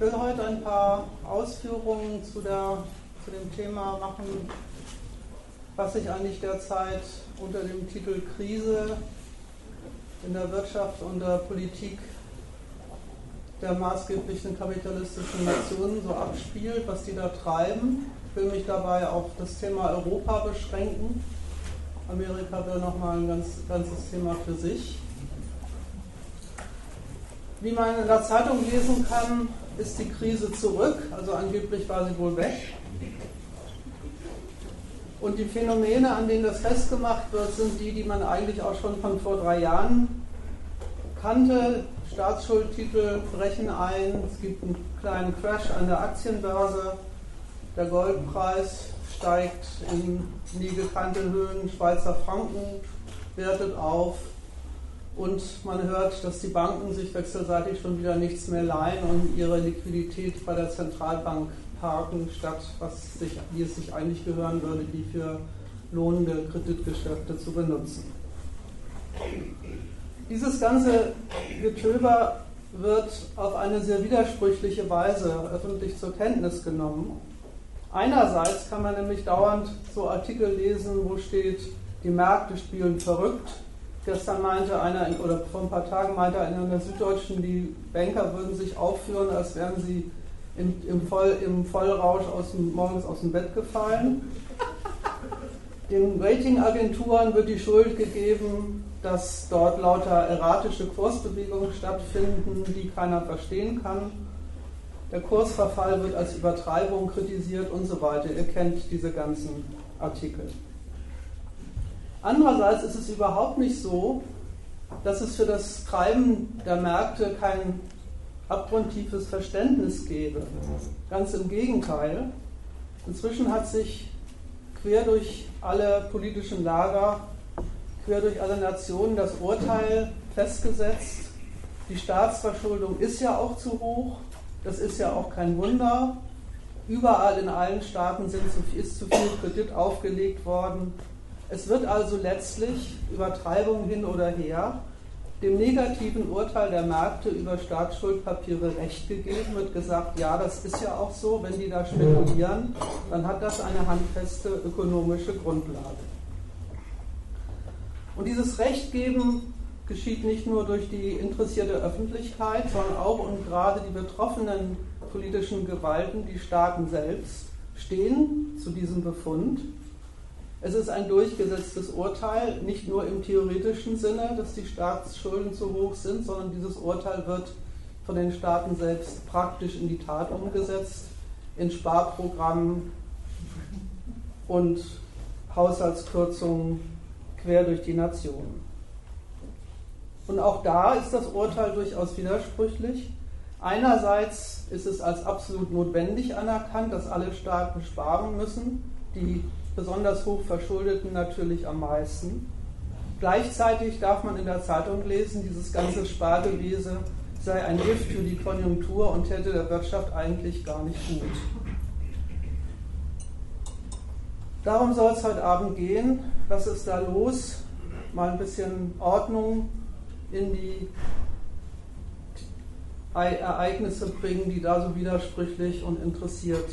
Ich will heute ein paar Ausführungen zu, der, zu dem Thema machen, was sich eigentlich derzeit unter dem Titel Krise in der Wirtschaft und der Politik der maßgeblichen kapitalistischen Nationen so abspielt, was die da treiben. Ich will mich dabei auf das Thema Europa beschränken. Amerika wäre nochmal ein ganz, ganzes Thema für sich. Wie man in der Zeitung lesen kann, ist die Krise zurück, also angeblich war sie wohl weg. Und die Phänomene, an denen das festgemacht wird, sind die, die man eigentlich auch schon von vor drei Jahren kannte. Staatsschuldtitel brechen ein, es gibt einen kleinen Crash an der Aktienbörse, der Goldpreis steigt in nie gekannte Höhen, Schweizer Franken wertet auf und man hört, dass die Banken sich wechselseitig schon wieder nichts mehr leihen und ihre Liquidität bei der Zentralbank parken, statt was sich, wie es sich eigentlich gehören würde, die für lohnende Kreditgeschäfte zu benutzen. Dieses ganze Getöber wird auf eine sehr widersprüchliche Weise öffentlich zur Kenntnis genommen. Einerseits kann man nämlich dauernd so Artikel lesen, wo steht, die Märkte spielen verrückt. Gestern meinte einer, oder vor ein paar Tagen meinte einer in der Süddeutschen, die Banker würden sich aufführen, als wären sie im, im, Voll, im Vollrausch aus dem, morgens aus dem Bett gefallen. Den Ratingagenturen wird die Schuld gegeben, dass dort lauter erratische Kursbewegungen stattfinden, die keiner verstehen kann. Der Kursverfall wird als Übertreibung kritisiert und so weiter. Ihr kennt diese ganzen Artikel. Andererseits ist es überhaupt nicht so, dass es für das Treiben der Märkte kein abgrundtiefes Verständnis gäbe. Ganz im Gegenteil. Inzwischen hat sich quer durch alle politischen Lager quer durch alle Nationen das Urteil festgesetzt, die Staatsverschuldung ist ja auch zu hoch, das ist ja auch kein Wunder. Überall in allen Staaten zu, ist zu viel Kredit aufgelegt worden. Es wird also letztlich, Übertreibung hin oder her, dem negativen Urteil der Märkte über Staatsschuldpapiere Recht gegeben, wird gesagt, ja, das ist ja auch so, wenn die da spekulieren, dann hat das eine handfeste ökonomische Grundlage. Und dieses Rechtgeben geschieht nicht nur durch die interessierte Öffentlichkeit, sondern auch und gerade die betroffenen politischen Gewalten, die Staaten selbst, stehen zu diesem Befund. Es ist ein durchgesetztes Urteil, nicht nur im theoretischen Sinne, dass die Staatsschulden zu hoch sind, sondern dieses Urteil wird von den Staaten selbst praktisch in die Tat umgesetzt, in Sparprogrammen und Haushaltskürzungen quer durch die Nationen. Und auch da ist das Urteil durchaus widersprüchlich. Einerseits ist es als absolut notwendig anerkannt, dass alle Staaten sparen müssen, die besonders hoch verschuldeten natürlich am meisten. Gleichzeitig darf man in der Zeitung lesen, dieses ganze Spargewese sei ein Gift für die Konjunktur und hätte der Wirtschaft eigentlich gar nicht gut. Darum soll es heute Abend gehen. Was ist da los? Mal ein bisschen Ordnung in die Ereignisse bringen, die da so widersprüchlich und interessiert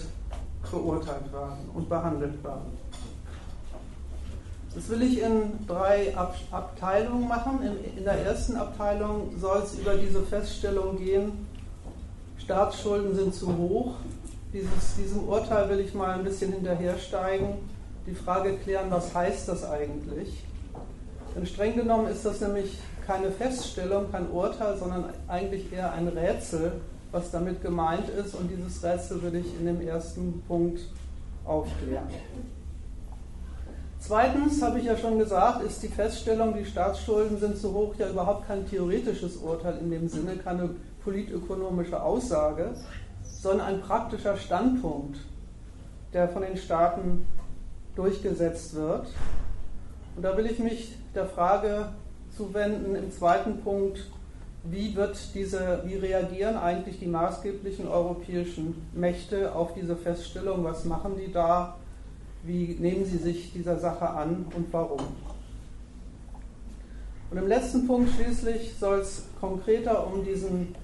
beurteilt werden und behandelt werden. Das will ich in drei Ab Abteilungen machen. In, in der ersten Abteilung soll es über diese Feststellung gehen, Staatsschulden sind zu hoch. Dieses, diesem Urteil will ich mal ein bisschen hinterhersteigen die Frage klären, was heißt das eigentlich? Denn streng genommen ist das nämlich keine Feststellung, kein Urteil, sondern eigentlich eher ein Rätsel, was damit gemeint ist. Und dieses Rätsel will ich in dem ersten Punkt aufklären. Zweitens habe ich ja schon gesagt, ist die Feststellung, die Staatsschulden sind zu hoch, ja überhaupt kein theoretisches Urteil in dem Sinne, keine politökonomische Aussage, sondern ein praktischer Standpunkt, der von den Staaten durchgesetzt wird. Und da will ich mich der Frage zuwenden im zweiten Punkt, wie wird diese, wie reagieren eigentlich die maßgeblichen europäischen Mächte auf diese Feststellung? Was machen die da? Wie nehmen sie sich dieser Sache an und warum? Und im letzten Punkt schließlich soll es konkreter um diesen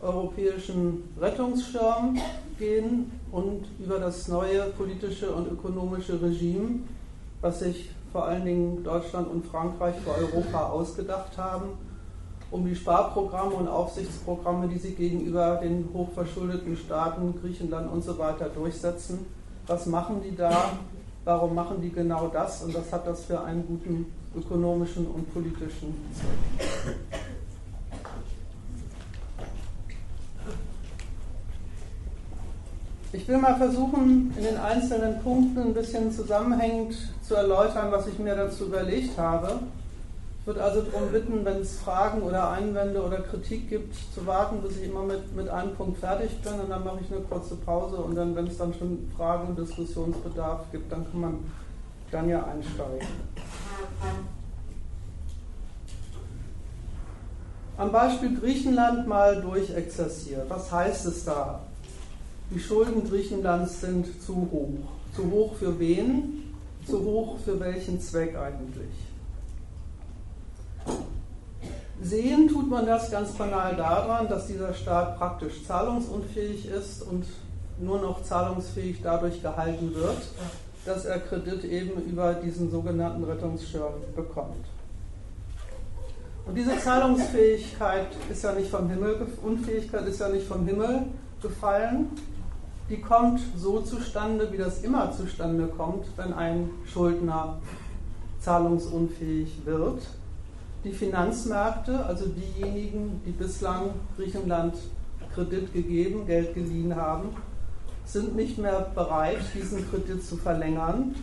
europäischen Rettungsschirm gehen und über das neue politische und ökonomische Regime, was sich vor allen Dingen Deutschland und Frankreich für Europa ausgedacht haben, um die Sparprogramme und Aufsichtsprogramme, die sie gegenüber den hochverschuldeten Staaten, Griechenland und so weiter durchsetzen. Was machen die da? Warum machen die genau das? Und was hat das für einen guten ökonomischen und politischen Zweck? Ich will mal versuchen, in den einzelnen Punkten ein bisschen zusammenhängend zu erläutern, was ich mir dazu überlegt habe. Ich würde also darum bitten, wenn es Fragen oder Einwände oder Kritik gibt, zu warten, bis ich immer mit, mit einem Punkt fertig bin und dann mache ich eine kurze Pause und dann, wenn es dann schon Fragen und Diskussionsbedarf gibt, dann kann man dann ja einsteigen. Am Beispiel Griechenland mal durchexerziert. Was heißt es da? Die Schulden Griechenlands sind zu hoch. Zu hoch für wen? Zu hoch für welchen Zweck eigentlich? Sehen tut man das ganz banal daran, dass dieser Staat praktisch zahlungsunfähig ist und nur noch zahlungsfähig dadurch gehalten wird, dass er Kredit eben über diesen sogenannten Rettungsschirm bekommt. Und diese Zahlungsfähigkeit ist ja nicht vom Himmel, Unfähigkeit ist ja nicht vom Himmel gefallen, die kommt so zustande, wie das immer zustande kommt, wenn ein Schuldner zahlungsunfähig wird. Die Finanzmärkte, also diejenigen, die bislang Griechenland Kredit gegeben, Geld geliehen haben, sind nicht mehr bereit, diesen Kredit zu verlängern.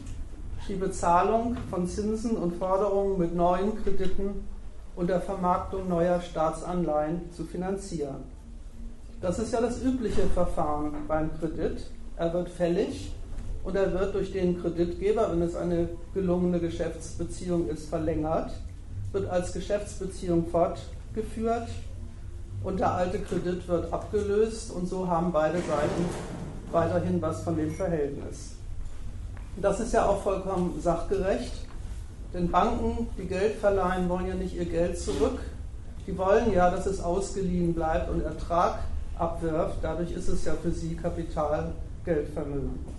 Die Bezahlung von Zinsen und Forderungen mit neuen Krediten und der Vermarktung neuer Staatsanleihen zu finanzieren. Das ist ja das übliche Verfahren beim Kredit. Er wird fällig und er wird durch den Kreditgeber, wenn es eine gelungene Geschäftsbeziehung ist, verlängert, wird als Geschäftsbeziehung fortgeführt und der alte Kredit wird abgelöst und so haben beide Seiten weiterhin was von dem Verhältnis. Das ist ja auch vollkommen sachgerecht, denn Banken, die Geld verleihen, wollen ja nicht ihr Geld zurück. Die wollen ja, dass es ausgeliehen bleibt und Ertrag abwirft. Dadurch ist es ja für sie Kapital, Geldvermögen.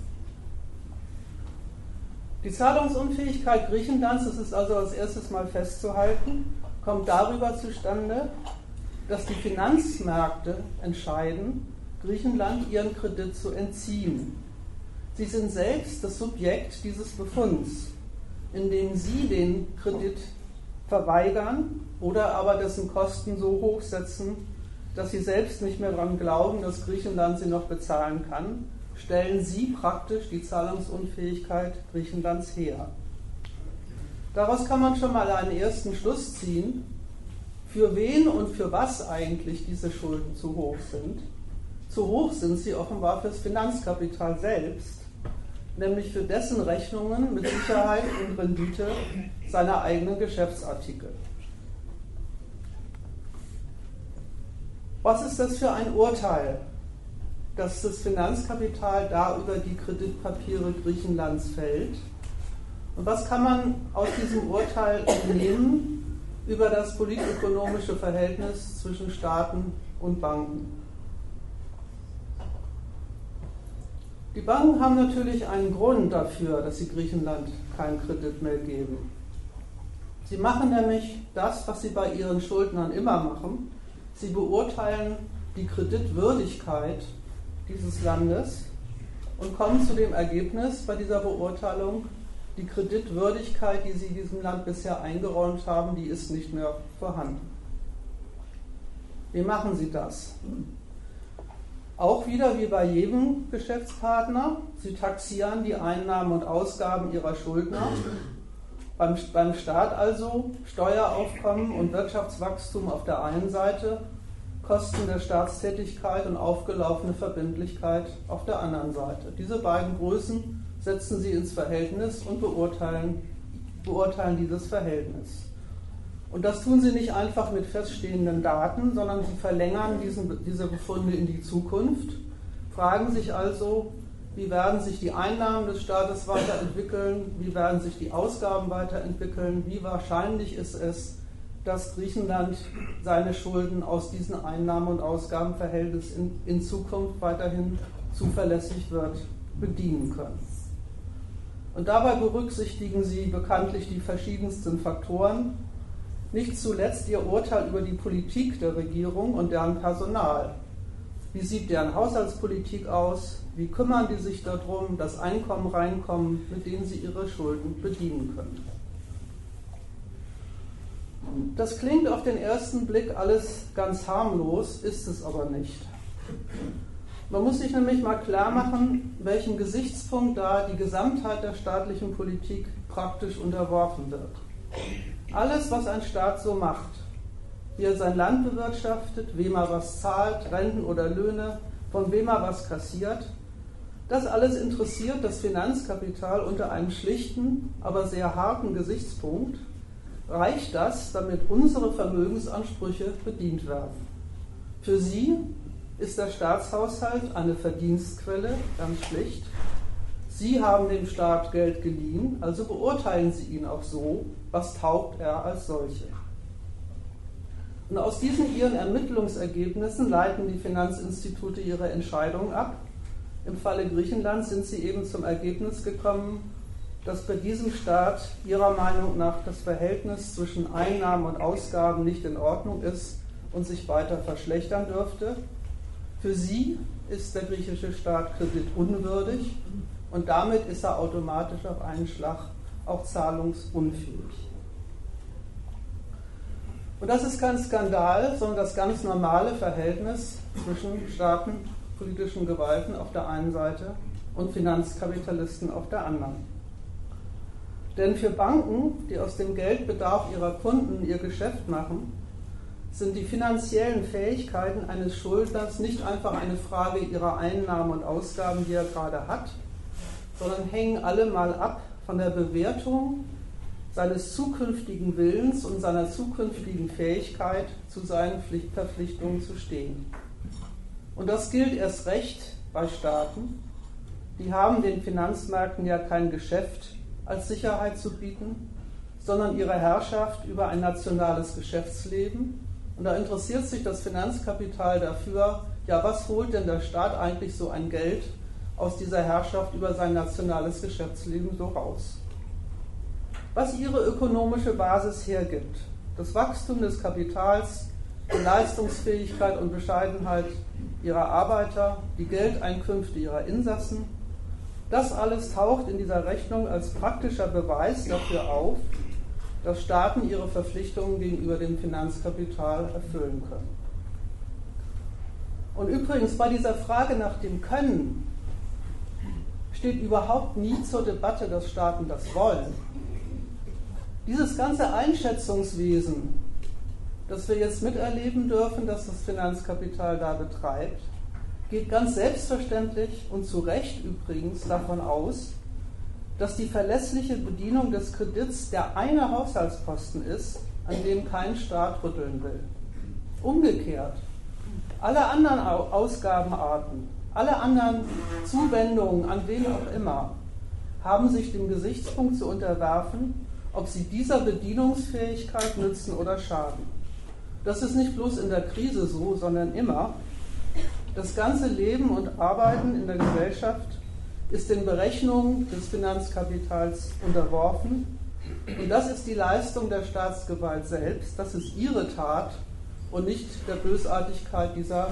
Die Zahlungsunfähigkeit Griechenlands, das ist also als erstes mal festzuhalten, kommt darüber zustande, dass die Finanzmärkte entscheiden, Griechenland ihren Kredit zu entziehen. Sie sind selbst das Subjekt dieses Befunds, indem sie den Kredit verweigern oder aber dessen Kosten so hoch setzen, dass sie selbst nicht mehr daran glauben, dass Griechenland sie noch bezahlen kann, stellen sie praktisch die Zahlungsunfähigkeit Griechenlands her. Daraus kann man schon mal einen ersten Schluss ziehen, für wen und für was eigentlich diese Schulden zu hoch sind. Zu hoch sind sie offenbar fürs Finanzkapital selbst, nämlich für dessen Rechnungen mit Sicherheit und Rendite seiner eigenen Geschäftsartikel. Was ist das für ein Urteil, dass das Finanzkapital da über die Kreditpapiere Griechenlands fällt? Und was kann man aus diesem Urteil entnehmen über das politökonomische Verhältnis zwischen Staaten und Banken? Die Banken haben natürlich einen Grund dafür, dass sie Griechenland keinen Kredit mehr geben. Sie machen nämlich das, was sie bei ihren Schuldnern immer machen. Sie beurteilen die Kreditwürdigkeit dieses Landes und kommen zu dem Ergebnis bei dieser Beurteilung, die Kreditwürdigkeit, die sie diesem Land bisher eingeräumt haben, die ist nicht mehr vorhanden. Wie machen sie das? Auch wieder wie bei jedem Geschäftspartner, sie taxieren die Einnahmen und Ausgaben ihrer Schuldner beim, beim Staat also Steueraufkommen und Wirtschaftswachstum auf der einen Seite, Kosten der Staatstätigkeit und aufgelaufene Verbindlichkeit auf der anderen Seite. Diese beiden Größen setzen Sie ins Verhältnis und beurteilen, beurteilen dieses Verhältnis. Und das tun Sie nicht einfach mit feststehenden Daten, sondern Sie verlängern diesen, diese Befunde in die Zukunft, fragen sich also, wie werden sich die Einnahmen des Staates weiterentwickeln, wie werden sich die Ausgaben weiterentwickeln, wie wahrscheinlich ist es, dass Griechenland seine Schulden aus diesem Einnahmen- und Ausgabenverhältnis in, in Zukunft weiterhin zuverlässig wird bedienen können. Und dabei berücksichtigen sie bekanntlich die verschiedensten Faktoren, nicht zuletzt ihr Urteil über die Politik der Regierung und deren Personal. Wie sieht deren Haushaltspolitik aus? Wie kümmern die sich darum, dass Einkommen reinkommen, mit denen sie ihre Schulden bedienen können? Das klingt auf den ersten Blick alles ganz harmlos, ist es aber nicht. Man muss sich nämlich mal klar machen, welchem Gesichtspunkt da die Gesamtheit der staatlichen Politik praktisch unterworfen wird. Alles, was ein Staat so macht, wie er sein Land bewirtschaftet, wem er was zahlt, Renten oder Löhne, von wem er was kassiert, das alles interessiert das Finanzkapital unter einem schlichten, aber sehr harten Gesichtspunkt. Reicht das, damit unsere Vermögensansprüche bedient werden? Für sie ist der Staatshaushalt eine Verdienstquelle, ganz schlicht. Sie haben dem Staat Geld geliehen, also beurteilen Sie ihn auch so, was taugt er als solche. Und aus diesen ihren Ermittlungsergebnissen leiten die Finanzinstitute ihre Entscheidungen ab. Im Falle Griechenlands sind sie eben zum Ergebnis gekommen, dass bei diesem Staat ihrer Meinung nach das Verhältnis zwischen Einnahmen und Ausgaben nicht in Ordnung ist und sich weiter verschlechtern dürfte. Für sie ist der griechische Staat kreditunwürdig und damit ist er automatisch auf einen Schlag auch zahlungsunfähig. Und das ist kein Skandal, sondern das ganz normale Verhältnis zwischen staatenpolitischen Gewalten auf der einen Seite und Finanzkapitalisten auf der anderen. Denn für Banken, die aus dem Geldbedarf ihrer Kunden ihr Geschäft machen, sind die finanziellen Fähigkeiten eines Schuldners nicht einfach eine Frage ihrer Einnahmen und Ausgaben, die er gerade hat, sondern hängen alle mal ab von der Bewertung seines zukünftigen Willens und seiner zukünftigen Fähigkeit, zu seinen Pflichtverpflichtungen zu stehen. Und das gilt erst recht bei Staaten. Die haben den Finanzmärkten ja kein Geschäft als Sicherheit zu bieten, sondern ihre Herrschaft über ein nationales Geschäftsleben und da interessiert sich das Finanzkapital dafür, ja, was holt denn der Staat eigentlich so ein Geld aus dieser Herrschaft über sein nationales Geschäftsleben so raus? Was ihre ökonomische Basis hergibt, das Wachstum des Kapitals, die Leistungsfähigkeit und Bescheidenheit ihrer Arbeiter, die Geldeinkünfte ihrer Insassen, das alles taucht in dieser Rechnung als praktischer Beweis dafür auf, dass Staaten ihre Verpflichtungen gegenüber dem Finanzkapital erfüllen können. Und übrigens bei dieser Frage nach dem Können steht überhaupt nie zur Debatte, dass Staaten das wollen. Dieses ganze Einschätzungswesen, das wir jetzt miterleben dürfen, dass das Finanzkapital da betreibt, geht ganz selbstverständlich und zu Recht übrigens davon aus, dass die verlässliche Bedienung des Kredits der eine Haushaltsposten ist, an dem kein Staat rütteln will. Umgekehrt, alle anderen Ausgabenarten, alle anderen Zuwendungen, an wen auch immer, haben sich dem Gesichtspunkt zu unterwerfen, ob sie dieser Bedienungsfähigkeit nützen oder schaden. Das ist nicht bloß in der Krise so, sondern immer. Das ganze Leben und Arbeiten in der Gesellschaft ist den Berechnungen des Finanzkapitals unterworfen. Und das ist die Leistung der Staatsgewalt selbst. Das ist ihre Tat und nicht der Bösartigkeit dieser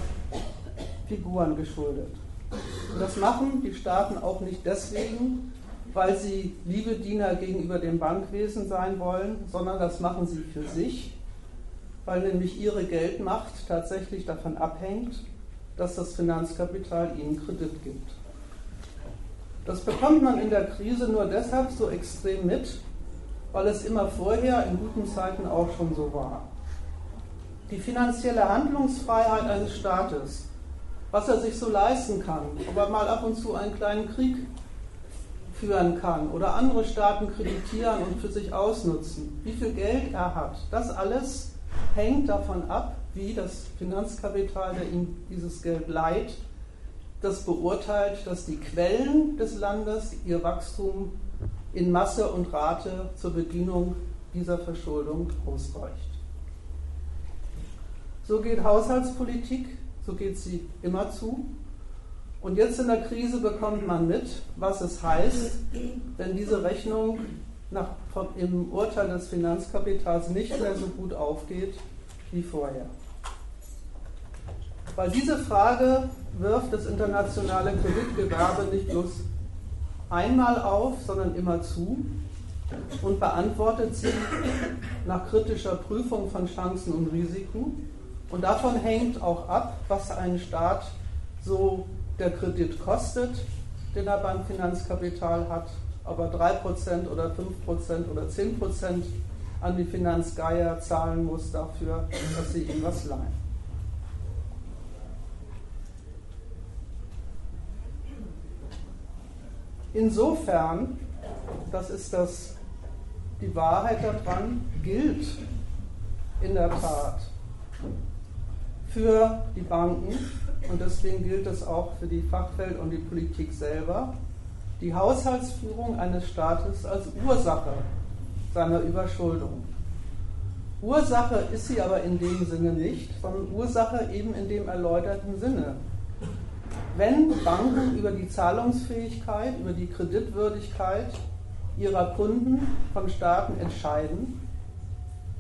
Figuren geschuldet. Und das machen die Staaten auch nicht deswegen, weil sie liebe Diener gegenüber dem Bankwesen sein wollen, sondern das machen sie für sich, weil nämlich ihre Geldmacht tatsächlich davon abhängt, dass das Finanzkapital ihnen Kredit gibt. Das bekommt man in der Krise nur deshalb so extrem mit, weil es immer vorher in guten Zeiten auch schon so war. Die finanzielle Handlungsfreiheit eines Staates, was er sich so leisten kann, ob er mal ab und zu einen kleinen Krieg führen kann oder andere Staaten kreditieren und für sich ausnutzen, wie viel Geld er hat, das alles hängt davon ab, wie das Finanzkapital, der ihm dieses Geld leiht, das beurteilt, dass die Quellen des Landes ihr Wachstum in Masse und Rate zur Bedienung dieser Verschuldung ausreicht. So geht Haushaltspolitik, so geht sie immer zu. Und jetzt in der Krise bekommt man mit, was es heißt, wenn diese Rechnung nach, vom, im Urteil des Finanzkapitals nicht mehr so gut aufgeht wie vorher. Weil diese Frage wirft das internationale Kreditgewerbe nicht bloß einmal auf, sondern immer zu und beantwortet sie nach kritischer Prüfung von Chancen und Risiken. Und davon hängt auch ab, was ein Staat so der Kredit kostet, den er beim Finanzkapital hat, ob er 3% oder 5% oder 10% an die Finanzgeier zahlen muss dafür, dass sie ihm was leihen. Insofern, das ist das, die Wahrheit daran, gilt in der Tat für die Banken und deswegen gilt es auch für die Fachwelt und die Politik selber, die Haushaltsführung eines Staates als Ursache seiner Überschuldung. Ursache ist sie aber in dem Sinne nicht, sondern Ursache eben in dem erläuterten Sinne. Wenn Banken über die Zahlungsfähigkeit, über die Kreditwürdigkeit ihrer Kunden von Staaten entscheiden,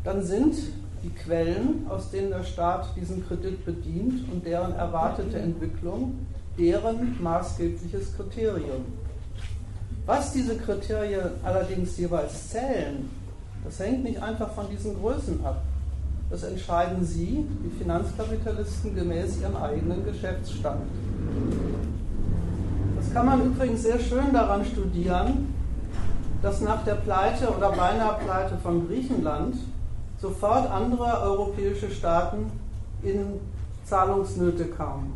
dann sind die Quellen, aus denen der Staat diesen Kredit bedient und deren erwartete Entwicklung, deren maßgebliches Kriterium. Was diese Kriterien allerdings jeweils zählen, das hängt nicht einfach von diesen Größen ab. Das entscheiden Sie, die Finanzkapitalisten, gemäß ihrem eigenen Geschäftsstand. Das kann man übrigens sehr schön daran studieren, dass nach der Pleite oder beinahe Pleite von Griechenland sofort andere europäische Staaten in Zahlungsnöte kamen.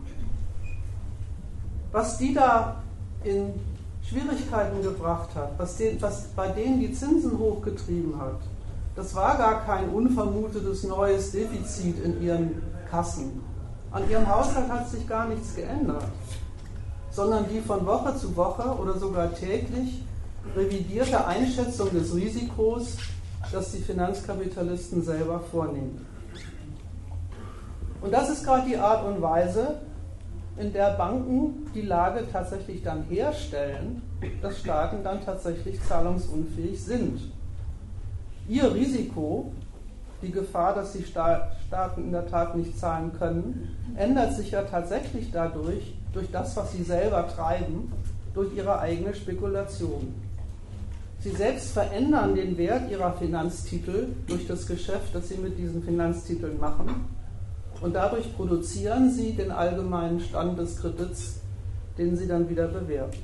Was die da in Schwierigkeiten gebracht hat, was, den, was bei denen die Zinsen hochgetrieben hat, das war gar kein unvermutetes neues Defizit in ihren Kassen. An ihrem Haushalt hat sich gar nichts geändert, sondern die von Woche zu Woche oder sogar täglich revidierte Einschätzung des Risikos, das die Finanzkapitalisten selber vornehmen. Und das ist gerade die Art und Weise, in der Banken die Lage tatsächlich dann herstellen, dass Staaten dann tatsächlich zahlungsunfähig sind. Ihr Risiko, die Gefahr, dass die Staaten in der Tat nicht zahlen können, ändert sich ja tatsächlich dadurch, durch das, was sie selber treiben, durch ihre eigene Spekulation. Sie selbst verändern den Wert ihrer Finanztitel durch das Geschäft, das sie mit diesen Finanztiteln machen. Und dadurch produzieren sie den allgemeinen Stand des Kredits, den sie dann wieder bewerten.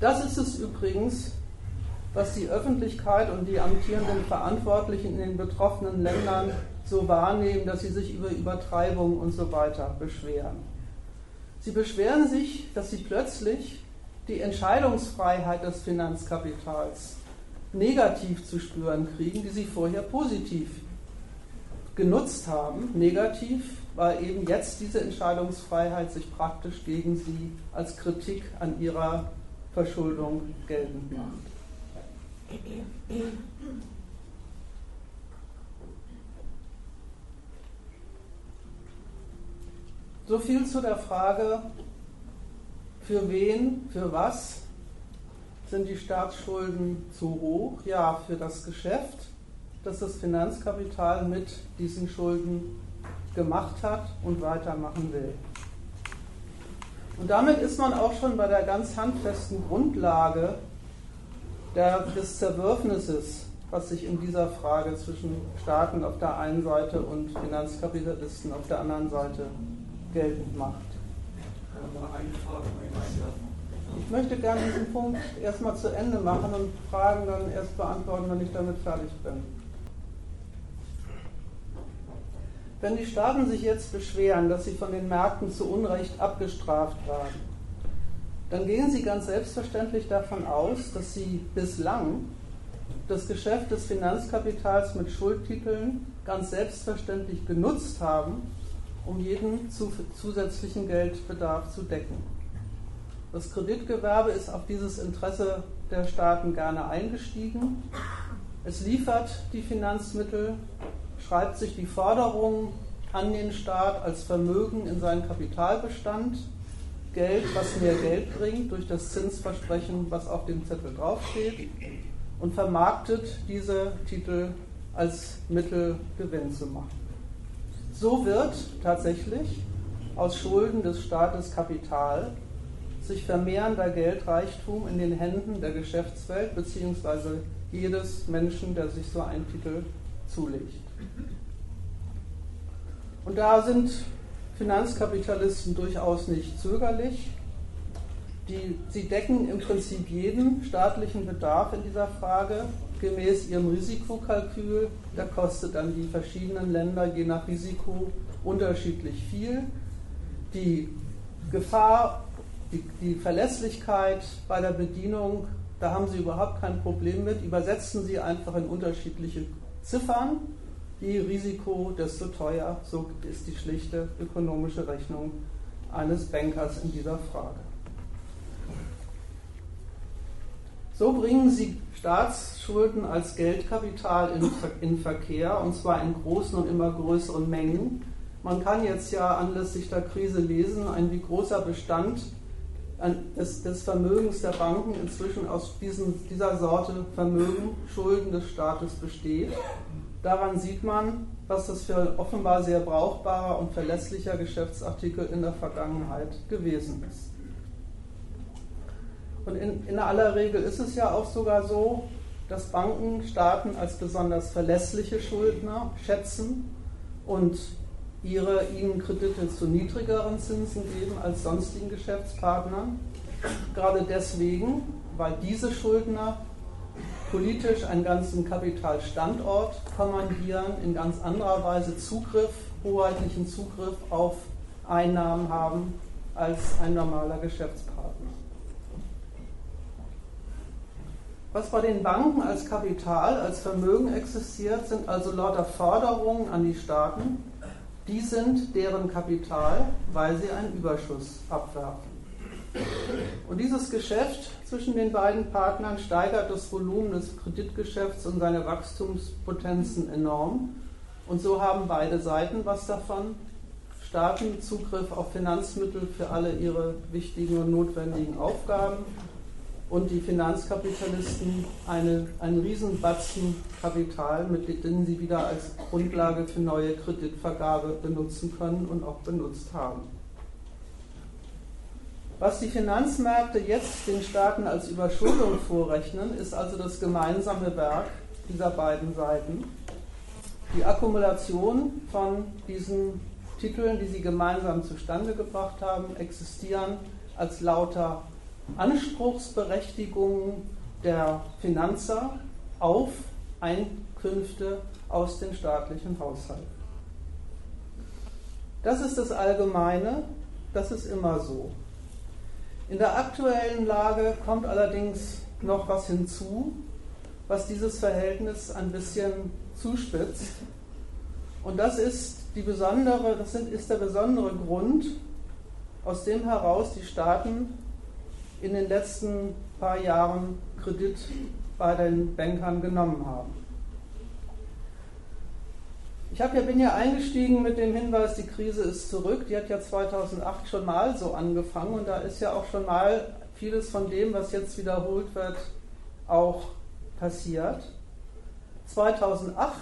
Das ist es übrigens, was die Öffentlichkeit und die amtierenden Verantwortlichen in den betroffenen Ländern so wahrnehmen, dass sie sich über Übertreibung und so weiter beschweren. Sie beschweren sich, dass sie plötzlich die Entscheidungsfreiheit des Finanzkapitals negativ zu spüren kriegen, die sie vorher positiv genutzt haben. Negativ, weil eben jetzt diese Entscheidungsfreiheit sich praktisch gegen sie als Kritik an ihrer Verschuldung geltend macht. So viel zu der Frage, für wen, für was sind die Staatsschulden zu hoch? Ja, für das Geschäft, das das Finanzkapital mit diesen Schulden gemacht hat und weitermachen will. Und damit ist man auch schon bei der ganz handfesten Grundlage des Zerwürfnisses, was sich in dieser Frage zwischen Staaten auf der einen Seite und Finanzkapitalisten auf der anderen Seite geltend macht. Ich möchte gerne diesen Punkt erstmal zu Ende machen und Fragen dann erst beantworten, wenn ich damit fertig bin. Wenn die Staaten sich jetzt beschweren, dass sie von den Märkten zu Unrecht abgestraft werden, dann gehen sie ganz selbstverständlich davon aus, dass sie bislang das Geschäft des Finanzkapitals mit Schuldtiteln ganz selbstverständlich genutzt haben, um jeden zusätzlichen Geldbedarf zu decken. Das Kreditgewerbe ist auf dieses Interesse der Staaten gerne eingestiegen. Es liefert die Finanzmittel schreibt sich die Forderung an den Staat als Vermögen in seinen Kapitalbestand, Geld, was mehr Geld bringt, durch das Zinsversprechen, was auf dem Zettel draufsteht, und vermarktet diese Titel als Mittel, Gewinn zu machen. So wird tatsächlich aus Schulden des Staates Kapital sich vermehrender Geldreichtum in den Händen der Geschäftswelt bzw. jedes Menschen, der sich so einen Titel zulegt. Und da sind Finanzkapitalisten durchaus nicht zögerlich. Die, sie decken im Prinzip jeden staatlichen Bedarf in dieser Frage gemäß ihrem Risikokalkül. Da kostet dann die verschiedenen Länder je nach Risiko unterschiedlich viel. Die Gefahr, die, die Verlässlichkeit bei der Bedienung, da haben sie überhaupt kein Problem mit. Übersetzen sie einfach in unterschiedliche Ziffern. Je Risiko, desto teuer. So ist die schlichte ökonomische Rechnung eines Bankers in dieser Frage. So bringen sie Staatsschulden als Geldkapital in, in, Verkehr und zwar in großen und immer größeren Mengen. Man kann jetzt ja anlässlich der Krise lesen, ein wie großer Bestand des, des Vermögens der Banken inzwischen aus diesen, dieser Sorte Vermögen, Schulden des Staates besteht. Daran sieht man, was das für offenbar sehr brauchbarer und verlässlicher Geschäftsartikel in der Vergangenheit gewesen ist. Und in, in aller Regel ist es ja auch sogar so, dass Banken Staaten als besonders verlässliche Schuldner schätzen und ihre ihnen Kredite zu niedrigeren Zinsen geben als sonstigen Geschäftspartnern. Gerade deswegen, weil diese Schuldner politisch einen ganzen Kapitalstandort kommandieren, in ganz anderer Weise Zugriff, hoheitlichen Zugriff auf Einnahmen haben als ein normaler Geschäftspartner. Was bei den Banken als Kapital, als Vermögen existiert, sind also lauter Forderungen an die Staaten, die sind deren Kapital, weil sie einen Überschuss abwerfen. Und dieses Geschäft zwischen den beiden Partnern steigert das Volumen des Kreditgeschäfts und seine Wachstumspotenzen enorm. Und so haben beide Seiten was davon. Staaten Zugriff auf Finanzmittel für alle ihre wichtigen und notwendigen Aufgaben und die Finanzkapitalisten eine, einen Riesenbatzen Kapital, mit dem sie wieder als Grundlage für neue Kreditvergabe benutzen können und auch benutzt haben. Was die Finanzmärkte jetzt den Staaten als Überschuldung vorrechnen, ist also das gemeinsame Werk dieser beiden Seiten. Die Akkumulation von diesen Titeln, die sie gemeinsam zustande gebracht haben, existieren als lauter Anspruchsberechtigungen der Finanzer auf Einkünfte aus den staatlichen Haushalten. Das ist das Allgemeine, das ist immer so. In der aktuellen Lage kommt allerdings noch was hinzu, was dieses Verhältnis ein bisschen zuspitzt. Und das ist, die besondere, das ist der besondere Grund, aus dem heraus die Staaten in den letzten paar Jahren Kredit bei den Bankern genommen haben. Ich ja, bin ja eingestiegen mit dem Hinweis, die Krise ist zurück. Die hat ja 2008 schon mal so angefangen und da ist ja auch schon mal vieles von dem, was jetzt wiederholt wird, auch passiert. 2008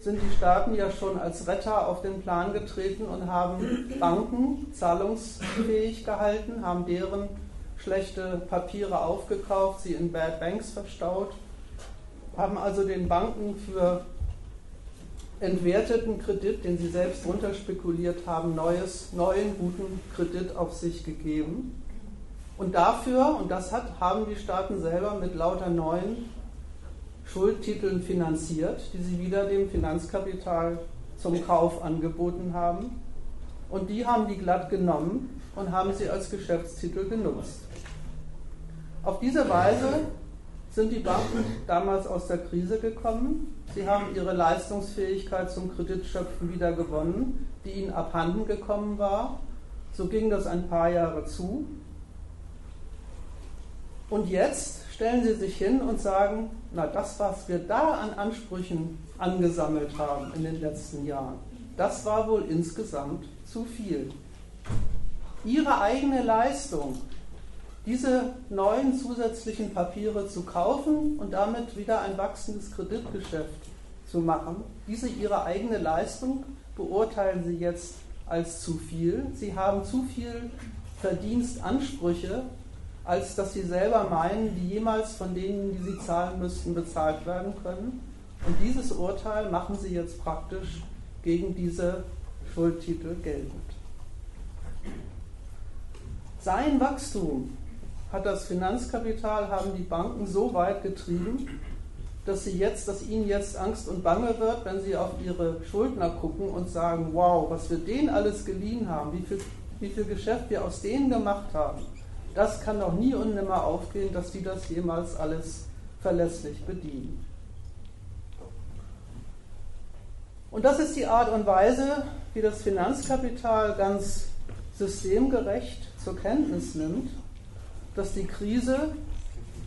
sind die Staaten ja schon als Retter auf den Plan getreten und haben Banken zahlungsfähig gehalten, haben deren schlechte Papiere aufgekauft, sie in Bad Banks verstaut, haben also den Banken für entwerteten Kredit, den sie selbst runterspekuliert haben, neues, neuen guten Kredit auf sich gegeben. Und dafür, und das hat, haben die Staaten selber mit lauter neuen Schuldtiteln finanziert, die sie wieder dem Finanzkapital zum Kauf angeboten haben. Und die haben die glatt genommen und haben sie als Geschäftstitel genutzt. Auf diese Weise sind die Banken damals aus der Krise gekommen. Sie haben ihre Leistungsfähigkeit zum Kreditschöpfen wieder gewonnen, die ihnen abhanden gekommen war. So ging das ein paar Jahre zu. Und jetzt stellen sie sich hin und sagen, na das, was wir da an Ansprüchen angesammelt haben in den letzten Jahren. Das war wohl insgesamt zu viel. Ihre eigene Leistung, diese neuen zusätzlichen Papiere zu kaufen und damit wieder ein wachsendes Kreditgeschäft zu machen, diese ihre eigene Leistung beurteilen Sie jetzt als zu viel. Sie haben zu viel Verdienstansprüche, als dass Sie selber meinen, die jemals von denen, die Sie zahlen müssten, bezahlt werden können. Und dieses Urteil machen Sie jetzt praktisch gegen diese Schuldtitel geltend. Sein Wachstum hat das Finanzkapital, haben die Banken so weit getrieben, dass, sie jetzt, dass ihnen jetzt Angst und Bange wird, wenn sie auf ihre Schuldner gucken und sagen, wow, was wir denen alles geliehen haben, wie viel, wie viel Geschäft wir aus denen gemacht haben, das kann doch nie und nimmer aufgehen, dass die das jemals alles verlässlich bedienen. Und das ist die Art und Weise, wie das Finanzkapital ganz systemgerecht zur Kenntnis nimmt, dass die Krise,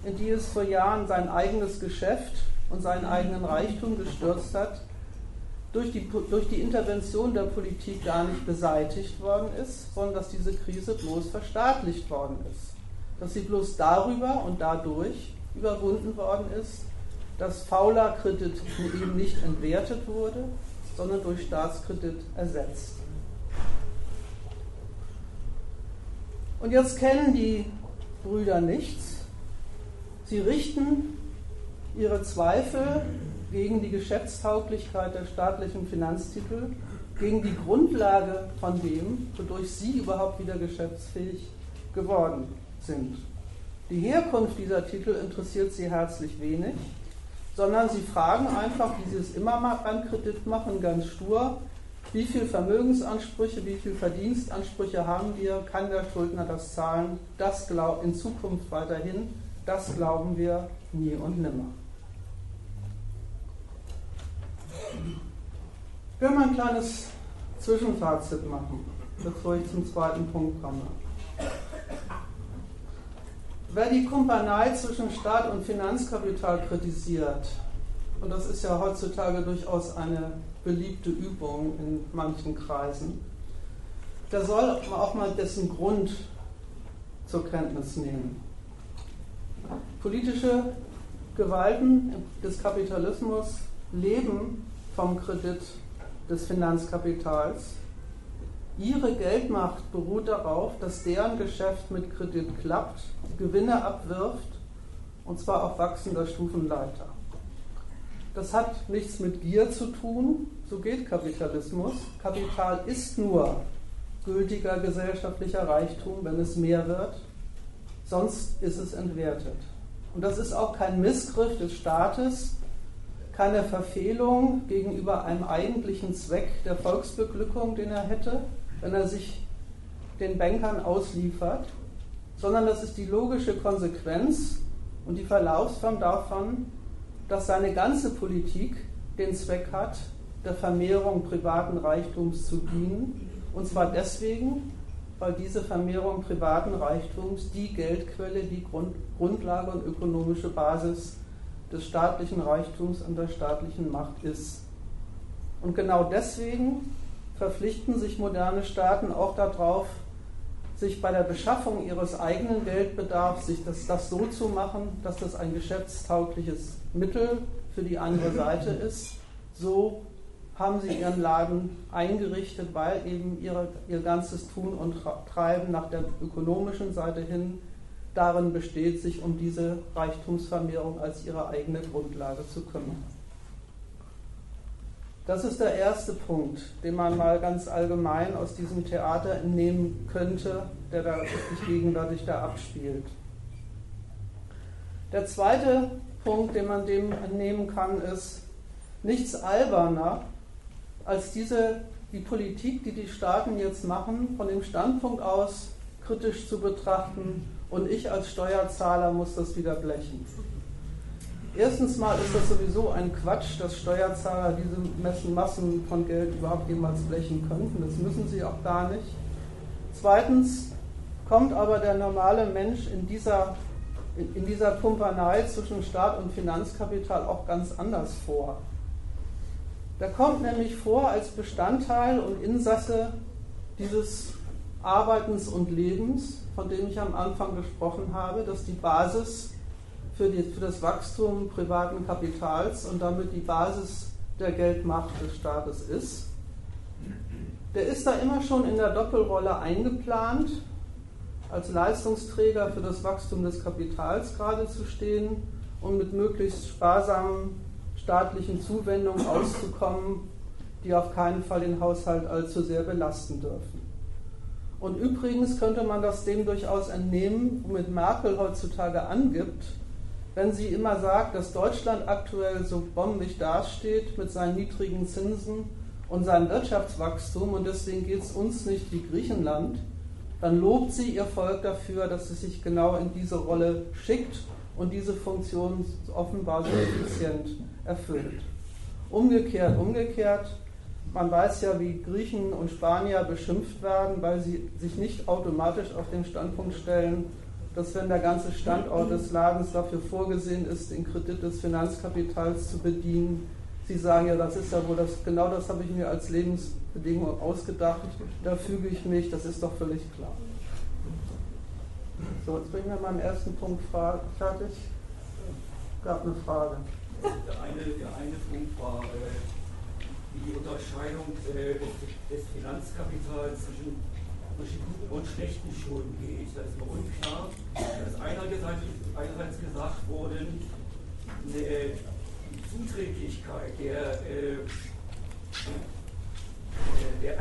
in die es vor Jahren sein eigenes Geschäft und seinen eigenen Reichtum gestürzt hat, durch die, durch die Intervention der Politik gar nicht beseitigt worden ist, sondern dass diese Krise bloß verstaatlicht worden ist. Dass sie bloß darüber und dadurch überwunden worden ist, dass fauler Kredit eben nicht entwertet wurde, sondern durch Staatskredit ersetzt. Und jetzt kennen die Brüder nichts. Sie richten ihre Zweifel gegen die Geschäftstauglichkeit der staatlichen Finanztitel, gegen die Grundlage von dem, wodurch sie überhaupt wieder geschäftsfähig geworden sind. Die Herkunft dieser Titel interessiert sie herzlich wenig sondern sie fragen einfach, wie sie es immer mal beim Kredit machen, ganz stur, wie viel Vermögensansprüche, wie viel Verdienstansprüche haben wir, kann der Schuldner das zahlen, das glaub, in Zukunft weiterhin, das glauben wir nie und nimmer. Ich will mal ein kleines Zwischenfazit machen, bevor ich zum zweiten Punkt komme. Wer die Kumpanei zwischen Staat und Finanzkapital kritisiert, und das ist ja heutzutage durchaus eine beliebte Übung in manchen Kreisen, der soll auch mal dessen Grund zur Kenntnis nehmen. Politische Gewalten des Kapitalismus leben vom Kredit des Finanzkapitals Ihre Geldmacht beruht darauf, dass deren Geschäft mit Kredit klappt, Gewinne abwirft und zwar auf wachsender Stufenleiter. Das hat nichts mit Gier zu tun, so geht Kapitalismus. Kapital ist nur gültiger gesellschaftlicher Reichtum, wenn es mehr wird, sonst ist es entwertet. Und das ist auch kein Missgriff des Staates, keine Verfehlung gegenüber einem eigentlichen Zweck der Volksbeglückung, den er hätte, wenn er sich den Bankern ausliefert, sondern das ist die logische Konsequenz und die Verlaufsform davon, dass seine ganze Politik den Zweck hat, der Vermehrung privaten Reichtums zu dienen. Und zwar deswegen, weil diese Vermehrung privaten Reichtums die Geldquelle, die Grund, Grundlage und ökonomische Basis des staatlichen Reichtums und der staatlichen Macht ist. Und genau deswegen verpflichten sich moderne Staaten auch darauf, sich bei der Beschaffung ihres eigenen Geldbedarfs, sich das, das so zu machen, dass das ein geschäftstaugliches Mittel für die andere Seite ist. So haben sie ihren Laden eingerichtet, weil eben ihre, ihr ganzes Tun und Treiben nach der ökonomischen Seite hin darin besteht, sich um diese Reichtumsvermehrung als ihre eigene Grundlage zu kümmern. Das ist der erste Punkt, den man mal ganz allgemein aus diesem Theater entnehmen könnte, der da sich gegenwärtig da abspielt. Der zweite Punkt, den man dem entnehmen kann, ist nichts alberner als diese, die Politik, die die Staaten jetzt machen, von dem Standpunkt aus kritisch zu betrachten und ich als Steuerzahler muss das wieder blechen. Erstens mal ist das sowieso ein Quatsch, dass Steuerzahler diese Massen von Geld überhaupt jemals blechen könnten. Das müssen sie auch gar nicht. Zweitens kommt aber der normale Mensch in dieser, in dieser Pumpanei zwischen Staat und Finanzkapital auch ganz anders vor. Der kommt nämlich vor als Bestandteil und Insasse dieses Arbeitens und Lebens, von dem ich am Anfang gesprochen habe, dass die Basis für, die, für das Wachstum privaten Kapitals und damit die Basis der Geldmacht des Staates ist. Der ist da immer schon in der Doppelrolle eingeplant, als Leistungsträger für das Wachstum des Kapitals gerade zu stehen und mit möglichst sparsamen staatlichen Zuwendungen auszukommen, die auf keinen Fall den Haushalt allzu sehr belasten dürfen. Und übrigens könnte man das dem durchaus entnehmen, womit Merkel heutzutage angibt, wenn sie immer sagt, dass Deutschland aktuell so bombig dasteht mit seinen niedrigen Zinsen und seinem Wirtschaftswachstum und deswegen geht es uns nicht wie Griechenland, dann lobt sie ihr Volk dafür, dass es sich genau in diese Rolle schickt und diese Funktion offenbar so effizient erfüllt. Umgekehrt, umgekehrt, man weiß ja, wie Griechen und Spanier beschimpft werden, weil sie sich nicht automatisch auf den Standpunkt stellen, dass wenn der ganze Standort des Ladens dafür vorgesehen ist, den Kredit des Finanzkapitals zu bedienen, Sie sagen ja, das ist ja wohl das, genau das habe ich mir als Lebensbedingung ausgedacht, da füge ich mich, das ist doch völlig klar. So, jetzt bin ich mit meinem ersten Punkt fertig. Gab eine Frage. Der eine, der eine Punkt war äh, die Unterscheidung äh, des Finanzkapitals zwischen, und schlechten Schulden geht. Da ist mir unklar. Da ist einerseits, einerseits gesagt worden, äh, die Zuträglichkeit der, äh, der,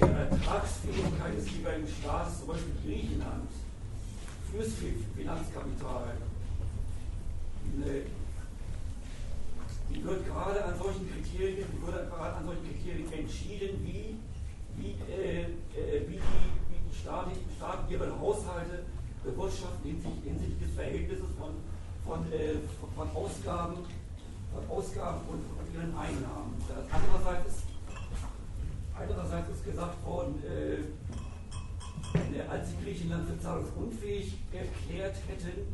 der, Ertragsfähigkeit des jeweiligen Staates, zum Beispiel Griechenland, fürs Finanzkapital, die wird gerade an solchen Kriterien, die wird gerade an solchen Kriterien entschieden, wie, wie, äh, äh, wie die, wie die Staaten, Staaten ihre Haushalte bewirtschaften hinsichtlich des Verhältnisses von, von, äh, von, Ausgaben, von Ausgaben und, und ihren Einnahmen. Andererseits ist, andererseits ist gesagt worden, äh, als sie Griechenland für zahlungsunfähig erklärt hätten,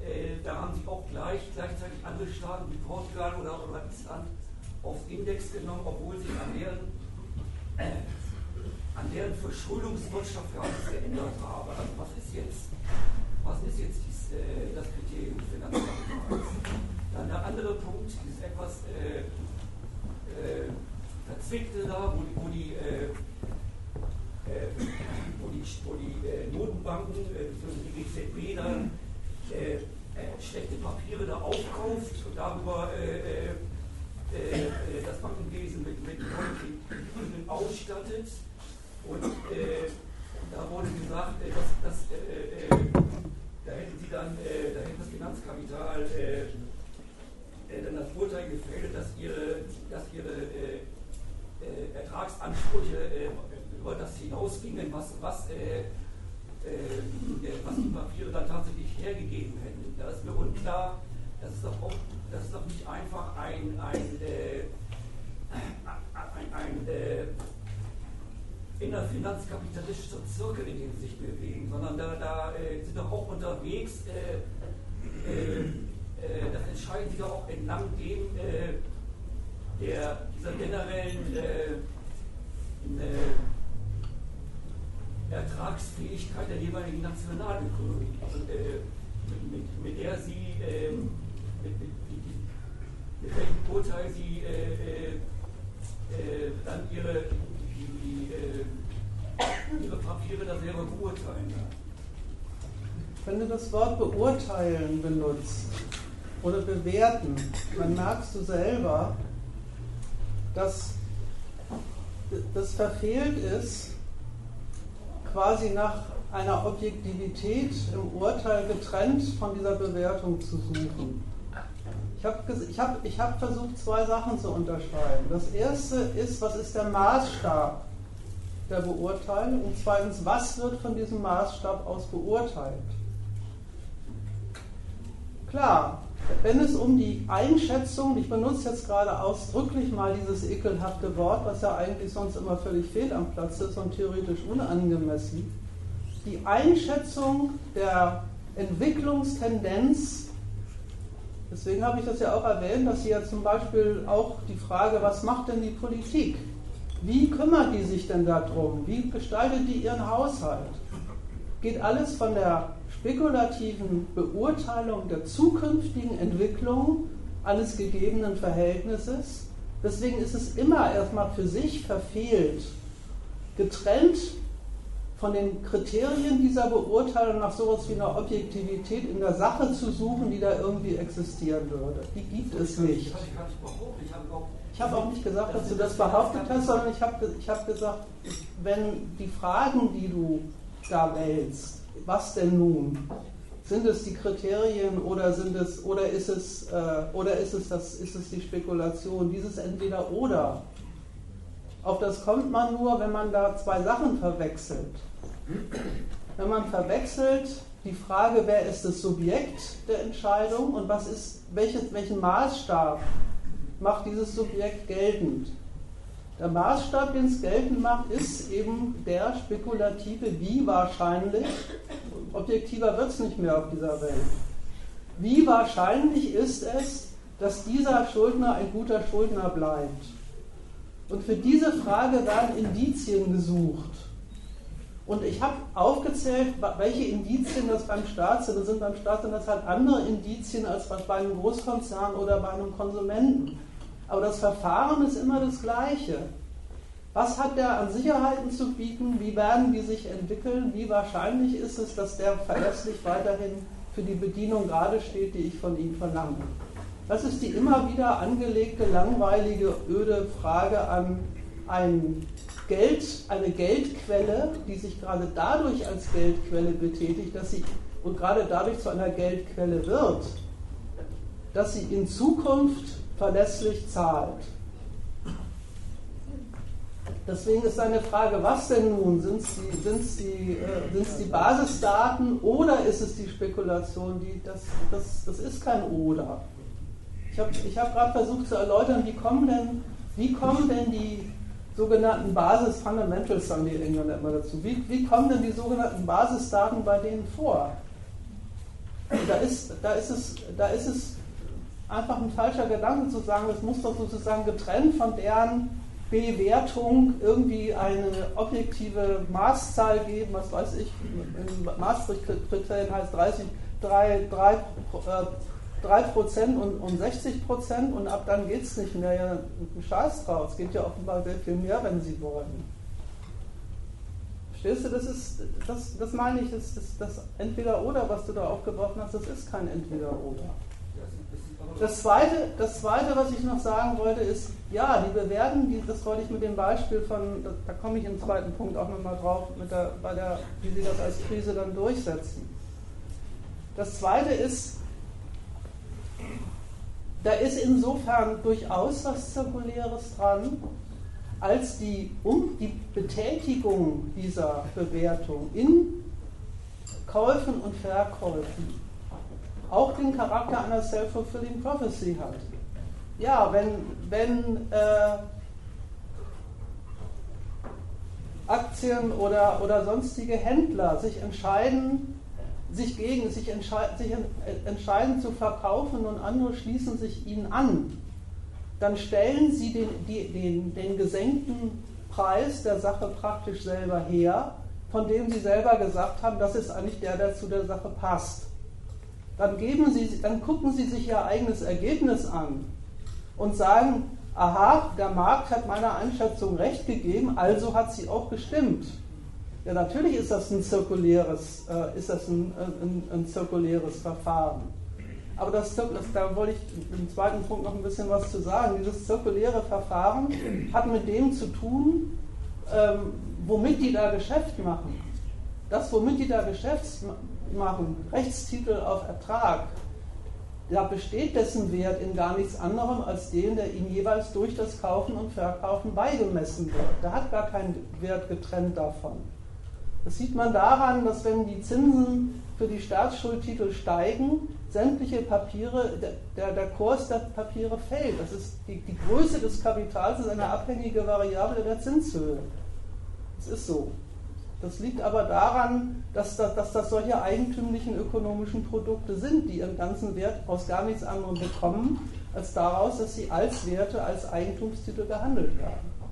äh, da haben sie auch gleich, gleichzeitig andere Staaten wie Portugal oder, oder Island aufs Index genommen, obwohl sich an deren, an deren Verschuldungswirtschaft gar nichts geändert habe. Also was ist jetzt, was ist jetzt dies, äh, das Kriterium des Finanzkapitals? Dann der andere Punkt, dieses etwas äh, äh, verzwickte da, wo, wo die, äh, äh, wo die, wo die Notenbanken, äh, die EZB dann äh, äh, schlechte Papiere da aufkauft und darüber äh, äh, äh das Bankenwesen mit, mit Krediten ausstattet. Und da wurde gesagt, dass, dass da hätten sie dann, da hätte das Finanzkapital dann das Urteil gefällt, dass ihre, dass ihre Ertragsansprüche über das hinausgingen, was, was äh, was die Papiere dann tatsächlich hergegeben hätten. Da ist mir unklar, das ist doch, auch, das ist doch nicht einfach ein, ein, äh, ein, ein äh, innerfinanzkapitalistischer Zirkel, in dem sie sich bewegen, sondern da, da äh, sind doch auch unterwegs, äh, äh, äh, das entscheiden sie doch auch entlang dem, der, dieser generellen Ertragsfähigkeit der jeweiligen Nationalökonomie, also, mit, mit, mit, der sie, äh, mit, mit, Urteil sie äh, äh, äh, dann ihre, die, die, äh, ihre Papiere da selber beurteilen. Wenn du das Wort beurteilen benutzt oder bewerten, dann merkst du selber, dass das verfehlt ist, quasi nach einer Objektivität im Urteil getrennt von dieser Bewertung zu suchen. Ich habe ich hab, ich hab versucht, zwei Sachen zu unterscheiden. Das erste ist, was ist der Maßstab der Beurteilung? Und zweitens, was wird von diesem Maßstab aus beurteilt? Klar, wenn es um die Einschätzung, ich benutze jetzt gerade ausdrücklich mal dieses ekelhafte Wort, was ja eigentlich sonst immer völlig fehl am Platz ist und theoretisch unangemessen, die Einschätzung der Entwicklungstendenz Deswegen habe ich das ja auch erwähnt, dass Sie ja zum Beispiel auch die Frage, was macht denn die Politik? Wie kümmert die sich denn darum? Wie gestaltet die ihren Haushalt? Geht alles von der spekulativen Beurteilung der zukünftigen Entwicklung eines gegebenen Verhältnisses. Deswegen ist es immer erstmal für sich verfehlt, getrennt von den Kriterien dieser Beurteilung nach sowas wie einer Objektivität in der Sache zu suchen, die da irgendwie existieren würde. Die gibt es nicht. Ich habe auch nicht gesagt, dass du das behauptet hast, sondern ich habe ich hab gesagt, wenn die Fragen, die du da wählst, was denn nun? Sind es die Kriterien oder sind es oder ist es äh, oder ist es das ist es die Spekulation? Dieses entweder oder. Auf das kommt man nur, wenn man da zwei Sachen verwechselt. Wenn man verwechselt die Frage, wer ist das Subjekt der Entscheidung und was ist, welches, welchen Maßstab macht dieses Subjekt geltend. Der Maßstab, den es geltend macht, ist eben der spekulative, wie wahrscheinlich, objektiver wird es nicht mehr auf dieser Welt, wie wahrscheinlich ist es, dass dieser Schuldner ein guter Schuldner bleibt. Und für diese Frage werden Indizien gesucht. Und ich habe aufgezählt, welche Indizien das beim Staat sind. Das sind beim Staat sind das halt andere Indizien als bei einem Großkonzern oder bei einem Konsumenten. Aber das Verfahren ist immer das gleiche. Was hat der an Sicherheiten zu bieten? Wie werden die sich entwickeln? Wie wahrscheinlich ist es, dass der verlässlich weiterhin für die Bedienung gerade steht, die ich von ihm verlange? Das ist die immer wieder angelegte, langweilige, öde Frage an ein Geld, eine Geldquelle, die sich gerade dadurch als Geldquelle betätigt, dass sie und gerade dadurch zu einer Geldquelle wird, dass sie in Zukunft verlässlich zahlt. Deswegen ist eine Frage, was denn nun? Sind es die, sind's die, äh, die Basisdaten oder ist es die Spekulation? Die, das, das, das ist kein Oder. Ich habe hab gerade versucht zu erläutern, wie kommen denn, wie kommen denn die sogenannten Basis Fundamentals, sagen die Engländer immer dazu. Wie, wie kommen denn die sogenannten Basisdaten bei denen vor? Da ist, da, ist es, da ist es einfach ein falscher Gedanke zu sagen, es muss doch sozusagen getrennt von deren Bewertung irgendwie eine objektive Maßzahl geben, was weiß ich, in Maastricht-Kriterien heißt 30, 3, 3, 3% und, und 60% und ab dann geht es nicht mehr. Ja, Scheiß drauf. Es geht ja offenbar sehr viel mehr, wenn Sie wollen. Verstehst du, das ist, das, das meine ich, das, das, das Entweder-Oder, was du da aufgeworfen hast, das ist kein Entweder-Oder. Das zweite, das zweite, was ich noch sagen wollte, ist, ja, die bewerten, die, das wollte ich mit dem Beispiel von, da, da komme ich im zweiten Punkt auch nochmal drauf, mit der, bei der, wie sie das als Krise dann durchsetzen. Das zweite ist, da ist insofern durchaus was Zirkuläres dran, als die, um die Betätigung dieser Bewertung in Käufen und Verkäufen auch den Charakter einer self-fulfilling prophecy hat. Ja, wenn, wenn äh, Aktien oder, oder sonstige Händler sich entscheiden, sich gegen, sich, entschei sich entscheiden zu verkaufen und andere schließen sich ihnen an, dann stellen sie den, die, den, den gesenkten Preis der Sache praktisch selber her, von dem sie selber gesagt haben, das ist eigentlich der, der zu der Sache passt. Dann, geben sie, dann gucken sie sich ihr eigenes Ergebnis an und sagen, aha, der Markt hat meiner Einschätzung recht gegeben, also hat sie auch gestimmt. Ja, natürlich ist das ein zirkuläres, äh, ist das ein, ein, ein, zirkuläres Verfahren. Aber das, das, da wollte ich im zweiten Punkt noch ein bisschen was zu sagen. Dieses zirkuläre Verfahren hat mit dem zu tun, ähm, womit die da Geschäft machen. Das, womit die da Geschäft machen, Rechtstitel auf Ertrag, da besteht dessen Wert in gar nichts anderem als den, der ihm jeweils durch das Kaufen und Verkaufen beigemessen wird. Der hat gar keinen Wert getrennt davon. Das sieht man daran, dass wenn die Zinsen für die Staatsschuldtitel steigen, sämtliche Papiere, der, der Kurs der Papiere fällt. Das ist die, die Größe des Kapitals ist eine abhängige Variable der Zinshöhe. Das ist so. Das liegt aber daran, dass das, dass das solche eigentümlichen ökonomischen Produkte sind, die ihren ganzen Wert aus gar nichts anderem bekommen, als daraus, dass sie als Werte, als Eigentumstitel gehandelt werden.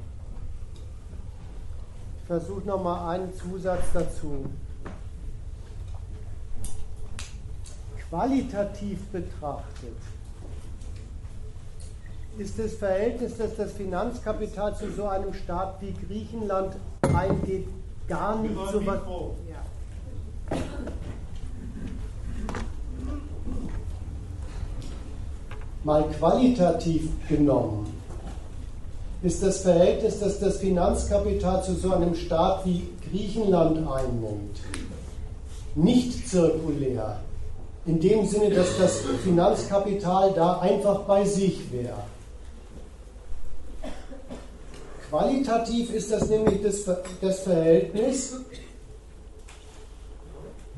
Ich versuche nochmal einen Zusatz dazu. Qualitativ betrachtet ist das Verhältnis, das das Finanzkapital zu so einem Staat wie Griechenland eingeht, gar nicht so was. Ja. Mal qualitativ genommen ist das Verhältnis, das das Finanzkapital zu so einem Staat wie Griechenland einnimmt, nicht zirkulär. In dem Sinne, dass das Finanzkapital da einfach bei sich wäre. Qualitativ ist das nämlich das, das Verhältnis,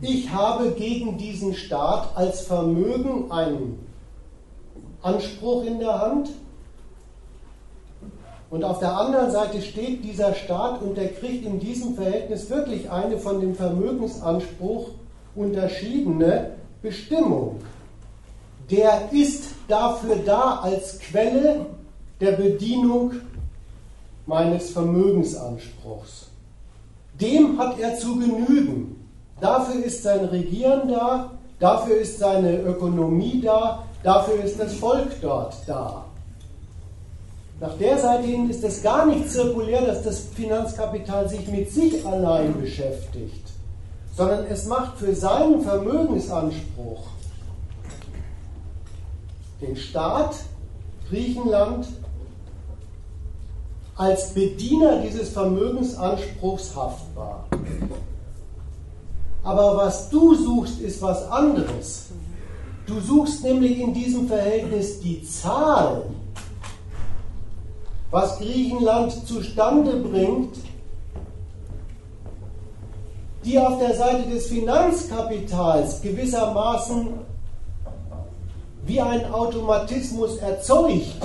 ich habe gegen diesen Staat als Vermögen einen Anspruch in der Hand und auf der anderen Seite steht dieser Staat und der kriegt in diesem Verhältnis wirklich eine von dem Vermögensanspruch unterschiedene Bestimmung. Der ist dafür da als Quelle der Bedienung meines Vermögensanspruchs. Dem hat er zu genügen. Dafür ist sein Regieren da, dafür ist seine Ökonomie da, dafür ist das Volk dort da. Nach der Seite hin ist es gar nicht zirkulär, dass das Finanzkapital sich mit sich allein beschäftigt, sondern es macht für seinen Vermögensanspruch den Staat, Griechenland als Bediener dieses Vermögensanspruchs haftbar. Aber was du suchst, ist was anderes. Du suchst nämlich in diesem Verhältnis die Zahl, was Griechenland zustande bringt, die auf der Seite des Finanzkapitals gewissermaßen wie ein Automatismus erzeugt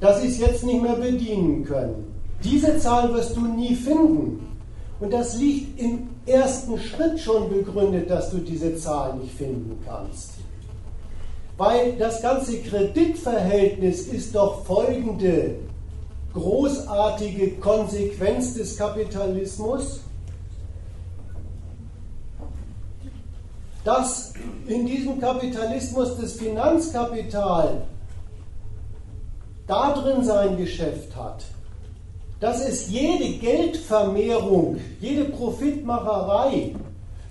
dass sie es jetzt nicht mehr bedienen können. Diese Zahl wirst du nie finden. Und das liegt im ersten Schritt schon begründet, dass du diese Zahl nicht finden kannst. Weil das ganze Kreditverhältnis ist doch folgende großartige Konsequenz des Kapitalismus, dass in diesem Kapitalismus das Finanzkapital da drin sein Geschäft hat, dass es jede Geldvermehrung, jede Profitmacherei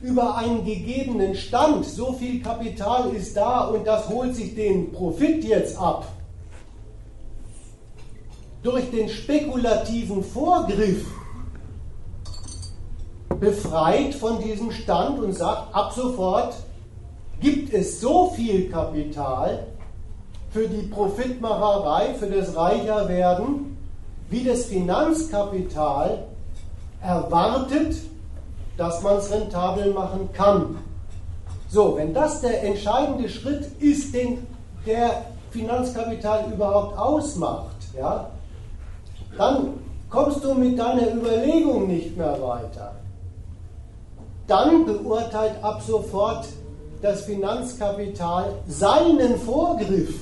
über einen gegebenen Stand, so viel Kapital ist da und das holt sich den Profit jetzt ab, durch den spekulativen Vorgriff befreit von diesem Stand und sagt, ab sofort gibt es so viel Kapital, für die Profitmacherei, für das Reicherwerden, wie das Finanzkapital erwartet, dass man es rentabel machen kann. So, wenn das der entscheidende Schritt ist, den der Finanzkapital überhaupt ausmacht, ja, dann kommst du mit deiner Überlegung nicht mehr weiter. Dann beurteilt ab sofort das Finanzkapital seinen Vorgriff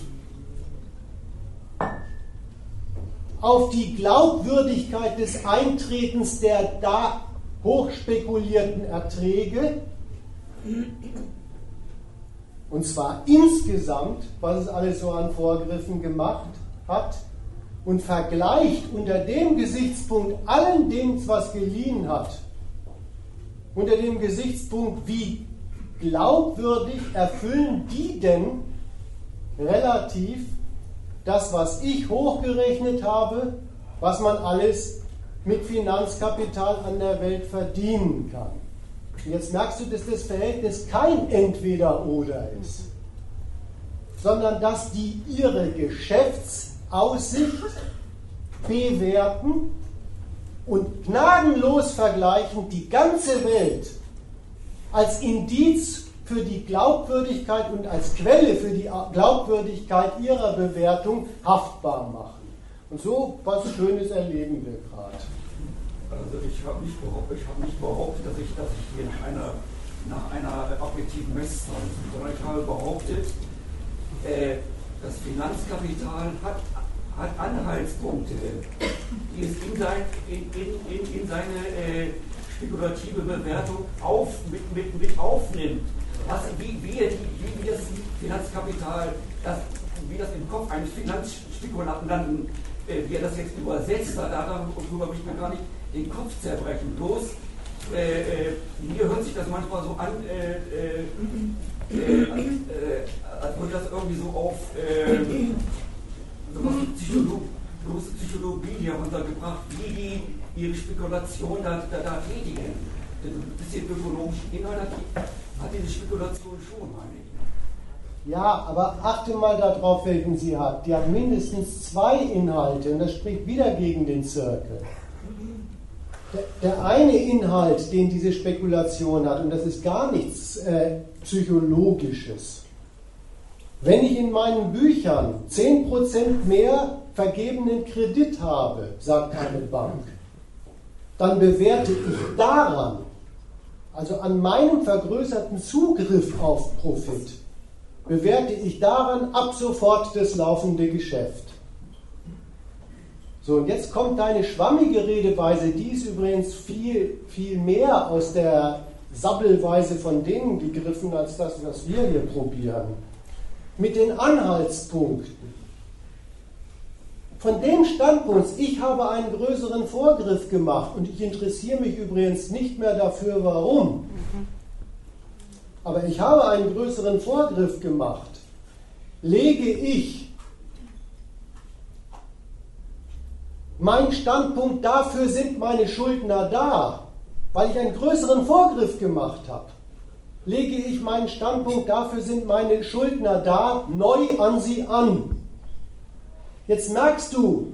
auf die Glaubwürdigkeit des Eintretens der da hochspekulierten Erträge, und zwar insgesamt, was es alles so an Vorgriffen gemacht hat, und vergleicht unter dem Gesichtspunkt allen dem, was geliehen hat, unter dem Gesichtspunkt, wie glaubwürdig erfüllen die denn relativ das, was ich hochgerechnet habe, was man alles mit Finanzkapital an der Welt verdienen kann. Und jetzt merkst du, dass das Verhältnis kein Entweder-Oder ist, sondern dass die ihre Geschäftsaussicht bewerten und gnadenlos vergleichen die ganze Welt als Indiz für die Glaubwürdigkeit und als Quelle für die Glaubwürdigkeit ihrer Bewertung haftbar machen. Und so was Schönes erleben wir gerade. Also ich habe nicht, behauptet, hab nicht behauptet, dass ich, dass ich hier nach einer, nach einer objektiven Messzahl sondern ich habe behauptet, äh, das Finanzkapital hat Anhaltspunkte, die es in, sein, in, in, in, in seine äh, spekulative Bewertung auf, mit, mit, mit aufnimmt. Was, wie, wie, wie, das Finanzkapital, das, wie das im Kopf eines Finanzspekulanten, äh, wie er das jetzt übersetzt hat, darüber will ich gar nicht den Kopf zerbrechen. Bloß, äh, äh, mir hört sich das manchmal so an, äh, äh, äh als, als würde das irgendwie so auf so Psychologie, Psychologie hier runtergebracht, wie die ihre Spekulation da, da, da tätigen. Ein bisschen ökonomischen Inhalt hat, hat diese Spekulation schon, meine ich. Ja, aber achte mal darauf, welchen sie hat. Die hat mindestens zwei Inhalte und das spricht wieder gegen den Zirkel. Der, der eine Inhalt, den diese Spekulation hat, und das ist gar nichts äh, Psychologisches. Wenn ich in meinen Büchern 10% mehr vergebenen Kredit habe, sagt eine Bank, dann bewerte ich daran, also an meinem vergrößerten Zugriff auf Profit, bewerte ich daran ab sofort das laufende Geschäft. So, und jetzt kommt deine schwammige Redeweise, die ist übrigens viel, viel mehr aus der Sabbelweise von denen gegriffen, als das, was wir hier probieren. Mit den Anhaltspunkten. Von dem Standpunkt, ich habe einen größeren Vorgriff gemacht und ich interessiere mich übrigens nicht mehr dafür, warum, aber ich habe einen größeren Vorgriff gemacht, lege ich mein Standpunkt, dafür sind meine Schuldner da, weil ich einen größeren Vorgriff gemacht habe, lege ich meinen Standpunkt, dafür sind meine Schuldner da, neu an sie an. Jetzt merkst du,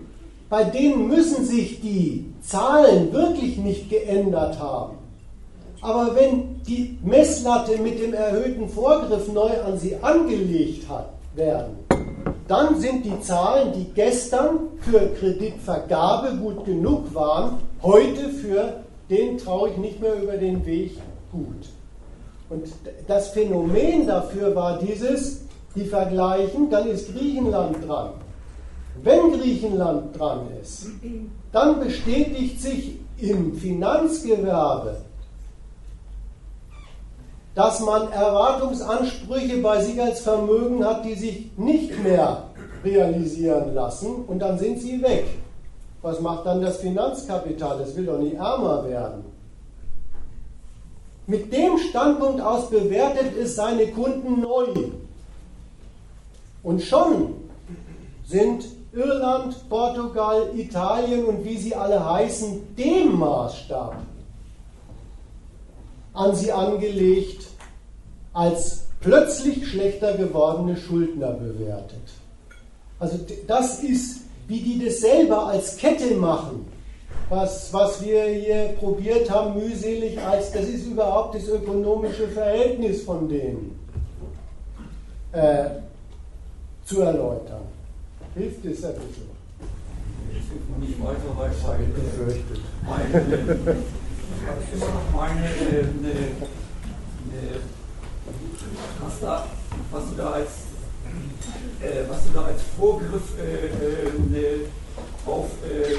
bei denen müssen sich die Zahlen wirklich nicht geändert haben. Aber wenn die Messlatte mit dem erhöhten Vorgriff neu an sie angelegt hat, werden, dann sind die Zahlen, die gestern für Kreditvergabe gut genug waren, heute für den traue ich nicht mehr über den Weg gut. Und das Phänomen dafür war dieses, die vergleichen, dann ist Griechenland dran. Wenn Griechenland dran ist, dann bestätigt sich im Finanzgewerbe, dass man Erwartungsansprüche bei sich als Vermögen hat, die sich nicht mehr realisieren lassen und dann sind sie weg. Was macht dann das Finanzkapital? Das will doch nicht ärmer werden. Mit dem Standpunkt aus bewertet es seine Kunden neu. Und schon sind Irland, Portugal, Italien und wie sie alle heißen, dem Maßstab an sie angelegt, als plötzlich schlechter gewordene Schuldner bewertet. Also das ist, wie die das selber als Kette machen, was, was wir hier probiert haben, mühselig, als das ist überhaupt das ökonomische Verhältnis von denen äh, zu erläutern. Hilft es ein bisschen? Ich nicht weiter, weil ich befürchtet. Meine, immer noch meine, äh, ne, ne, was, da, was du da als, äh, was du da als Vorgriff ne, auf, äh,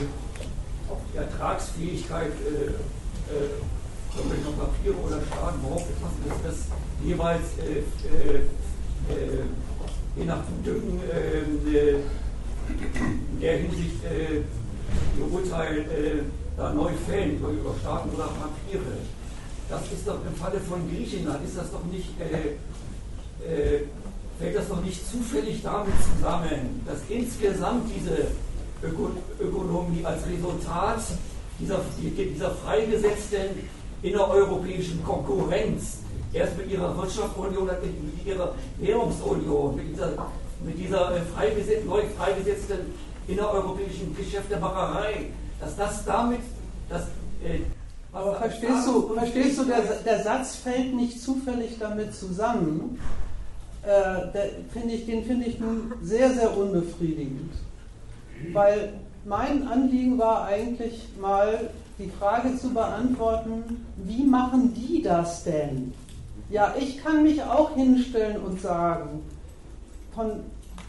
auf die Ertragsfähigkeit äh, irgendwelche Papiere oder Staaten behauptet hast, dass das jeweils je nach Düngen in der Hinsicht äh, die Urteil äh, da neu fällen über Staaten oder Papiere. Das ist doch im Falle von Griechenland, ist das doch nicht, äh, äh, fällt das doch nicht zufällig damit zusammen, dass insgesamt diese Ökonomie als Resultat dieser, dieser freigesetzten innereuropäischen Konkurrenz erst mit ihrer Wirtschaftsunion, mit ihrer Währungsunion, mit dieser mit dieser äh, freigesetz neu freigesetzten innereuropäischen Geschäftemacherei, dass das damit, dass, äh, aber verstehst du, verstehst du der, der Satz fällt nicht zufällig damit zusammen. Äh, find ich, den finde ich nun sehr, sehr unbefriedigend. Weil mein Anliegen war eigentlich mal die Frage zu beantworten, wie machen die das denn? Ja, ich kann mich auch hinstellen und sagen, von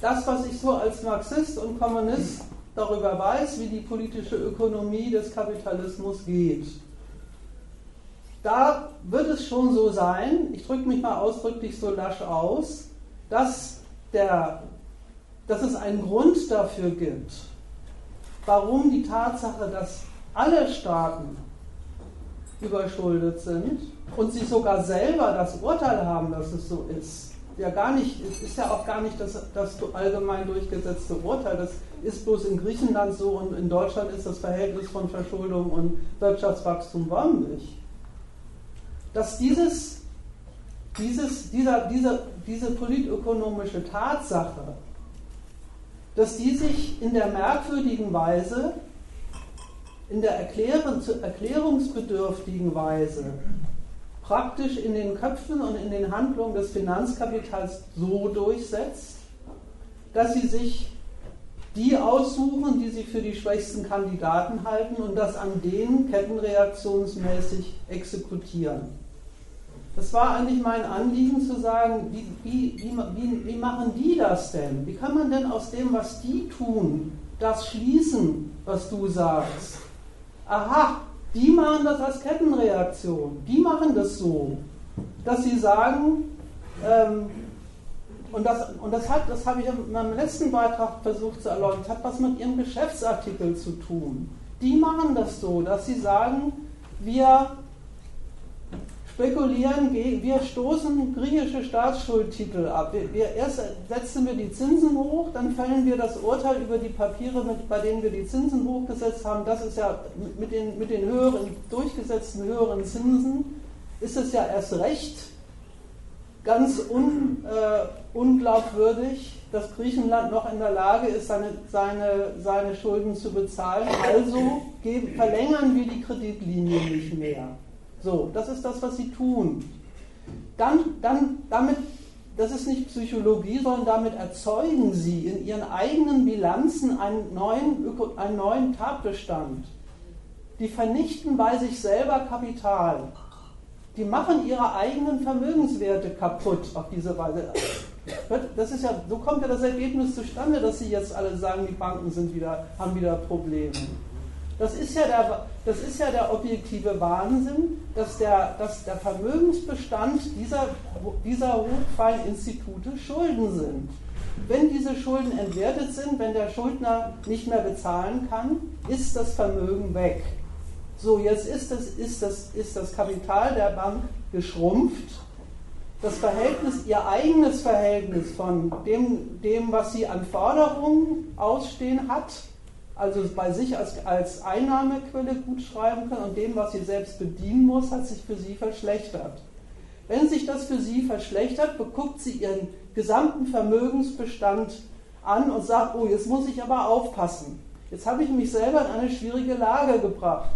das, was ich so als Marxist und Kommunist darüber weiß, wie die politische Ökonomie des Kapitalismus geht. Da wird es schon so sein, ich drücke mich mal ausdrücklich so lasch aus, dass, der, dass es einen Grund dafür gibt, warum die Tatsache, dass alle Staaten überschuldet sind und sie sogar selber das Urteil haben, dass es so ist, ja gar nicht, es ist ja auch gar nicht das, das allgemein durchgesetzte Urteil, das ist bloß in Griechenland so und in Deutschland ist das Verhältnis von Verschuldung und Wirtschaftswachstum förmlich. Dass dieses, dieses, dieser, diese, diese politökonomische Tatsache, dass die sich in der merkwürdigen Weise, in der erklärungsbedürftigen Weise praktisch in den Köpfen und in den Handlungen des Finanzkapitals so durchsetzt, dass sie sich die aussuchen, die sie für die schwächsten Kandidaten halten und das an denen kettenreaktionsmäßig exekutieren. Das war eigentlich mein Anliegen zu sagen, wie, wie, wie, wie, machen die das denn? Wie kann man denn aus dem, was die tun, das schließen, was du sagst? Aha, die machen das als Kettenreaktion. Die machen das so, dass sie sagen, ähm, und das, und das, hat, das habe ich in meinem letzten Beitrag versucht zu erläutern, das hat was mit ihrem Geschäftsartikel zu tun. Die machen das so, dass sie sagen, wir spekulieren, wir stoßen griechische Staatsschuldtitel ab. Wir, wir, erst setzen wir die Zinsen hoch, dann fällen wir das Urteil über die Papiere, mit, bei denen wir die Zinsen hochgesetzt haben. Das ist ja mit den, mit den höheren, durchgesetzten höheren Zinsen, ist es ja erst recht ganz un, äh, unglaubwürdig, dass Griechenland noch in der Lage ist, seine, seine, seine Schulden zu bezahlen. Also geben, verlängern wir die Kreditlinie nicht mehr. So, das ist das, was sie tun. Dann, dann damit, das ist nicht Psychologie, sondern damit erzeugen sie in ihren eigenen Bilanzen einen neuen, einen neuen Tatbestand. Die vernichten bei sich selber Kapital die machen ihre eigenen Vermögenswerte kaputt auf diese Weise. Das ist ja, so kommt ja das Ergebnis zustande, dass sie jetzt alle sagen, die Banken sind wieder, haben wieder Probleme. Das ist ja der, das ist ja der objektive Wahnsinn, dass der, dass der Vermögensbestand dieser, dieser hochfeinen Institute Schulden sind. Wenn diese Schulden entwertet sind, wenn der Schuldner nicht mehr bezahlen kann, ist das Vermögen weg. So, jetzt ist das, ist, das, ist das Kapital der Bank geschrumpft. Das Verhältnis, ihr eigenes Verhältnis von dem, dem, was sie an Forderungen ausstehen hat, also bei sich als, als Einnahmequelle gut schreiben kann, und dem, was sie selbst bedienen muss, hat sich für sie verschlechtert. Wenn sich das für sie verschlechtert, beguckt sie ihren gesamten Vermögensbestand an und sagt, oh, jetzt muss ich aber aufpassen. Jetzt habe ich mich selber in eine schwierige Lage gebracht.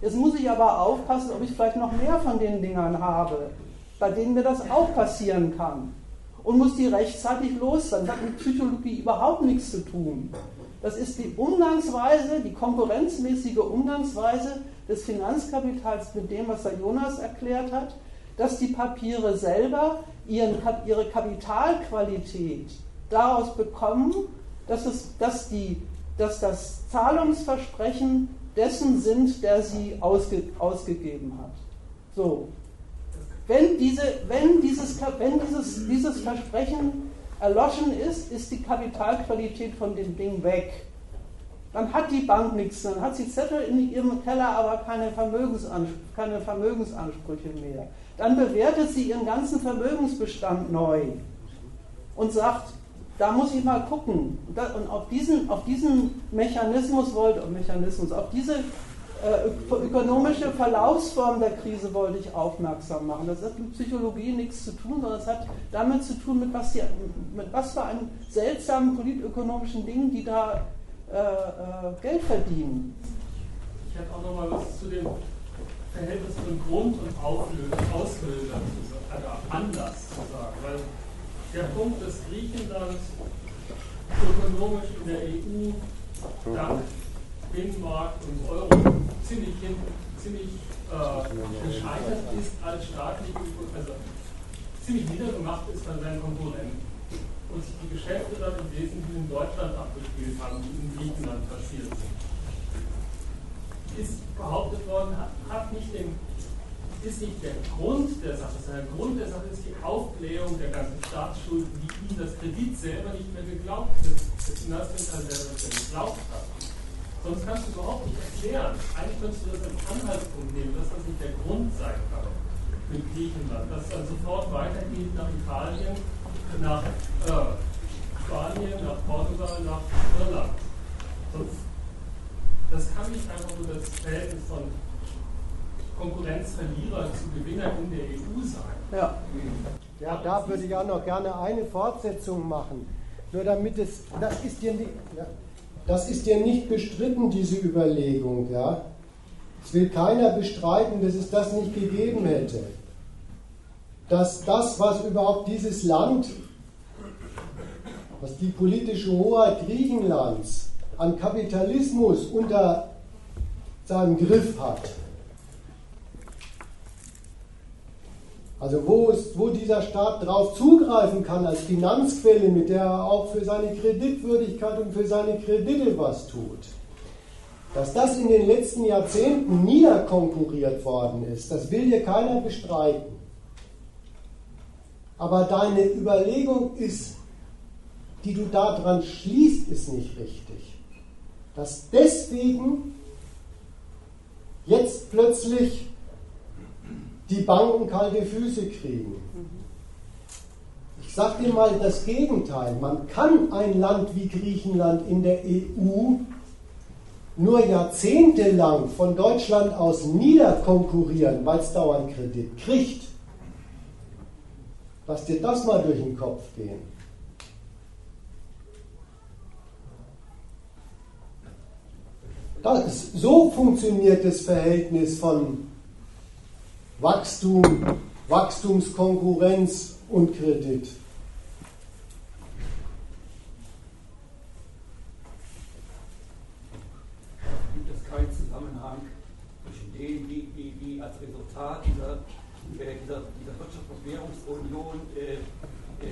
Jetzt muss ich aber aufpassen, ob ich vielleicht noch mehr von den Dingern habe, bei denen mir das auch passieren kann. Und muss die rechtzeitig los sein. Das hat mit Psychologie überhaupt nichts zu tun. Das ist die Umgangsweise, die konkurrenzmäßige Umgangsweise des Finanzkapitals mit dem, was der Jonas erklärt hat, dass die Papiere selber ihren, ihre Kapitalqualität daraus bekommen, dass, es, dass, die, dass das Zahlungsversprechen dessen sind, der sie ausge, ausgegeben hat. So. Wenn, diese, wenn, dieses, wenn dieses, dieses Versprechen erloschen ist, ist die Kapitalqualität von dem Ding weg. Dann hat die Bank nichts, dann hat sie Zettel in ihrem Keller, aber keine, Vermögensanspr keine Vermögensansprüche mehr. Dann bewertet sie ihren ganzen Vermögensbestand neu und sagt, da muss ich mal gucken. Und auf diesen, auf diesen Mechanismus wollte, Mechanismus, auf diese ökonomische Verlaufsform der Krise wollte ich aufmerksam machen. Das hat mit Psychologie nichts zu tun, sondern es hat damit zu tun, mit was, die, mit was für einem seltsamen politökonomischen Dingen, die da äh, äh, Geld verdienen. Ich hätte auch noch mal was zu dem Verhältnis von Grund und Auslöser, also Anlass zu sagen. Weil der Punkt, dass Griechenland ökonomisch in der EU dank Binnenmarkt und Euro ziemlich ziemlich äh, gescheitert ist als staatliche, also ziemlich niedergemacht ist bei seinen Konkurrenten und sich die Geschäfte dann im Wesentlichen in Deutschland abgespielt haben, die in Griechenland passiert sind. Ist behauptet worden, hat, hat nicht den, ist nicht der Grund der Sache, sondern der Grund der Sache ist die Aufblähung der ganzen Staatsschuld, die ihm das Kredit selber nicht mehr geglaubt hat, das Finanzminister selber nicht mehr geglaubt hat. Sonst kannst du überhaupt nicht erklären. Eigentlich könntest du das als Anhaltspunkt nehmen, dass das nicht der Grund sein kann mit Griechenland, dass es dann sofort weitergeht nach Italien nach äh, Spanien, nach Portugal, nach Irland. Sonst, das kann nicht einfach nur das Verhältnis von Konkurrenzverlierer zu Gewinner in der EU sein. Ja. Ja, da würde ich auch noch gerne eine Fortsetzung machen. Nur damit es, das ist dir nicht, ja, das ist dir nicht bestritten, diese Überlegung, ja. Es will keiner bestreiten, dass es das nicht gegeben hätte dass das, was überhaupt dieses Land, was die politische Hoheit Griechenlands an Kapitalismus unter seinem Griff hat, also wo, es, wo dieser Staat darauf zugreifen kann als Finanzquelle, mit der er auch für seine Kreditwürdigkeit und für seine Kredite was tut, dass das in den letzten Jahrzehnten niederkonkurriert worden ist, das will hier keiner bestreiten. Aber deine Überlegung ist, die du daran schließt, ist nicht richtig. Dass deswegen jetzt plötzlich die Banken kalte Füße kriegen. Ich sage dir mal das Gegenteil. Man kann ein Land wie Griechenland in der EU nur jahrzehntelang von Deutschland aus niederkonkurrieren, weil es dauernd Kredit kriegt. Lass dir das mal durch den Kopf gehen. Das, so funktioniert das Verhältnis von Wachstum, Wachstumskonkurrenz und Kredit. Gibt es keinen Zusammenhang zwischen dem, wie, wie, wie als Resultat dieser, äh, dieser, dieser Wirtschafts- und Währungsunion, äh, äh,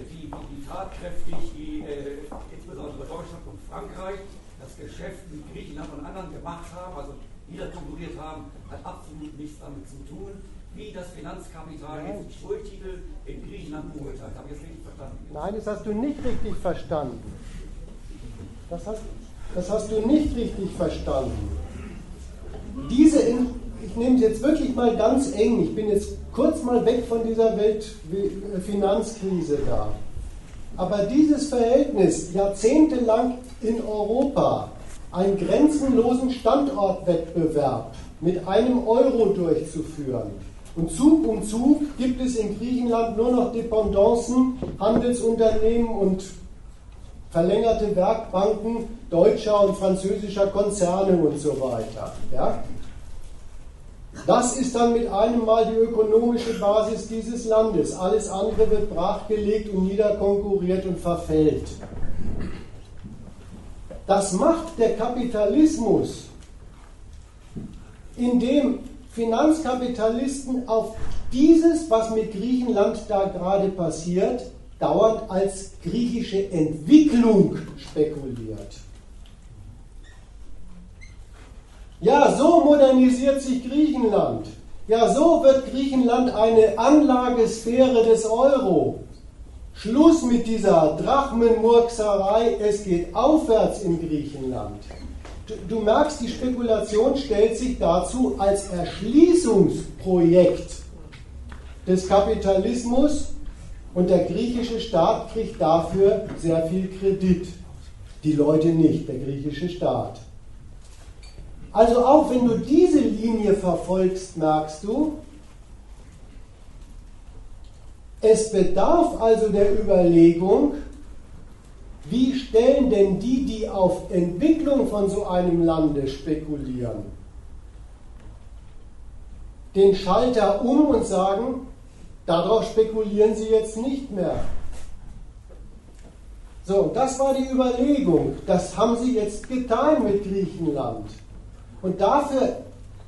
wie, wie tatkräftig die, äh, insbesondere Deutschland und Frankreich das Geschäft mit Griechenland und anderen gemacht haben, also wieder konkurriert haben, hat absolut nichts damit zu tun, wie das Finanzkapital Nein. jetzt Schuldtitel in Griechenland beurteilt. Habe ich das richtig verstanden? Nein, das hast du nicht richtig verstanden. Das hast, das hast du nicht richtig verstanden. Diese, ich nehme es jetzt wirklich mal ganz eng, ich bin jetzt kurz mal weg von dieser Weltfinanzkrise da. Aber dieses Verhältnis jahrzehntelang in Europa, einen grenzenlosen Standortwettbewerb mit einem Euro durchzuführen, und Zug um Zug gibt es in Griechenland nur noch Dependancen, Handelsunternehmen und verlängerte Werkbanken deutscher und französischer Konzerne und so weiter. Ja? Das ist dann mit einem Mal die ökonomische Basis dieses Landes. Alles andere wird brachgelegt und niederkonkurriert und verfällt. Das macht der Kapitalismus, indem Finanzkapitalisten auf dieses, was mit Griechenland da gerade passiert, dauernd als griechische Entwicklung spekuliert. Ja, so modernisiert sich Griechenland. Ja, so wird Griechenland eine Anlagesphäre des Euro. Schluss mit dieser Drachmenmurkserei, es geht aufwärts in Griechenland. Du, merkst, die Spekulation stellt sich dazu als Erschließungsprojekt des Kapitalismus und der griechische Staat kriegt dafür sehr viel Kredit. Die Leute nicht, der griechische Staat. Also auch wenn du diese Linie verfolgst, merkst du, es bedarf also der Überlegung, wie stellen denn die, die auf Entwicklung von so einem Lande spekulieren, den Schalter um und sagen, darauf spekulieren sie jetzt nicht mehr. So, das war die Überlegung. Das haben sie jetzt getan mit Griechenland. Und dafür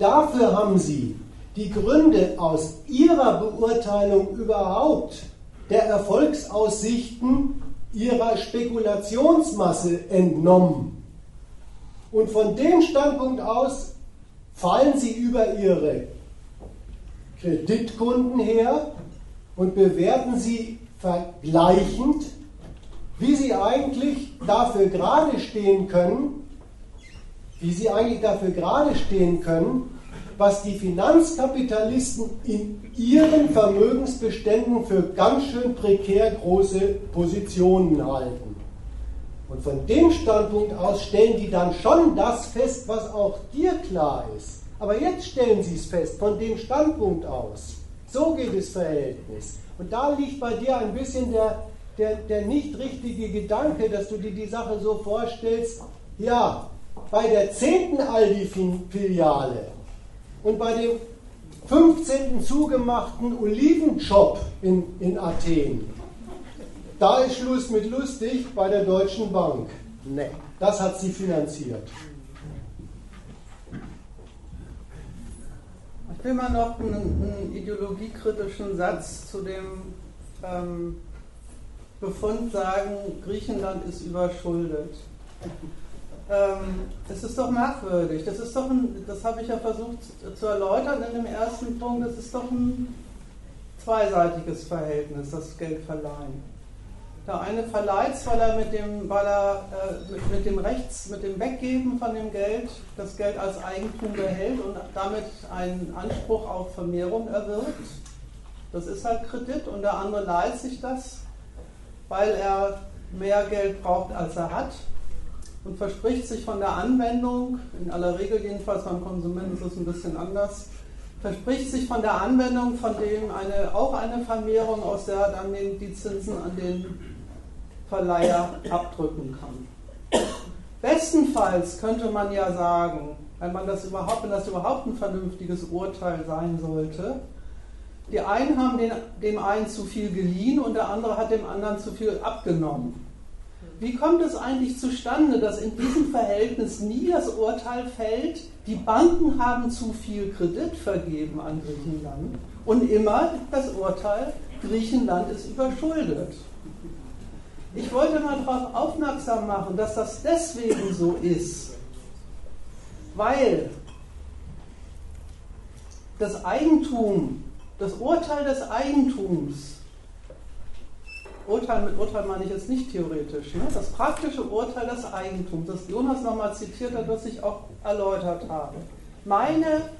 Dafür haben Sie die Gründe aus Ihrer Beurteilung überhaupt der Erfolgsaussichten Ihrer Spekulationsmasse entnommen. Und von dem Standpunkt aus fallen Sie über Ihre Kreditkunden her und bewerten sie vergleichend, wie sie eigentlich dafür gerade stehen können, wie sie eigentlich dafür gerade stehen können, was die Finanzkapitalisten in ihren Vermögensbeständen für ganz schön prekär große Positionen halten. Und von dem Standpunkt aus stellen die dann schon das fest, was auch dir klar ist. Aber jetzt stellen sie es fest, von dem Standpunkt aus. So geht das Verhältnis. Und da liegt bei dir ein bisschen der, der, der nicht richtige Gedanke, dass du dir die Sache so vorstellst, ja, bei der 10. Aldi-Filiale und bei dem 15. zugemachten Olivenshop in, in Athen, da ist Schluss mit lustig bei der Deutschen Bank. Nee, das hat sie finanziert. Ich will mal noch einen, einen ideologiekritischen Satz zu dem ähm, Befund sagen, Griechenland ist überschuldet. Ähm, das ist doch merkwürdig. Das ist doch ein, das habe ich ja versucht zu erläutern in dem ersten Punkt, das ist doch ein zweiseitiges Verhältnis, das Geldverleihen. Der eine verleiht es, weil er mit dem, weil er äh, mit, mit, dem Rechts, mit dem Weggeben von dem Geld das Geld als Eigentum behält und damit einen Anspruch auf Vermehrung erwirbt. Das ist halt Kredit und der andere leiht sich das, weil er mehr Geld braucht, als er hat und verspricht sich von der Anwendung, in aller Regel jedenfalls beim Konsumenten ist es ein bisschen anders, verspricht sich von der Anwendung von dem eine, auch eine Vermehrung, aus der er dann den, die Zinsen an den Verleiher abdrücken kann. Bestenfalls könnte man ja sagen, wenn man das überhaupt, wenn das überhaupt ein vernünftiges Urteil sein sollte, die einen haben den, dem einen zu viel geliehen und der andere hat dem anderen zu viel abgenommen. Wie kommt es eigentlich zustande, dass in diesem Verhältnis nie das Urteil fällt, die Banken haben zu viel Kredit vergeben an Griechenland und immer das Urteil, Griechenland ist überschuldet? Ich wollte mal darauf aufmerksam machen, dass das deswegen so ist, weil das Eigentum, das Urteil des Eigentums, Urteil mit Urteil meine ich jetzt nicht theoretisch, ne? das praktische Urteil des Eigentums, das Jonas nochmal zitiert hat, was ich auch erläutert habe. Meine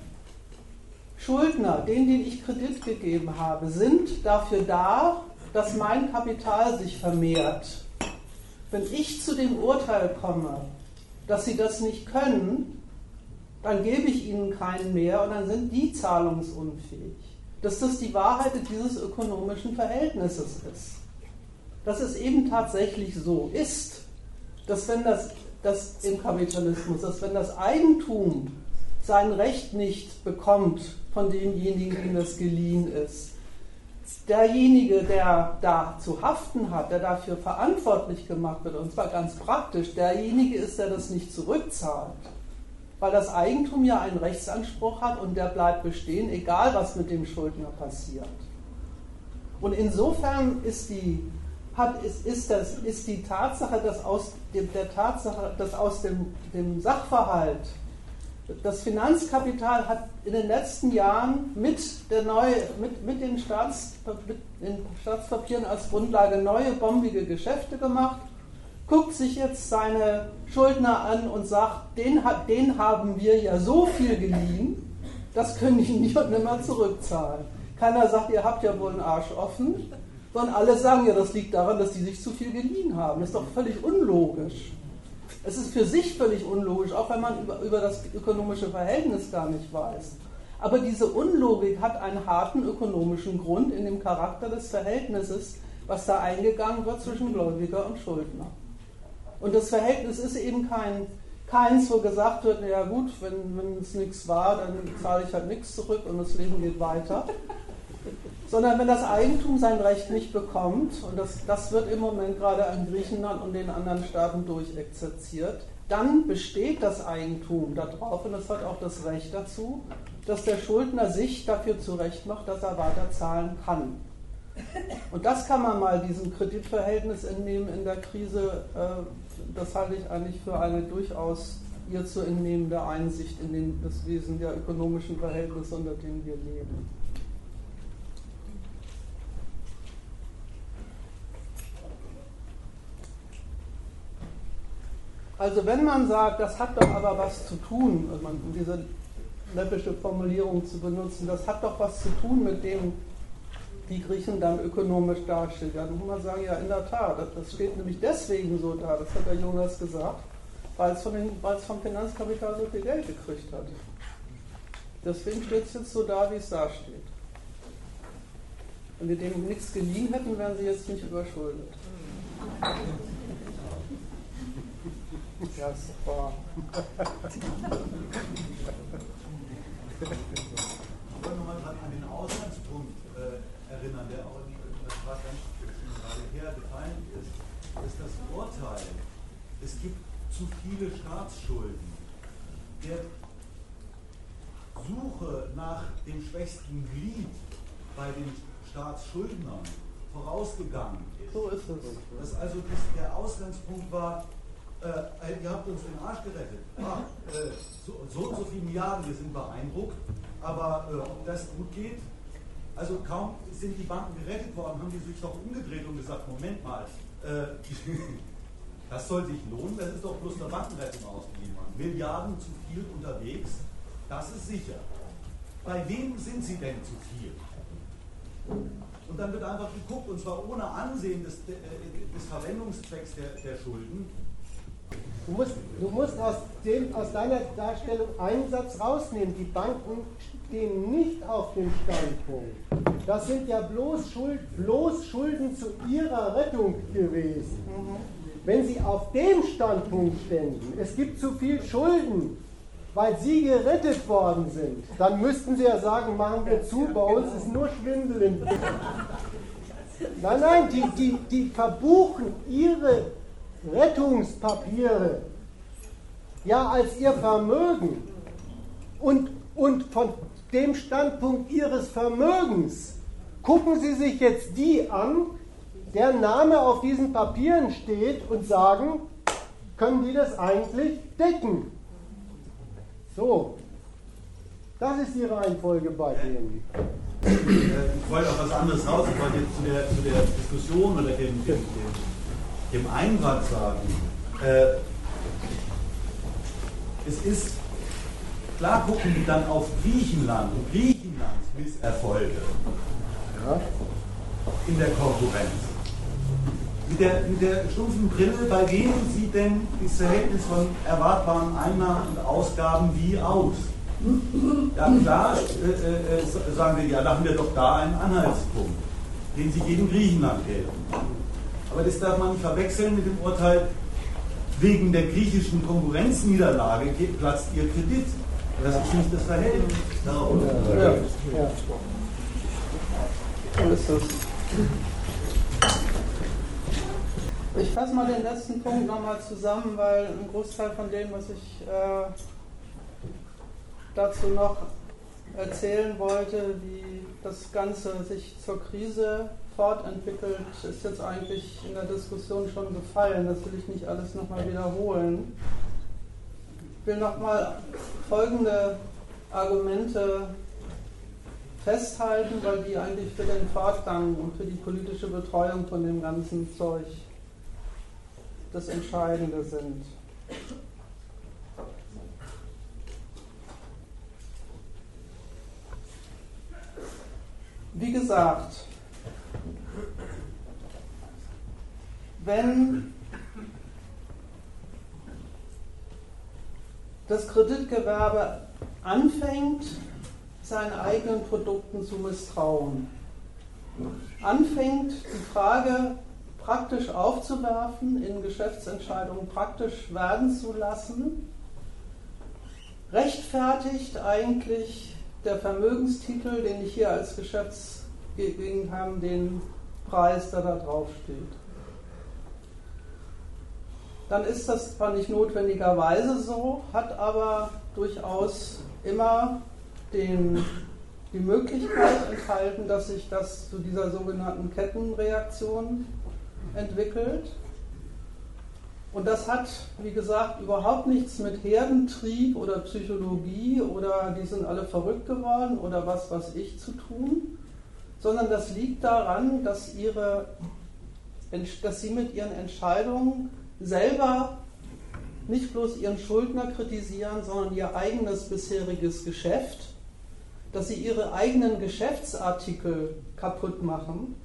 Schuldner, denen, denen ich Kredit gegeben habe, sind dafür da, dass mein Kapital sich vermehrt. Wenn ich zu dem Urteil komme, dass sie das nicht können, dann gebe ich ihnen keinen mehr und dann sind die zahlungsunfähig. Dass das die Wahrheit dieses ökonomischen Verhältnisses ist. Dass es eben tatsächlich so ist, dass wenn das, das im Kapitalismus, dass wenn das Eigentum sein Recht nicht bekommt von denjenigen, denen das geliehen ist, derjenige, der da zu haften hat, der dafür verantwortlich gemacht wird, und zwar ganz praktisch, derjenige ist, der das nicht zurückzahlt. Weil das Eigentum ja einen Rechtsanspruch hat und der bleibt bestehen, egal was mit dem Schuldner passiert. Und insofern ist die, hat, ist, ist, das, ist die Tatsache, dass aus, dem, der Tatsache, dass aus dem, dem Sachverhalt das Finanzkapital hat in den letzten Jahren mit, der neue, mit, mit, den, Staats, mit den Staatspapieren als Grundlage neue bombige Geschäfte gemacht, guckt sich jetzt seine Schuldner an und sagt, den, den haben wir ja so viel geliehen, das können die nicht mehr zurückzahlen. Keiner sagt, ihr habt ja wohl einen Arsch offen, sondern alle sagen ja, das liegt daran, dass die sich zu viel geliehen haben. Das ist doch völlig unlogisch. Es ist für sich völlig unlogisch, auch wenn man über, über das ökonomische Verhältnis gar nicht weiß. Aber diese Unlogik hat einen harten ökonomischen Grund in dem Charakter des Verhältnisses, was da eingegangen wird zwischen Gläubiger und Schuldner. Und das Verhältnis ist eben kein, keins, wo gesagt wird, naja gut, wenn, wenn es nichts war, dann zahle ich halt nichts zurück und das Leben geht weiter sondern wenn das Eigentum sein Recht nicht bekommt, und das, das wird im Moment gerade an Griechenland und den anderen Staaten durchexerziert, dann besteht das Eigentum darauf und es hat auch das Recht dazu, dass der Schuldner sich dafür zurechtmacht, dass er weiter zahlen kann. Und das kann man mal diesem Kreditverhältnis entnehmen in der Krise. Äh, das halte ich eigentlich für eine durchaus ihr zu entnehmende Einsicht in das Wesen der ökonomischen Verhältnisse, unter denen wir leben. Also wenn man sagt, das hat doch aber was zu tun, um diese läppische Formulierung zu benutzen, das hat doch was zu tun mit dem, wie Griechen dann ökonomisch dastehen. Dann muss man sagen, ja in der Tat, das steht nämlich deswegen so da, das hat der Jonas gesagt, weil es, von den, weil es vom Finanzkapital so viel Geld gekriegt hat. Deswegen steht es jetzt so da, wie es da steht. Wenn wir dem nichts geliehen hätten, wären sie jetzt nicht überschuldet. Ja, super. Ich wollte nochmal an den Ausgangspunkt äh, erinnern, der auch in der Frage gerade her gefallen ist, ist das Urteil, es gibt zu viele Staatsschulden. Der Suche nach dem schwächsten Glied bei den Staatsschuldnern vorausgegangen ist. So ist es. Dass also das, der Ausgangspunkt war, äh, ihr habt uns den Arsch gerettet. Ah, äh, so, so und so viele Milliarden, wir sind beeindruckt. Aber äh, ob das gut geht, also kaum sind die Banken gerettet worden, haben die sich doch umgedreht und gesagt, Moment mal, äh, das soll sich lohnen, das ist doch bloß eine Bankenrettung ausgegeben worden. Milliarden zu viel unterwegs, das ist sicher. Bei wem sind sie denn zu viel? Und dann wird einfach geguckt, und zwar ohne Ansehen des, äh, des Verwendungszwecks der, der Schulden, Du musst, du musst aus, dem, aus deiner Darstellung einen Satz rausnehmen. Die Banken stehen nicht auf dem Standpunkt. Das sind ja bloß, Schuld, bloß Schulden zu ihrer Rettung gewesen. Wenn sie auf dem Standpunkt ständen, es gibt zu viel Schulden, weil sie gerettet worden sind, dann müssten sie ja sagen, machen wir zu, bei uns ist nur Schwindel im Nein, nein, die, die, die verbuchen ihre Rettungspapiere ja als ihr Vermögen und, und von dem Standpunkt ihres Vermögens gucken Sie sich jetzt die an, deren Name auf diesen Papieren steht und sagen, können die das eigentlich decken? So, das ist die Reihenfolge bei denen. Ich wollte auch was anderes raus. Ich wollte jetzt zu der, zu der Diskussion oder dem, dem, dem dem Einwand sagen, äh, es ist, klar gucken die dann auf Griechenland und Griechenlands Misserfolge ja. in der Konkurrenz. Mit der, mit der stumpfen Brille, bei wem sieht denn das Verhältnis von erwartbaren Einnahmen und Ausgaben wie aus? Ja klar, äh, äh, äh sagen wir, ja, da haben wir doch da einen Anhaltspunkt, den Sie gegen Griechenland gelten. Aber das darf man nicht verwechseln mit dem Urteil, wegen der griechischen Konkurrenzniederlage platzt ihr Kredit. Das ist nicht das Verhältnis. Ja, ja. Ich fasse mal den letzten Punkt nochmal zusammen, weil ein Großteil von dem, was ich äh, dazu noch erzählen wollte, wie das Ganze sich zur Krise fortentwickelt, ist jetzt eigentlich in der Diskussion schon gefallen. Das will ich nicht alles nochmal wiederholen. Ich will nochmal folgende Argumente festhalten, weil die eigentlich für den Fortgang und für die politische Betreuung von dem ganzen Zeug das Entscheidende sind. Wie gesagt, wenn das Kreditgewerbe anfängt, seinen eigenen Produkten zu misstrauen, anfängt, die Frage praktisch aufzuwerfen, in Geschäftsentscheidungen praktisch werden zu lassen, rechtfertigt eigentlich der Vermögenstitel, den ich hier als Geschäftsgegend habe, den Preis, der da drauf steht. Dann ist das zwar nicht notwendigerweise so, hat aber durchaus immer den, die Möglichkeit enthalten, dass sich das zu dieser sogenannten Kettenreaktion entwickelt. Und das hat, wie gesagt, überhaupt nichts mit Herdentrieb oder Psychologie oder die sind alle verrückt geworden oder was weiß ich zu tun, sondern das liegt daran, dass, ihre, dass sie mit ihren Entscheidungen selber nicht bloß ihren Schuldner kritisieren, sondern ihr eigenes bisheriges Geschäft, dass sie ihre eigenen Geschäftsartikel kaputt machen.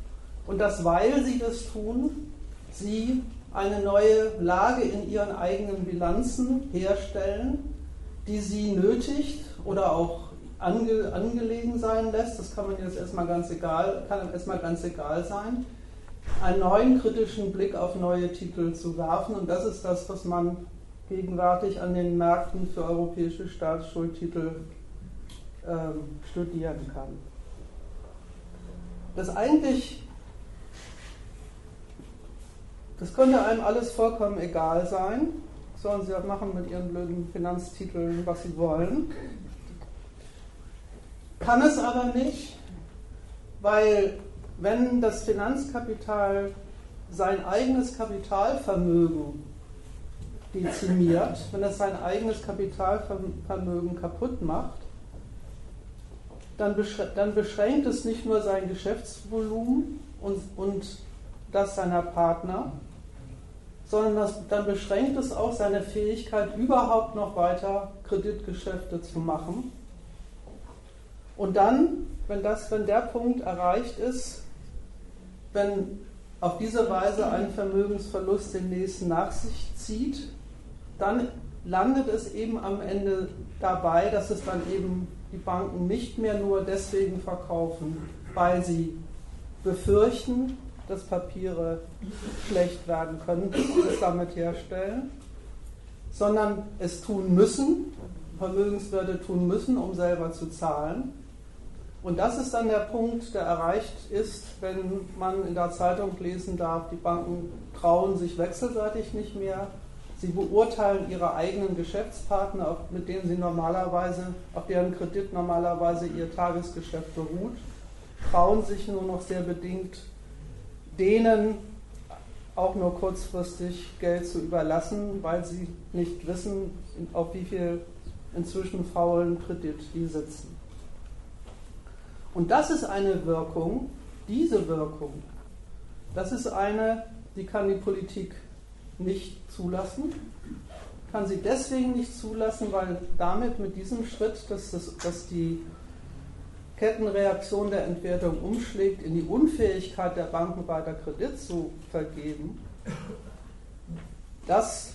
Und dass, weil sie das tun, sie eine neue Lage in ihren eigenen Bilanzen herstellen, die sie nötigt oder auch ange, angelegen sein lässt, das kann man jetzt erstmal ganz egal, kann erstmal ganz egal sein, einen neuen kritischen Blick auf neue Titel zu werfen. Und das ist das, was man gegenwärtig an den Märkten für europäische Staatsschuldtitel ähm, studieren kann. Das eigentlich, das könnte einem alles vollkommen egal sein. Sollen sie halt machen mit ihren blöden Finanztiteln, was sie wollen. Kann es aber nicht, weil wenn das Finanzkapital sein eigenes Kapitalvermögen dezimiert, wenn es sein eigenes Kapitalvermögen kaputt macht, dann, beschränkt es nicht nur sein Geschäftsvolumen und, und das seiner Partner, sondern das, dann beschränkt es auch seine Fähigkeit, überhaupt noch weiter Kreditgeschäfte zu machen. Und dann, wenn, das, wenn der Punkt erreicht ist, wenn auf diese Weise ein Vermögensverlust den nächsten nach sich zieht, dann landet es eben am Ende dabei, dass es dann eben die Banken nicht mehr nur deswegen verkaufen, weil sie befürchten, dass Papiere schlecht werden können und es damit herstellen, sondern es tun müssen, Vermögenswerte tun müssen, um selber zu zahlen und das ist dann der Punkt, der erreicht ist, wenn man in der Zeitung lesen darf, die Banken trauen sich wechselseitig nicht mehr. Sie beurteilen ihre eigenen Geschäftspartner, mit denen sie normalerweise, auf deren Kredit normalerweise ihr Tagesgeschäft beruht, trauen sich nur noch sehr bedingt, denen auch nur kurzfristig Geld zu überlassen, weil sie nicht wissen, auf wie viel inzwischen faulen Kredit die sitzen. Und das ist eine Wirkung, diese Wirkung, das ist eine, die kann die Politik nicht zulassen. Kann sie deswegen nicht zulassen, weil damit mit diesem Schritt, dass, das, dass die Kettenreaktion der Entwertung umschlägt in die Unfähigkeit der Banken weiter Kredit zu vergeben, das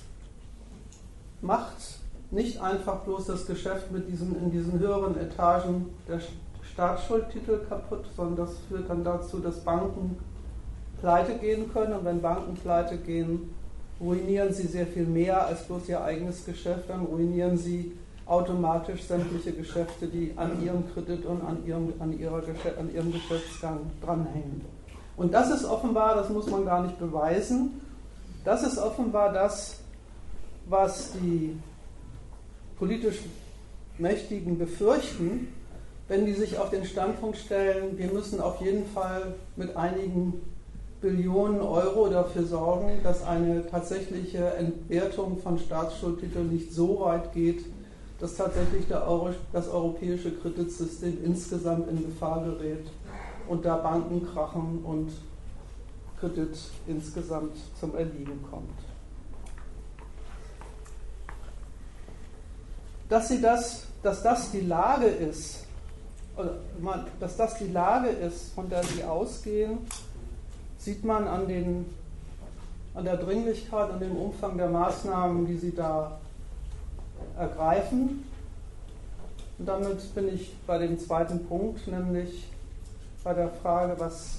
macht nicht einfach bloß das Geschäft mit diesen, in diesen höheren Etagen der Staatsschuldtitel kaputt, sondern das führt dann dazu, dass Banken pleite gehen können. Und wenn Banken pleite gehen, ruinieren sie sehr viel mehr als bloß ihr eigenes Geschäft, dann ruinieren sie automatisch sämtliche Geschäfte, die an ihrem Kredit und an ihrem, an ihrer, an ihrem Geschäftsgang dranhängen. Und das ist offenbar, das muss man gar nicht beweisen, das ist offenbar das, was die politisch Mächtigen befürchten, wenn die sich auf den Standpunkt stellen, wir müssen auf jeden Fall mit einigen Billionen Euro dafür sorgen, dass eine tatsächliche Entwertung von Staatsschuldtiteln nicht so weit geht, dass tatsächlich Euro, das europäische Kreditsystem insgesamt in Gefahr gerät und da Banken krachen und Kredit insgesamt zum Erliegen kommt. Dass, sie das, dass das die Lage ist, dass das die Lage ist, von der sie ausgehen, sieht man an, den, an der Dringlichkeit und dem Umfang der Maßnahmen, die sie da ergreifen. Und damit bin ich bei dem zweiten Punkt, nämlich bei der Frage, was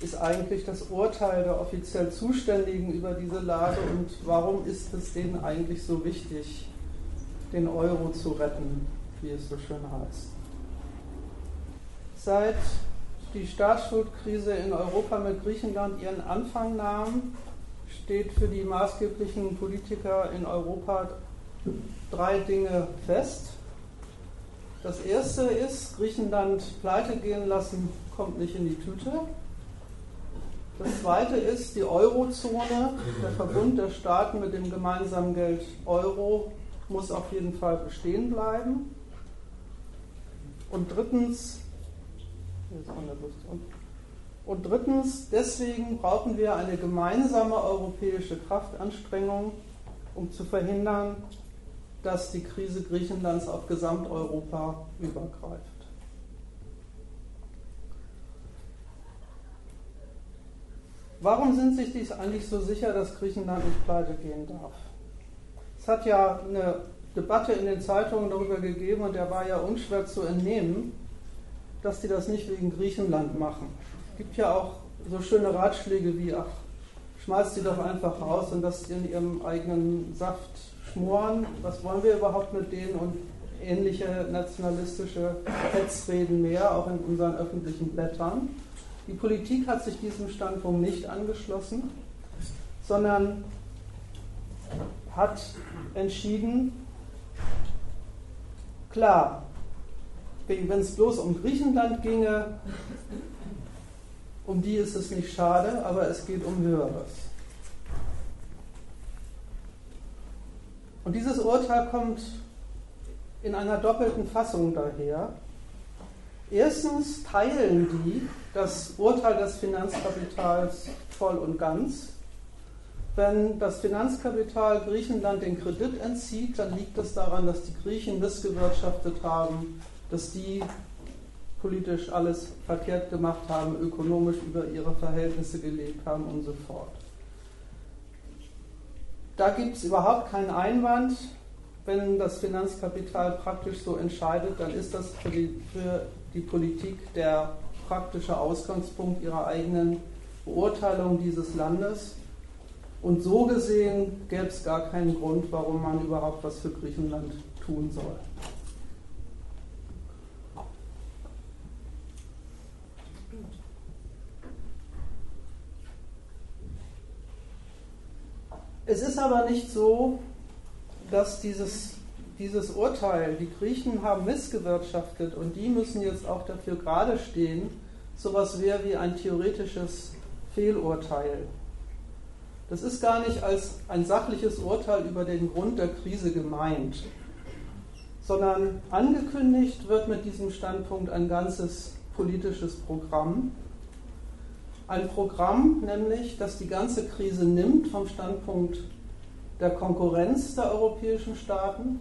ist eigentlich das Urteil der offiziell Zuständigen über diese Lage und warum ist es denen eigentlich so wichtig, den Euro zu retten, wie es so schön heißt seit die Staatsschuldkrise in Europa mit Griechenland ihren Anfang nahm, steht für die maßgeblichen Politiker in Europa drei Dinge fest. Das erste ist, Griechenland pleite gehen lassen, kommt nicht in die Tüte. Das zweite ist, die Eurozone, der Verbund der Staaten mit dem gemeinsamen Geld Euro, muss auf jeden Fall bestehen bleiben. Und drittens, und drittens, deswegen brauchen wir eine gemeinsame europäische Kraftanstrengung, um zu verhindern, dass die Krise Griechenlands auf Gesamteuropa übergreift. Warum sind sich dies eigentlich so sicher, dass Griechenland nicht pleite gehen darf? Es hat ja eine Debatte in den Zeitungen darüber gegeben und der war ja unschwer zu entnehmen, dass die das nicht wegen Griechenland machen. Es gibt ja auch so schöne Ratschläge wie, ach, schmeißt sie doch einfach raus und das in ihrem eigenen Saft schmoren. Was wollen wir überhaupt mit denen und ähnliche nationalistische Hetzreden mehr, auch in unseren öffentlichen Blättern. Die Politik hat sich diesem Standpunkt nicht angeschlossen, sondern hat entschieden, klar, wenn es bloß um Griechenland ginge, um die ist es nicht schade, aber es geht um Höheres. Und dieses Urteil kommt in einer doppelten Fassung daher. Erstens teilen die das Urteil des Finanzkapitals voll und ganz. Wenn das Finanzkapital Griechenland den Kredit entzieht, dann liegt es daran, dass die Griechen missgewirtschaftet haben, dass die politisch alles verkehrt gemacht haben, ökonomisch über ihre Verhältnisse gelebt haben und so fort. Da gibt es überhaupt keinen Einwand. Wenn das Finanzkapital praktisch so entscheidet, dann ist das für die, für die Politik der praktische Ausgangspunkt ihrer eigenen Beurteilung dieses Landes. Und so gesehen gäbe es gar keinen Grund, warum man überhaupt was für Griechenland tun soll. Es ist aber nicht so, dass dieses dieses Urteil, die Griechen haben missgewirtschaftet und die müssen jetzt auch dafür gerade stehen, sowas wäre wie ein theoretisches Fehlurteil. Das ist gar nicht als ein sachliches Urteil über den Grund der Krise gemeint, sondern angekündigt wird mit diesem Standpunkt ein ganzes politisches Programm. Ein Programm nämlich, das die ganze Krise nimmt vom Standpunkt der Konkurrenz der europäischen Staaten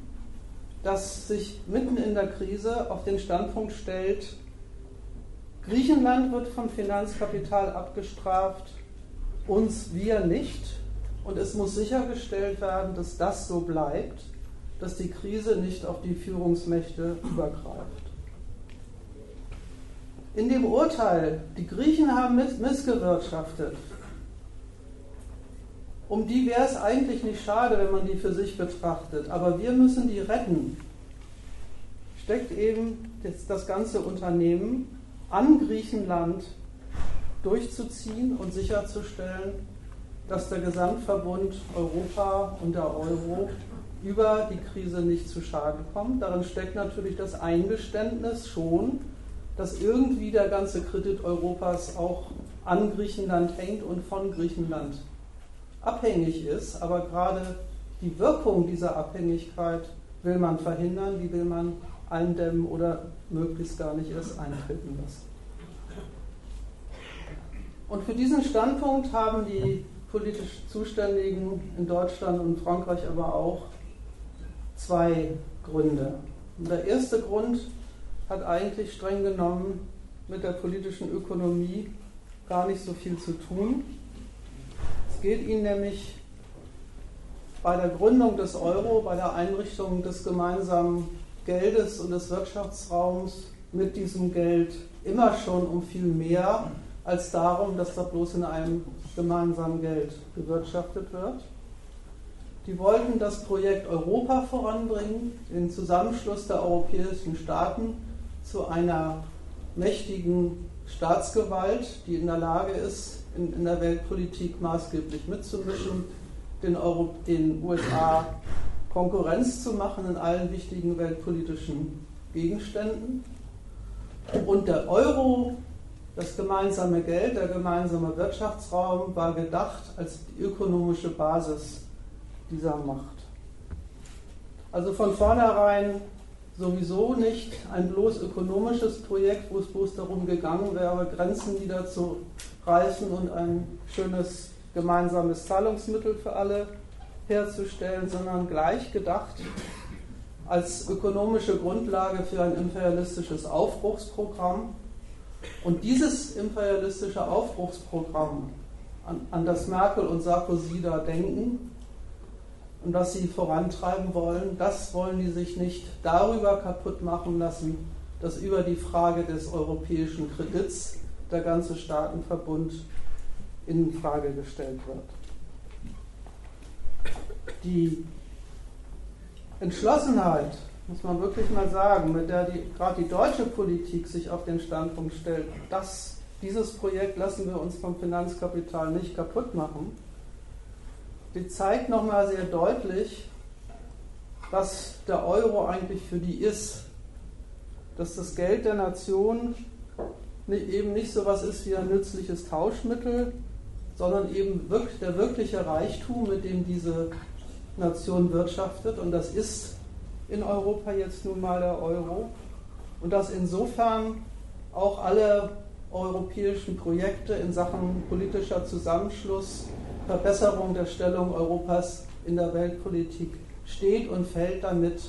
das sich mitten in der Krise auf den Standpunkt stellt, Griechenland wird vom Finanzkapital abgestraft, uns wir nicht. Und es muss sichergestellt werden, dass das so bleibt, dass die Krise nicht auf die Führungsmächte übergreift. In dem Urteil, die Griechen haben missgewirtschaftet, um die wäre es eigentlich nicht schade, wenn man die für sich betrachtet. Aber wir müssen die retten. Steckt eben das ganze Unternehmen an Griechenland durchzuziehen und sicherzustellen, dass der Gesamtverbund Europa und der Euro über die Krise nicht zu Schaden kommt. Darin steckt natürlich das Eingeständnis schon, dass irgendwie der ganze Kredit Europas auch an Griechenland hängt und von Griechenland abhängig ist, aber gerade die Wirkung dieser Abhängigkeit will man verhindern, die will man eindämmen oder möglichst gar nicht erst eintreten lassen. Und für diesen Standpunkt haben die politisch Zuständigen in Deutschland und Frankreich aber auch zwei Gründe. Und der erste Grund hat eigentlich streng genommen mit der politischen Ökonomie gar nicht so viel zu tun. Es geht ihnen nämlich bei der Gründung des Euro, bei der Einrichtung des gemeinsamen Geldes und des Wirtschaftsraums mit diesem Geld immer schon um viel mehr als darum, dass da bloß in einem gemeinsamen Geld gewirtschaftet wird. Die wollten das Projekt Europa voranbringen, den Zusammenschluss der europäischen Staaten zu einer mächtigen Staatsgewalt, die in der Lage ist, in, in der Weltpolitik maßgeblich mitzumischen, den, Euro, den USA Konkurrenz zu machen in allen wichtigen weltpolitischen Gegenständen. Und der Euro, das gemeinsame Geld, der gemeinsame Wirtschaftsraum war gedacht als die ökonomische Basis dieser Macht. Also von vornherein sowieso nicht ein bloß ökonomisches Projekt, wo es bloß darum gegangen wäre, Grenzen niederzureißen und ein schönes gemeinsames Zahlungsmittel für alle herzustellen, sondern gleich gedacht als ökonomische Grundlage für ein imperialistisches Aufbruchsprogramm. Und dieses imperialistische Aufbruchsprogramm, an, an das Merkel und Sarkozy da denken und das sie vorantreiben wollen, das wollen die sich nicht darüber kaputt machen lassen, dass über die Frage des europäischen Kredits der ganze Staatenverbund in Frage gestellt wird. Die Entschlossenheit, muss man wirklich mal sagen, mit der gerade die deutsche Politik sich auf den Standpunkt stellt, dass dieses Projekt lassen wir uns vom Finanzkapital nicht kaputt machen, die zeigt nochmal sehr deutlich, was der Euro eigentlich für die ist. Dass das Geld der Nation eben nicht so was ist wie ein nützliches Tauschmittel, sondern eben der wirkliche Reichtum, mit dem diese Nation wirtschaftet. Und das ist in Europa jetzt nun mal der Euro. Und dass insofern auch alle europäischen Projekte in Sachen politischer Zusammenschluss, Verbesserung der Stellung Europas in der Weltpolitik steht und fällt damit,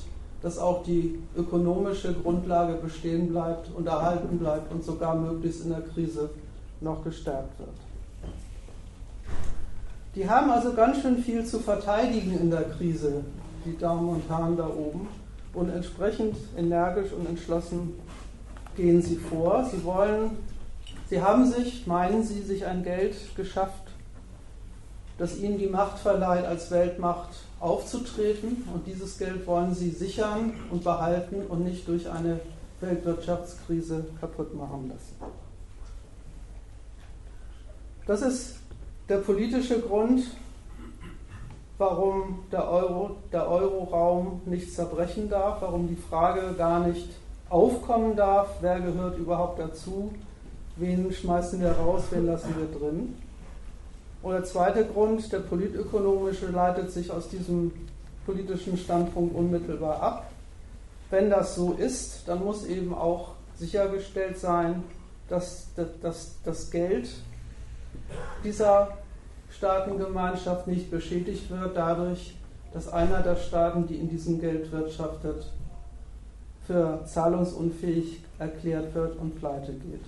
dass auch die ökonomische Grundlage bestehen bleibt und erhalten bleibt und sogar möglichst in der Krise noch gestärkt wird. Die haben also ganz schön viel zu verteidigen in der Krise, die Damen und Herren da oben. Und entsprechend energisch und entschlossen gehen sie vor. Sie wollen, sie haben sich, meinen sie, sich ein Geld geschafft, das ihnen die Macht verleiht, als Weltmacht aufzutreten. Und dieses Geld wollen sie sichern und behalten und nicht durch eine Weltwirtschaftskrise kaputt machen lassen. Das ist der politische Grund, warum der, Euro, der Euroraum nicht zerbrechen darf, warum die Frage gar nicht aufkommen darf, wer gehört überhaupt dazu, wen schmeißen wir raus, wen lassen wir drin. Und der zweite Grund, der politökonomische, leitet sich aus diesem politischen Standpunkt unmittelbar ab. Wenn das so ist, dann muss eben auch sichergestellt sein, dass das Geld dieser Staatengemeinschaft nicht beschädigt wird dadurch, dass einer der Staaten, die in diesem Geld wirtschaftet, für zahlungsunfähig erklärt wird und pleite geht.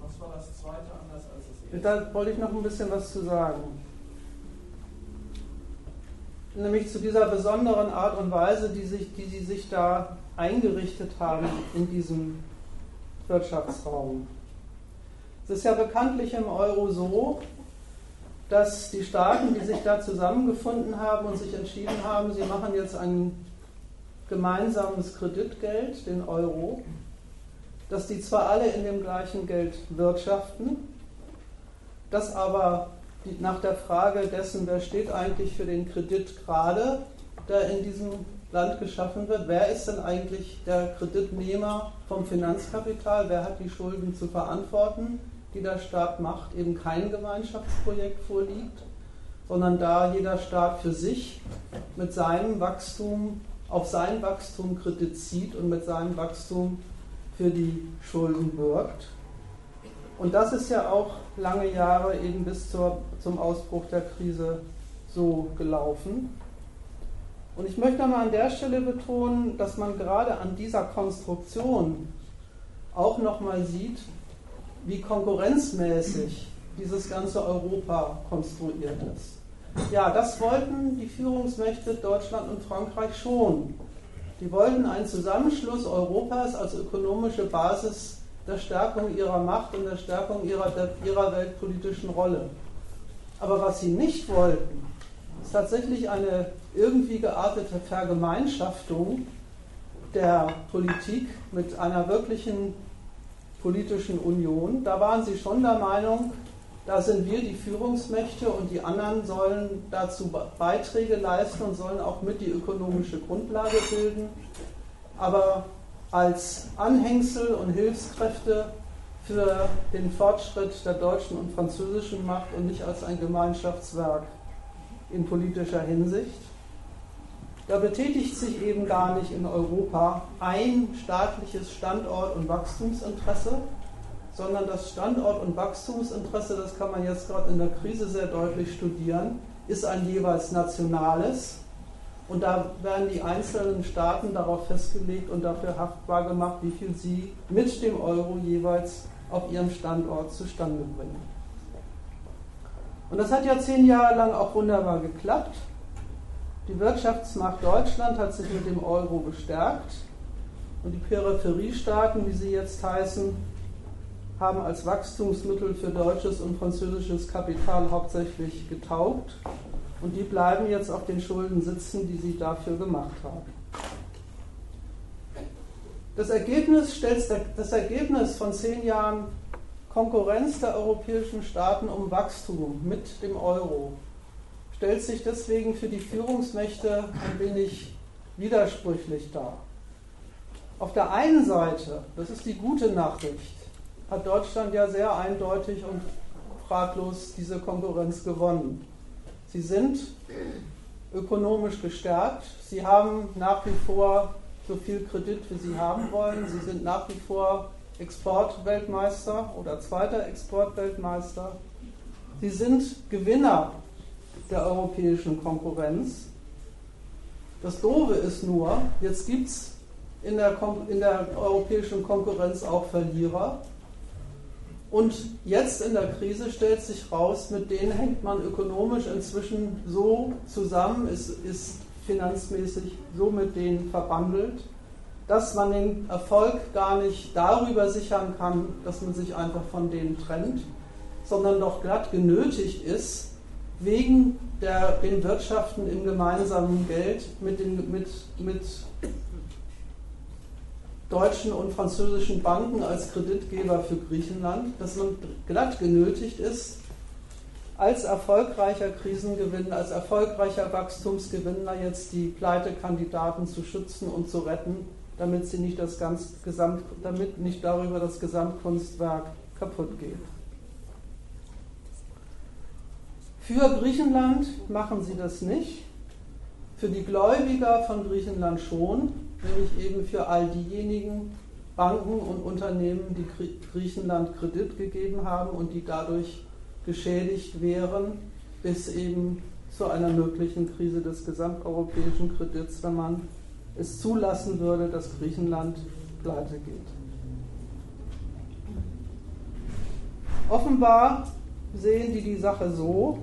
Was war das zweite anders als das erste? Da wollte ich noch ein bisschen was zu sagen. Nämlich zu dieser besonderen Art und Weise, die, sich, die sie sich da eingerichtet haben in diesem Wirtschaftsraum. Es ist ja bekanntlich im Euro so, dass die Staaten, die sich da zusammengefunden haben und sich entschieden haben, sie machen jetzt ein gemeinsames Kreditgeld, den Euro, dass die zwar alle in dem gleichen Geld wirtschaften, dass aber nach der Frage dessen, wer steht eigentlich für den Kredit gerade, der in diesem Land geschaffen wird. Wer ist denn eigentlich der Kreditnehmer vom Finanzkapital? Wer hat die Schulden zu verantworten, die der Staat macht? Eben kein Gemeinschaftsprojekt vorliegt, sondern da jeder Staat für sich mit seinem Wachstum auf sein Wachstum Kredit zieht und mit seinem Wachstum für die Schulden wirkt. Und das ist ja auch lange Jahre eben bis zur, zum Ausbruch der Krise so gelaufen. Und ich möchte mal an der Stelle betonen, dass man gerade an dieser Konstruktion auch nochmal sieht, wie konkurrenzmäßig dieses ganze Europa konstruiert ist. Ja, das wollten die Führungsmächte Deutschland und Frankreich schon. Die wollten einen Zusammenschluss Europas als ökonomische Basis der Stärkung ihrer Macht und der Stärkung ihrer, ihrer weltpolitischen Rolle. Aber was sie nicht wollten, ist tatsächlich eine irgendwie geartete Vergemeinschaftung der Politik, mit einer wirklichen politischen Union. Da waren sie schon der Meinung, da sind wir die Führungsmächte und die anderen sollen dazu Beiträge leisten und sollen auch mit die ökonomische Grundlage bilden. Aber als Anhängsel und Hilfskräfte für den Fortschritt der deutschen und französischen Macht und nicht als ein Gemeinschaftswerk in politischer Hinsicht. Da betätigt sich eben gar nicht in Europa ein staatliches Standort- und Wachstumsinteresse, sondern das Standort- und Wachstumsinteresse, das kann man jetzt gerade in der Krise sehr deutlich studieren, ist ein jeweils nationales. Und da werden die einzelnen Staaten darauf festgelegt und dafür haftbar gemacht, wie viel sie mit dem Euro jeweils auf ihrem Standort zustande bringen. Und das hat ja zehn Jahre lang auch wunderbar geklappt. Die Wirtschaftsmacht Deutschland hat sich mit dem Euro gestärkt und die Peripheriestaaten, wie sie jetzt heißen, haben als Wachstumsmittel für deutsches und französisches Kapital hauptsächlich getaugt und die bleiben jetzt auf den Schulden sitzen, die sie dafür gemacht haben. Das Ergebnis, das Ergebnis von zehn Jahren Konkurrenz der europäischen Staaten um Wachstum mit dem Euro stellt sich deswegen für die Führungsmächte ein wenig widersprüchlich dar. Auf der einen Seite, das ist die gute Nachricht, hat Deutschland ja sehr eindeutig und fraglos diese Konkurrenz gewonnen. Sie sind ökonomisch gestärkt, sie haben nach wie vor so viel Kredit, wie sie haben wollen, sie sind nach wie vor Exportweltmeister oder zweiter Exportweltmeister. Sie sind Gewinner der europäischen Konkurrenz. Das Doofe ist nur, jetzt gibt es in in der europäischen Konkurrenz auch Verlierer. Und jetzt in der Krise stellt sich raus, mit denen hängt man ökonomisch inzwischen so zusammen, ist, ist finanzmäßig so mit denen verbandelt, dass man den Erfolg gar nicht darüber sichern kann, dass man sich einfach von denen trennt, sondern doch glatt genötigt ist, wegen der, den Wirtschaften im gemeinsamen Geld mit, den, mit, mit deutschen und französischen Banken als Kreditgeber für Griechenland, dass man glatt genötigt ist, als erfolgreicher Krisengewinner, als erfolgreicher Wachstumsgewinner jetzt die Pleitekandidaten zu schützen und zu retten, damit sie nicht das ganz Gesamt, damit nicht darüber das Gesamtkunstwerk kaputt geht. Für Griechenland machen sie das nicht, für die Gläubiger von Griechenland schon, nämlich eben für all diejenigen Banken und Unternehmen, die Griechenland Kredit gegeben haben und die dadurch geschädigt wären, bis eben zu einer möglichen Krise des gesamteuropäischen Kredits, wenn man es zulassen würde, dass Griechenland pleite geht. Offenbar sehen die die Sache so,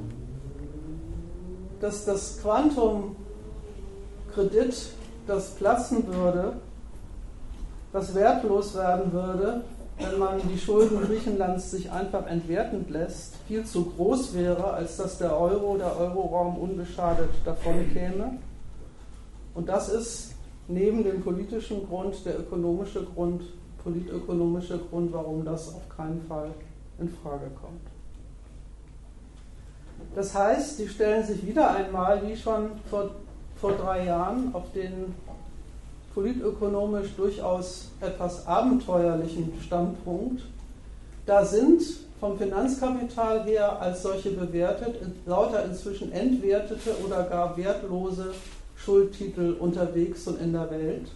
dass das Quantum Kredit, das platzen würde, das wertlos werden würde, wenn man die Schulden Griechenlands sich einfach entwertend lässt, viel zu groß wäre, als dass der Euro, der Euroraum unbeschadet davon käme. Und das ist neben dem politischen Grund der ökonomische Grund, politökonomische Grund, warum das auf keinen Fall in Frage kommt. Das heißt, sie stellen sich wieder einmal, wie schon vor, vor drei Jahren, auf den politökonomisch durchaus etwas abenteuerlichen Standpunkt. Da sind vom Finanzkapital her als solche bewertet lauter inzwischen entwertete oder gar wertlose Schuldtitel unterwegs und in der Welt.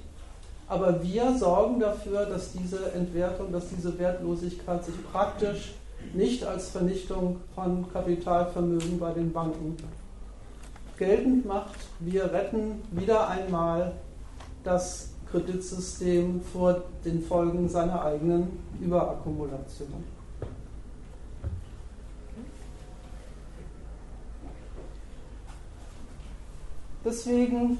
Aber wir sorgen dafür, dass diese Entwertung, dass diese Wertlosigkeit sich praktisch nicht als Vernichtung von Kapitalvermögen bei den Banken geltend macht. Wir retten wieder einmal das Kreditsystem vor den Folgen seiner eigenen Überakkumulation. Deswegen,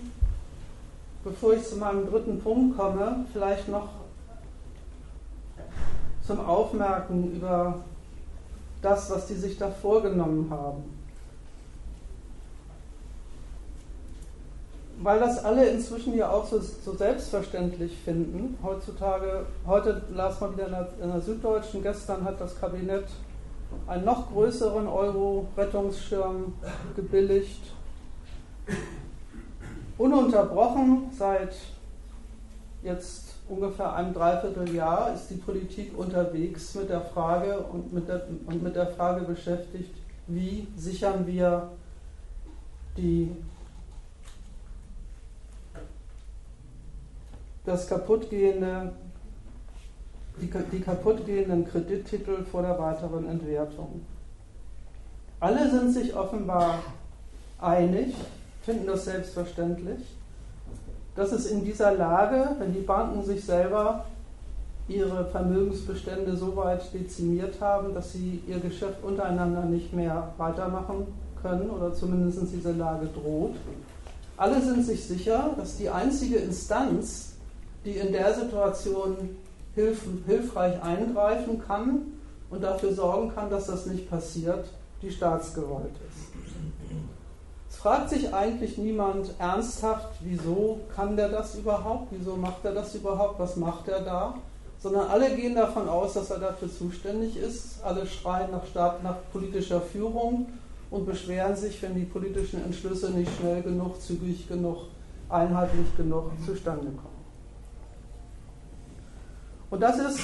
bevor ich zu meinem dritten Punkt komme, vielleicht noch zum Aufmerken über das, was die sich da vorgenommen haben. Weil das alle inzwischen ja auch so, so, selbstverständlich finden. Heutzutage, heute las man wieder in der, in der, Süddeutschen, gestern hat das Kabinett einen noch größeren Euro-Rettungsschirm gebilligt. Ununterbrochen seit jetzt ungefähr einem Dreivierteljahr ist die Politik unterwegs mit der Frage und mit der, und mit der Frage beschäftigt, wie sichern wir die das kaputtgehende, die, die kaputtgehenden Kredittitel vor der weiteren Entwertung. Alle sind sich offenbar einig, finden das selbstverständlich, dass es in dieser Lage, wenn die Banken sich selber ihre Vermögensbestände so weit dezimiert haben, dass sie ihr Geschäft untereinander nicht mehr weitermachen können oder zumindest diese Lage droht. Alle sind sich sicher, dass die einzige Instanz, die in der Situation hilf, hilfreich eingreifen kann und dafür sorgen kann, dass das nicht passiert, die Staatsgewalt ist. Es fragt sich eigentlich niemand ernsthaft, wieso kann der das überhaupt, wieso macht er das überhaupt, was macht er da, sondern alle gehen davon aus, dass er dafür zuständig ist. Alle schreien nach, Staat, nach politischer Führung und beschweren sich, wenn die politischen Entschlüsse nicht schnell genug, zügig genug, einheitlich genug zustande kommen. Und das ist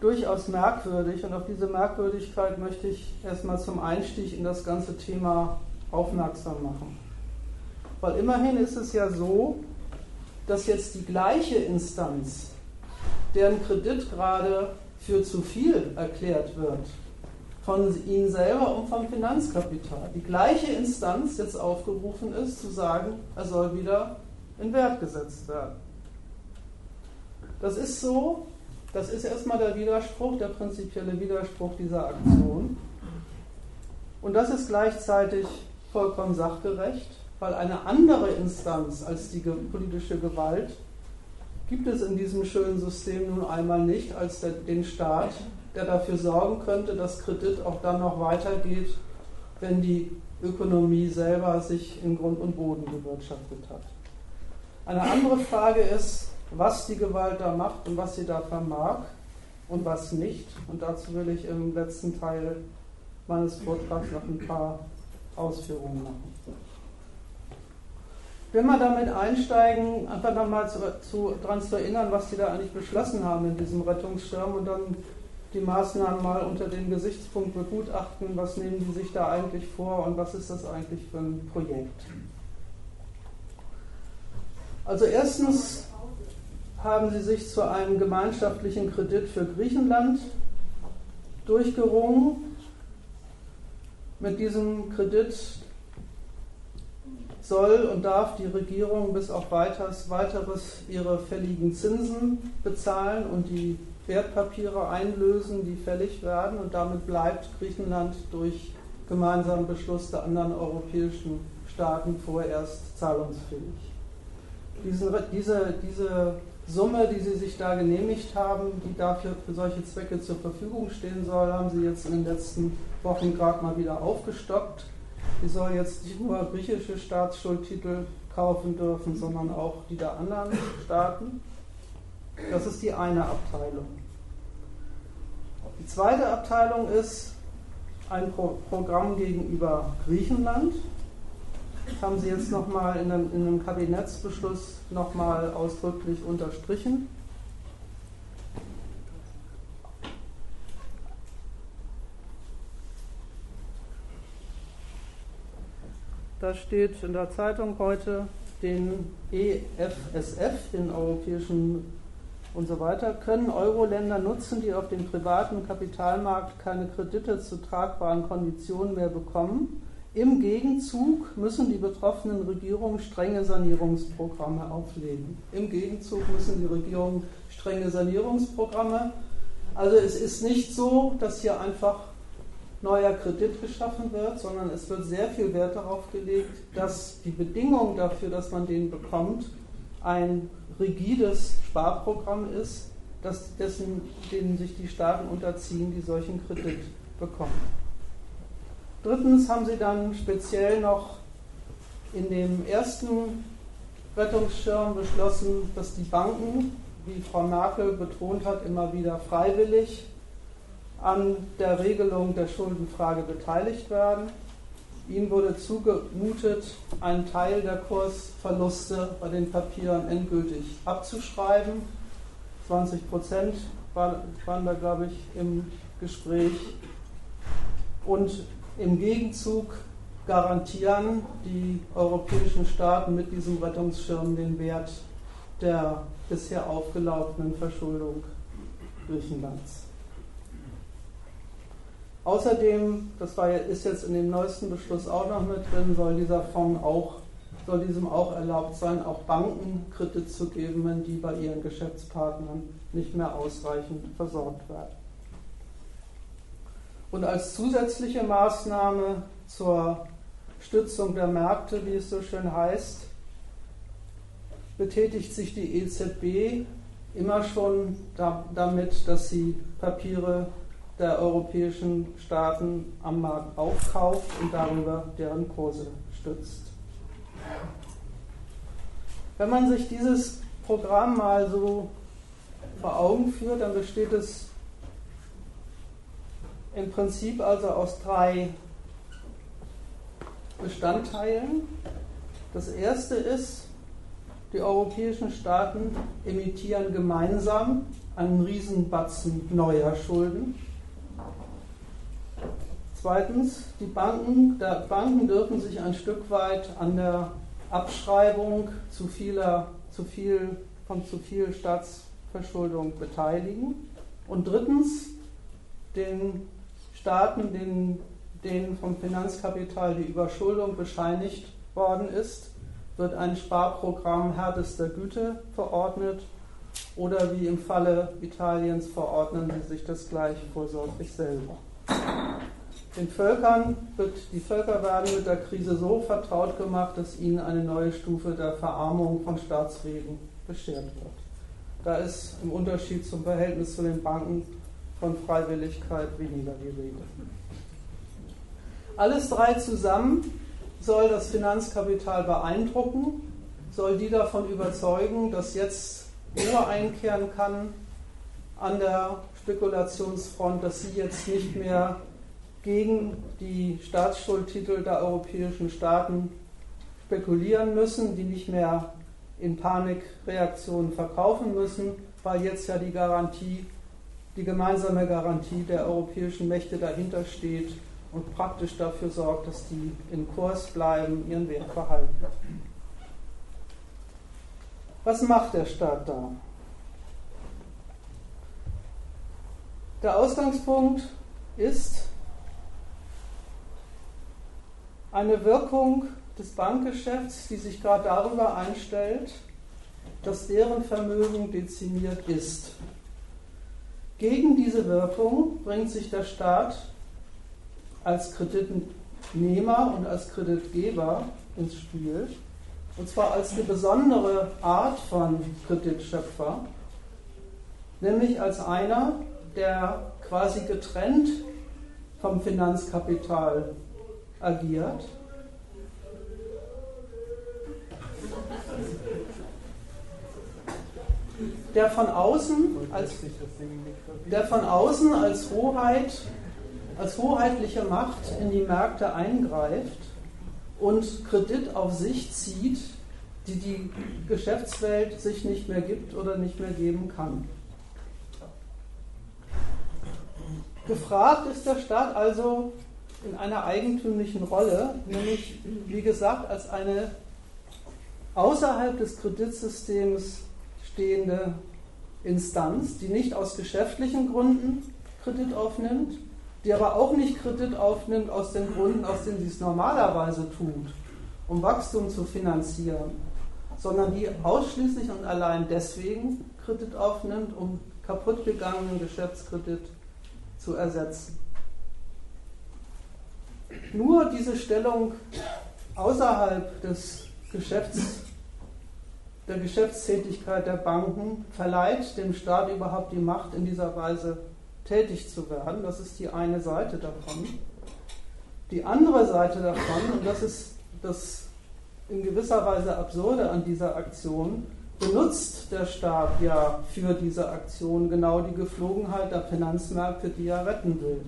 durchaus merkwürdig und auf diese Merkwürdigkeit möchte ich erstmal zum Einstieg in das ganze Thema aufmerksam machen. Weil immerhin ist es ja so, dass jetzt die gleiche Instanz, deren Kredit gerade für zu viel erklärt wird, von Ihnen selber und vom Finanzkapital, die gleiche Instanz jetzt aufgerufen ist, zu sagen, er soll wieder in Wert gesetzt werden. Das ist so, das ist erstmal der Widerspruch, der prinzipielle Widerspruch dieser Aktion. Und das ist gleichzeitig vollkommen sachgerecht, weil eine andere Instanz als die politische Gewalt gibt es in diesem schönen System nun einmal nicht als der, den Staat, der dafür sorgen könnte, dass Kredit auch dann noch weitergeht, wenn die Ökonomie selber sich in Grund und Boden gewirtschaftet hat. Eine andere Frage ist, was die Gewalt da macht und was sie da vermag und was nicht. Und dazu will ich im letzten Teil meines Vortrags noch ein paar Ausführungen machen. Wenn wir damit einsteigen, einfach nochmal zu, zu, daran zu erinnern, was die da eigentlich beschlossen haben in diesem Rettungsschirm und dann die Maßnahmen mal unter dem Gesichtspunkt begutachten, was nehmen die sich da eigentlich vor und was ist das eigentlich für ein Projekt. Also erstens haben sie sich zu einem gemeinschaftlichen Kredit für Griechenland durchgerungen. Mit diesem Kredit soll und darf die Regierung bis auf weiteres, weiteres ihre fälligen Zinsen bezahlen und die Wertpapiere einlösen, die fällig werden. Und damit bleibt Griechenland durch gemeinsamen Beschluss der anderen europäischen Staaten vorerst zahlungsfähig. Diese, diese, diese Summe, die Sie sich da genehmigt haben, die dafür für solche Zwecke zur Verfügung stehen soll, haben Sie jetzt in den letzten Wochen gerade mal wieder aufgestockt. Sie soll jetzt nicht nur griechische Staatsschuldtitel kaufen dürfen, sondern auch die der anderen Staaten. Das ist die eine Abteilung. Die zweite Abteilung ist ein Pro Programm gegenüber Griechenland. Haben Sie jetzt nochmal in einem, in einem Kabinettsbeschluss nochmal ausdrücklich unterstrichen. Da steht in der Zeitung heute, den EFSF, den Europäischen und so weiter, können Euro-Länder nutzen, die auf dem privaten Kapitalmarkt keine Kredite zu tragbaren Konditionen mehr bekommen im Gegenzug müssen die betroffenen Regierungen strenge Sanierungsprogramme auflegen. Im Gegenzug müssen die Regierungen strenge Sanierungsprogramme. Also es ist nicht so, dass hier einfach neuer Kredit geschaffen wird, sondern es wird sehr viel Wert darauf gelegt, dass die Bedingung dafür, dass man den bekommt, ein rigides Sparprogramm ist, das dessen, denen sich die Staaten unterziehen, die solchen Kredit bekommen. Drittens haben sie dann speziell noch in dem ersten Rettungsschirm beschlossen, dass die Banken, wie Frau Merkel betont hat, immer wieder freiwillig an der Regelung der Schuldenfrage beteiligt werden. Ihnen wurde zugemutet, einen Teil der Kursverluste bei den Papieren endgültig abzuschreiben. 20 Prozent waren da, glaube ich, im Gespräch. Und im Gegenzug garantieren die europäischen Staaten mit diesem Rettungsschirm den Wert der bisher aufgelaufenen Verschuldung Griechenlands. Außerdem, das war, ist jetzt in dem neuesten Beschluss auch noch mit drin, soll dieser Fonds auch, soll diesem auch erlaubt sein, auch Banken Kredit zu geben, wenn die bei ihren Geschäftspartnern nicht mehr ausreichend versorgt werden. Und als zusätzliche Maßnahme zur Stützung der Märkte, wie es so schön heißt, betätigt sich die EZB immer schon damit, dass sie Papiere der europäischen Staaten am Markt aufkauft und darüber deren Kurse stützt. Wenn man sich dieses Programm mal so vor Augen führt, dann besteht es im Prinzip also aus drei Bestandteilen. Das erste ist, die europäischen Staaten emittieren gemeinsam einen Riesenbatzen neuer Schulden. Zweitens, die Banken, Banken dürfen sich ein Stück weit an der Abschreibung zu vieler, zu viel, von zu viel Staatsverschuldung beteiligen. Und drittens, den Staaten, denen, denen vom Finanzkapital die Überschuldung bescheinigt worden ist, wird ein Sparprogramm härtester Güte verordnet oder wie im Falle Italiens verordnen sie sich das gleich vorsorglich selber. Den Völkern wird, die Völker werden mit der Krise so vertraut gemacht, dass ihnen eine neue Stufe der Verarmung von Staatswegen beschert wird. Da ist im Unterschied zum Verhältnis zu den Banken von Freiwilligkeit weniger die Rede. Alles drei zusammen soll das Finanzkapital beeindrucken, soll die davon überzeugen, dass jetzt nur einkehren kann an der Spekulationsfront, dass sie jetzt nicht mehr gegen die Staatsschuldtitel der europäischen Staaten spekulieren müssen, die nicht mehr in Panikreaktionen verkaufen müssen, weil jetzt ja die Garantie, die gemeinsame Garantie der europäischen Mächte dahinter steht und praktisch dafür sorgt, dass die im Kurs bleiben, ihren Wert behalten. Was macht der Staat da? Der Ausgangspunkt ist, eine Wirkung des Bankgeschäfts, die sich gerade darüber einstellt, dass deren Vermögen dezimiert ist. Gegen diese Wirkung bringt sich der Staat als Kreditnehmer und als Kreditgeber ins Spiel. Und zwar als eine besondere Art von Kreditschöpfer, nämlich als einer, der quasi getrennt vom Finanzkapital agiert. Der von außen als, der von außen als Hoheit, als hoheitliche Macht in die Märkte eingreift und Kredit auf sich zieht, die die Geschäftswelt sich nicht mehr gibt oder nicht mehr geben kann. Gefragt ist der Staat also in einer eigentümlichen Rolle, nämlich, wie gesagt, als eine außerhalb des Kreditsystems stehende Instanz, die nicht aus geschäftlichen Gründen Kredit aufnimmt, die aber auch nicht Kredit aufnimmt aus den Gründen, aus denen sie es normalerweise tut, um Wachstum zu finanzieren, sondern die ausschließlich und allein deswegen Kredit aufnimmt, um kaputtgegangenen Geschäftskredit zu ersetzen. Nur diese Stellung außerhalb des Geschäfts, der Geschäftstätigkeit der Banken verleiht dem Staat überhaupt die Macht, in dieser Weise tätig zu werden. Das ist die eine Seite davon. Die andere Seite davon, und das ist das in gewisser Weise Absurde an dieser Aktion, benutzt der Staat ja für diese Aktion genau die Geflogenheit der Finanzmärkte, die er retten will.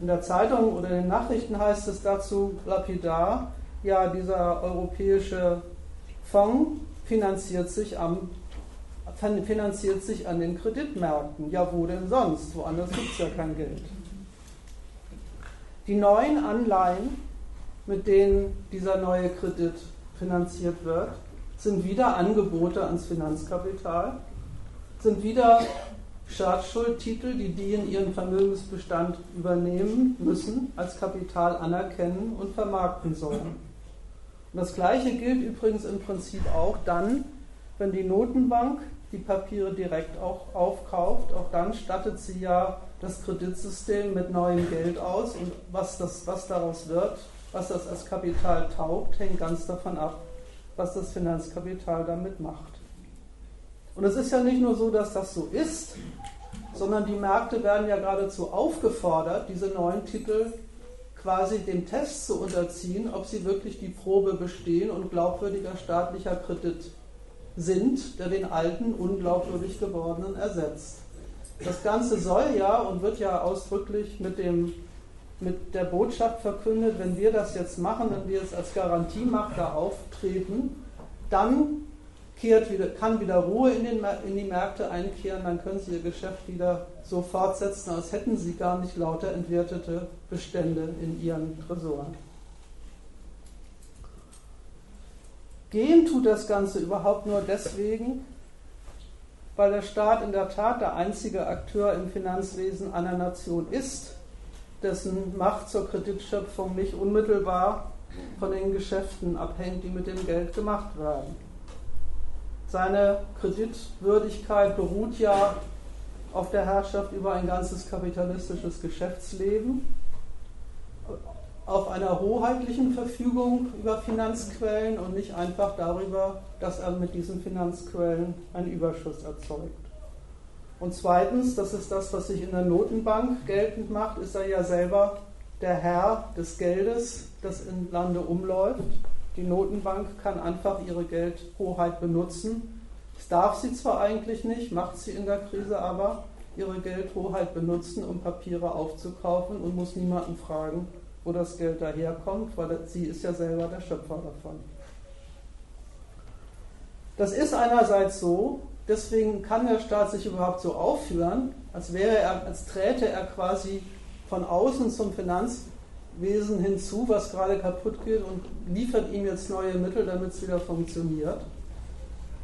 In der Zeitung oder in den Nachrichten heißt es dazu lapidar, ja, dieser europäische Fonds finanziert sich, am, finanziert sich an den Kreditmärkten. Ja, wo denn sonst? Woanders gibt es ja kein Geld. Die neuen Anleihen, mit denen dieser neue Kredit finanziert wird, sind wieder Angebote ans Finanzkapital, sind wieder Staatsschuldtitel, die die in ihren Vermögensbestand übernehmen müssen, als Kapital anerkennen und vermarkten sollen. Und das Gleiche gilt übrigens im Prinzip auch dann, wenn die Notenbank die Papiere direkt auch aufkauft. Auch dann stattet sie ja das Kreditsystem mit neuem Geld aus und was, das, was daraus wird, was das als Kapital taugt, hängt ganz davon ab, was das Finanzkapital damit macht. Und es ist ja nicht nur so, dass das so ist, sondern die Märkte werden ja geradezu aufgefordert, diese neuen Titel quasi dem Test zu unterziehen, ob sie wirklich die Probe bestehen und glaubwürdiger staatlicher Kredit sind, der den alten, unglaubwürdig gewordenen ersetzt. Das Ganze soll ja und wird ja ausdrücklich mit, dem, mit der Botschaft verkündet, wenn wir das jetzt machen, wenn wir jetzt als Garantiemacht da auftreten, dann kehrt wieder, kann wieder Ruhe in, den, in die Märkte einkehren, dann können sie ihr Geschäft wieder so fortsetzen, als hätten sie gar nicht lauter entwertete Bestände in ihren Tresoren. Gehen tut das Ganze überhaupt nur deswegen, weil der Staat in der Tat der einzige Akteur im Finanzwesen einer Nation ist, dessen Macht zur Kreditschöpfung nicht unmittelbar von den Geschäften abhängt, die mit dem Geld gemacht werden. Seine Kreditwürdigkeit beruht ja auf der Herrschaft über ein ganzes kapitalistisches Geschäftsleben, auf einer hoheitlichen Verfügung über Finanzquellen und nicht einfach darüber, dass er mit diesen Finanzquellen einen Überschuss erzeugt. Und zweitens, das ist das, was sich in der Notenbank geltend macht, ist er ja selber der Herr des Geldes, das im Lande umläuft die Notenbank kann einfach ihre Geldhoheit benutzen. Das darf sie zwar eigentlich nicht, macht sie in der Krise aber, ihre Geldhoheit benutzen, um Papiere aufzukaufen und muss niemanden fragen, wo das Geld daherkommt, weil sie ist ja selber der Schöpfer davon. Das ist einerseits so, deswegen kann der Staat sich überhaupt so aufführen, als wäre er, als träte er quasi von außen zum Finanz, Wesen hinzu, was gerade kaputt geht und liefert ihm jetzt neue Mittel, damit es wieder funktioniert.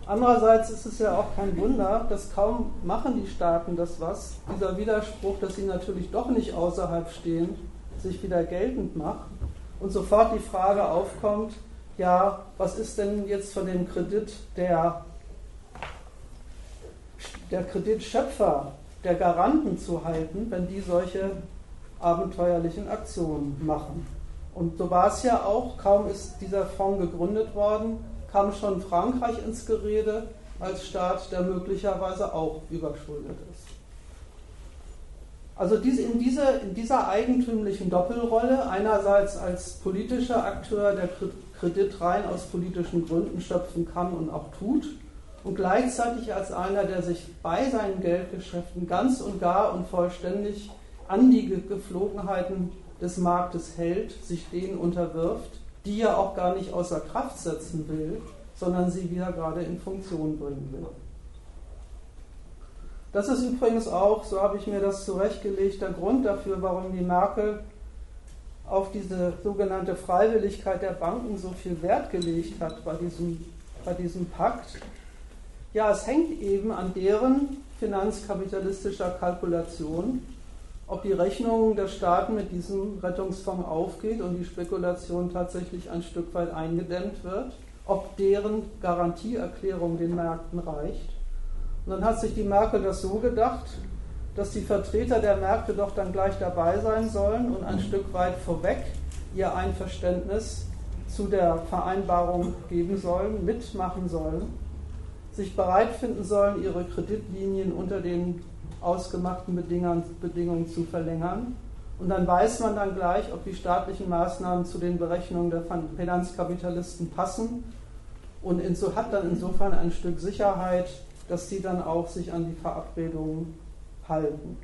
Andererseits ist es ja auch kein Wunder, dass kaum machen die Staaten das was, dieser Widerspruch, dass sie natürlich doch nicht außerhalb stehen, sich wieder geltend macht und sofort die Frage aufkommt, ja, was ist denn jetzt von dem Kredit der, der Kreditschöpfer, der Garanten zu halten, wenn die solche abenteuerlichen Aktionen machen. Und so war es ja auch, kaum ist dieser Fonds gegründet worden, kam schon Frankreich ins Gerede als Staat, der möglicherweise auch überschuldet ist. Also in, diese, in dieser eigentümlichen Doppelrolle, einerseits als politischer Akteur, der Kredit rein aus politischen Gründen schöpfen kann und auch tut, und gleichzeitig als einer, der sich bei seinen Geldgeschäften ganz und gar und vollständig an die Geflogenheiten des Marktes hält, sich denen unterwirft, die er auch gar nicht außer Kraft setzen will, sondern sie wieder gerade in Funktion bringen will. Das ist übrigens auch, so habe ich mir das zurechtgelegt, der Grund dafür, warum die Merkel auf diese sogenannte Freiwilligkeit der Banken so viel Wert gelegt hat bei diesem, bei diesem Pakt. Ja, es hängt eben an deren finanzkapitalistischer Kalkulation, ob die Rechnung der Staaten mit diesem Rettungsfonds aufgeht und die Spekulation tatsächlich ein Stück weit eingedämmt wird, ob deren Garantieerklärung den Märkten reicht. Und dann hat sich die Merkel das so gedacht, dass die Vertreter der Märkte doch dann gleich dabei sein sollen und ein Stück weit vorweg ihr Einverständnis zu der Vereinbarung geben sollen, mitmachen sollen, sich bereit finden sollen, ihre Kreditlinien unter den ausgemachten Bedingungen zu verlängern Und dann weiß man dann gleich, ob die staatlichen Maßnahmen zu den Berechnungen der Finanzkapitalisten passen und inso, hat dann insofern ein Stück Sicherheit, dass sie dann auch sich an die Verabredungen halten.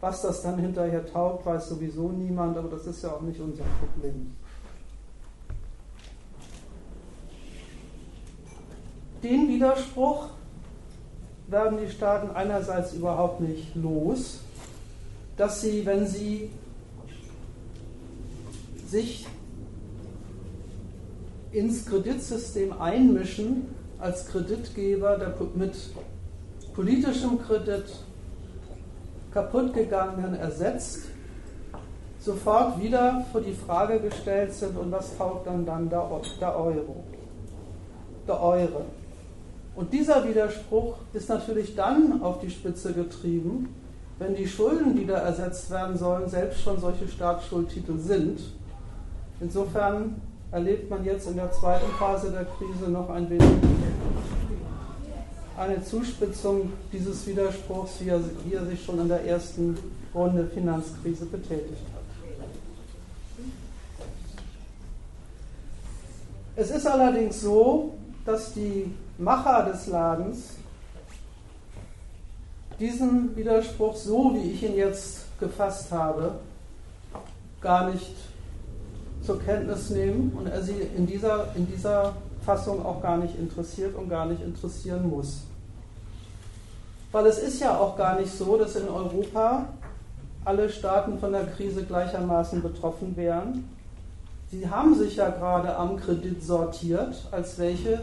Was das dann hinterher taugt, weiß sowieso niemand, aber das ist ja auch nicht unser Problem. Den Widerspruch werden die Staaten einerseits überhaupt nicht los, dass sie, wenn sie sich ins Kreditsystem einmischen, als Kreditgeber der mit politischem Kredit kaputtgegangenen ersetzt, sofort wieder vor die Frage gestellt sind, und was taugt dann dann der, der Euro? Der Eure. Und dieser Widerspruch ist natürlich dann auf die Spitze getrieben, wenn die Schulden, die da ersetzt werden sollen, selbst schon solche Staatsschuldtitel sind. Insofern erlebt man jetzt in der zweiten Phase der Krise noch ein wenig eine Zuspitzung dieses Widerspruchs, wie er, wie er sich schon in der ersten Runde Finanzkrise betätigt hat. Es ist allerdings so, dass die Macher des Ladens diesen Widerspruch, so wie ich ihn jetzt gefasst habe, gar nicht zur Kenntnis nehmen und er sie in dieser, in dieser Fassung auch gar nicht interessiert und gar nicht interessieren muss. Weil es ist ja auch gar nicht so, dass in Europa alle Staaten von der Krise gleichermaßen betroffen wären. Sie haben sich ja gerade am Kredit sortiert, als welche,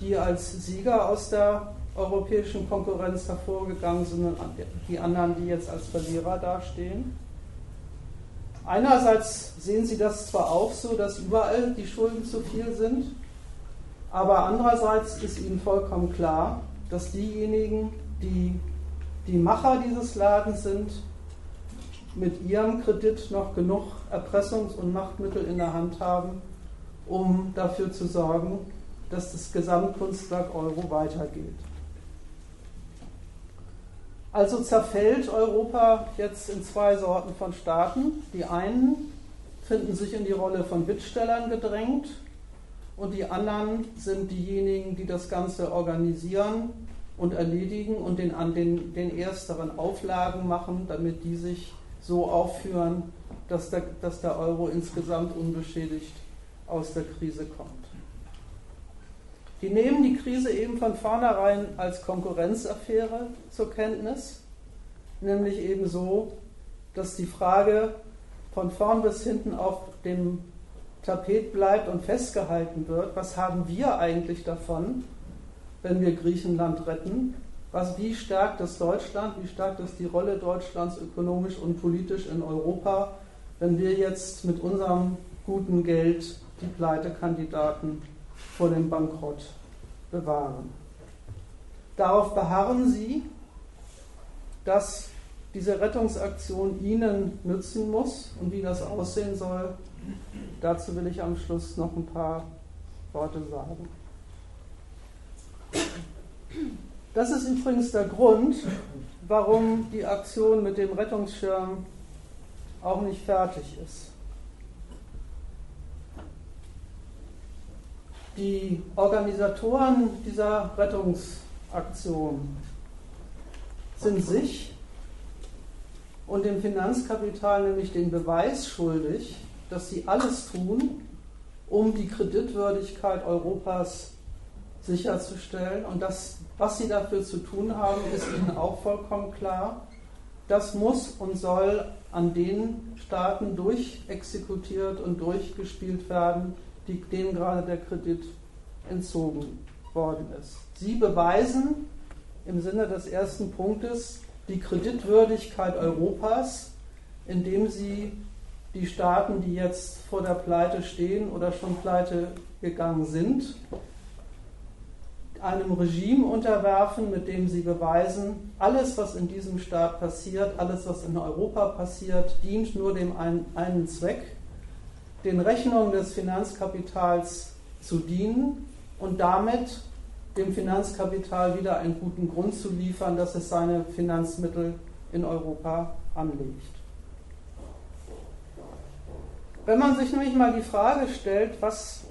die als Sieger aus der europäischen Konkurrenz hervorgegangen sind und die anderen, die jetzt als Verlierer dastehen. Einerseits sehen Sie das zwar auch so, dass überall die Schulden zu viel sind, aber andererseits ist Ihnen vollkommen klar, dass diejenigen, die die Macher dieses Ladens sind, mit ihrem Kredit noch genug Erpressungs- und Machtmittel in der Hand haben, um dafür zu sorgen, dass das Gesamtkunstwerk Euro weitergeht. Also zerfällt Europa jetzt in zwei Sorten von Staaten. Die einen finden sich in die Rolle von Bittstellern gedrängt und die anderen sind diejenigen, die das Ganze organisieren und erledigen und den, den, den ersteren Auflagen machen, damit die sich so aufführen, dass der, dass der Euro insgesamt unbeschädigt aus der Krise kommt. Die nehmen die Krise eben von vornherein als Konkurrenzaffäre zur Kenntnis, nämlich eben so, dass die Frage von vorn bis hinten auf dem Tapet bleibt und festgehalten wird, was haben wir eigentlich davon, wenn wir Griechenland retten? Was, wie stärkt es Deutschland, wie stärkt es die Rolle Deutschlands ökonomisch und politisch in Europa, wenn wir jetzt mit unserem guten Geld die Pleitekandidaten vor dem Bankrott bewahren. Darauf beharren sie, dass diese Rettungsaktion ihnen nützen muss und wie das aussehen soll, dazu will ich am Schluss noch ein paar Worte sagen. Das ist übrigens der Grund, warum die Aktion mit dem Rettungsschirm auch nicht fertig ist. Die Organisatoren dieser Rettungsaktion sind sich und dem Finanzkapital nämlich den Beweis schuldig, dass sie alles tun, um die Kreditwürdigkeit Europas sicherzustellen. Und das, was sie dafür zu tun haben, ist ihnen auch vollkommen klar. Das muss und soll an den Staaten durchexekutiert und durchgespielt werden, die, denen gerade der Kredit entzogen worden ist. Sie beweisen im Sinne des ersten Punktes die Kreditwürdigkeit Europas, indem sie die Staaten, die jetzt vor der Pleite stehen oder schon pleite gegangen sind, einem Regime unterwerfen, mit dem sie beweisen, alles, was in diesem Staat passiert, alles, was in Europa passiert, dient nur dem einen, einen Zweck, den Rechnungen des Finanzkapitals zu dienen und damit dem Finanzkapital wieder einen guten Grund zu liefern, dass es seine Finanzmittel in Europa anlegt. Wenn man sich nämlich mal die Frage stellt, was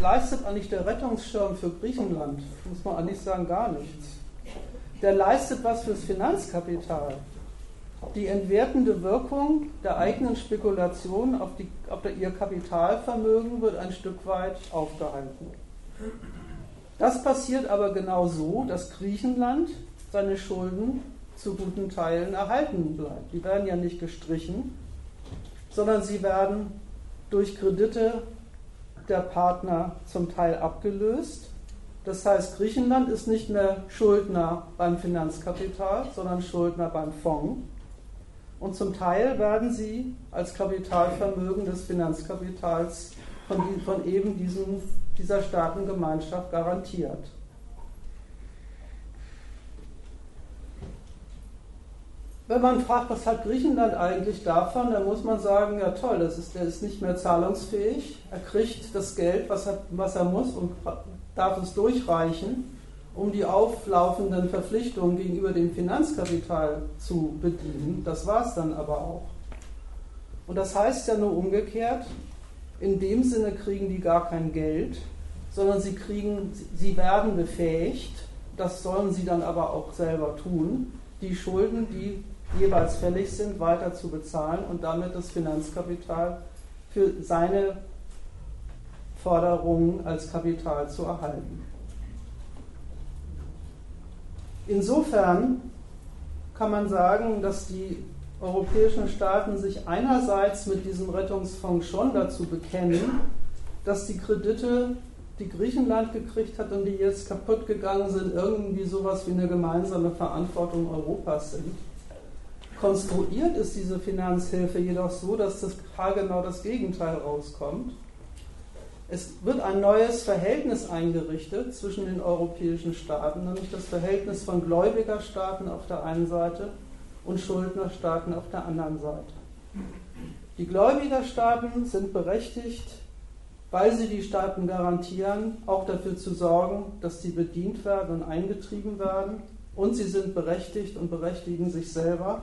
leistet eigentlich der Rettungsschirm für Griechenland, muss man eigentlich sagen, gar nichts. Der leistet was fürs Finanzkapital. Die entwertende Wirkung der eigenen Spekulation auf, die, auf ihr Kapitalvermögen wird ein Stück weit aufgehalten. Das passiert aber genau so, dass Griechenland seine Schulden zu guten Teilen erhalten bleibt. Die werden ja nicht gestrichen, sondern sie werden durch Kredite der Partner zum Teil abgelöst. Das heißt, Griechenland ist nicht mehr Schuldner beim Finanzkapital, sondern Schuldner beim Fonds. Und zum Teil werden sie als Kapitalvermögen des Finanzkapitals von, von eben diesem dieser Staatengemeinschaft garantiert. Wenn man fragt, was hat Griechenland eigentlich davon, dann muss man sagen, ja toll, das ist, der ist nicht mehr zahlungsfähig, er kriegt das Geld, was er, was er muss und darf es durchreichen, um die auflaufenden Verpflichtungen gegenüber dem Finanzkapital zu bedienen. Das war es dann aber auch. Und das heißt ja nur umgekehrt, in dem Sinne kriegen die gar kein Geld, sondern sie kriegen, sie werden befähigt, das sollen sie dann aber auch selber tun, die Schulden, die jeweils fällig sind, weiter zu bezahlen und damit das Finanzkapital für seine Forderungen als Kapital zu erhalten. Insofern kann man sagen, dass die europäischen Staaten sich einerseits mit diesem Rettungsfonds schon dazu bekennen, dass die Kredite, die Griechenland gekriegt hat und die jetzt kaputt gegangen sind, irgendwie sowas wie eine gemeinsame Verantwortung Europas sind. Konstruiert ist diese Finanzhilfe jedoch so, dass das genau das Gegenteil rauskommt. Es wird ein neues Verhältnis eingerichtet zwischen den europäischen Staaten, nämlich das Verhältnis von Gläubigerstaaten auf der einen Seite und Schuldnerstaaten auf der anderen Seite. Die Gläubigerstaaten sind berechtigt, weil sie die Staaten garantieren, auch dafür zu sorgen, dass sie bedient werden und eingetrieben werden. Und sie sind berechtigt und berechtigen sich selber,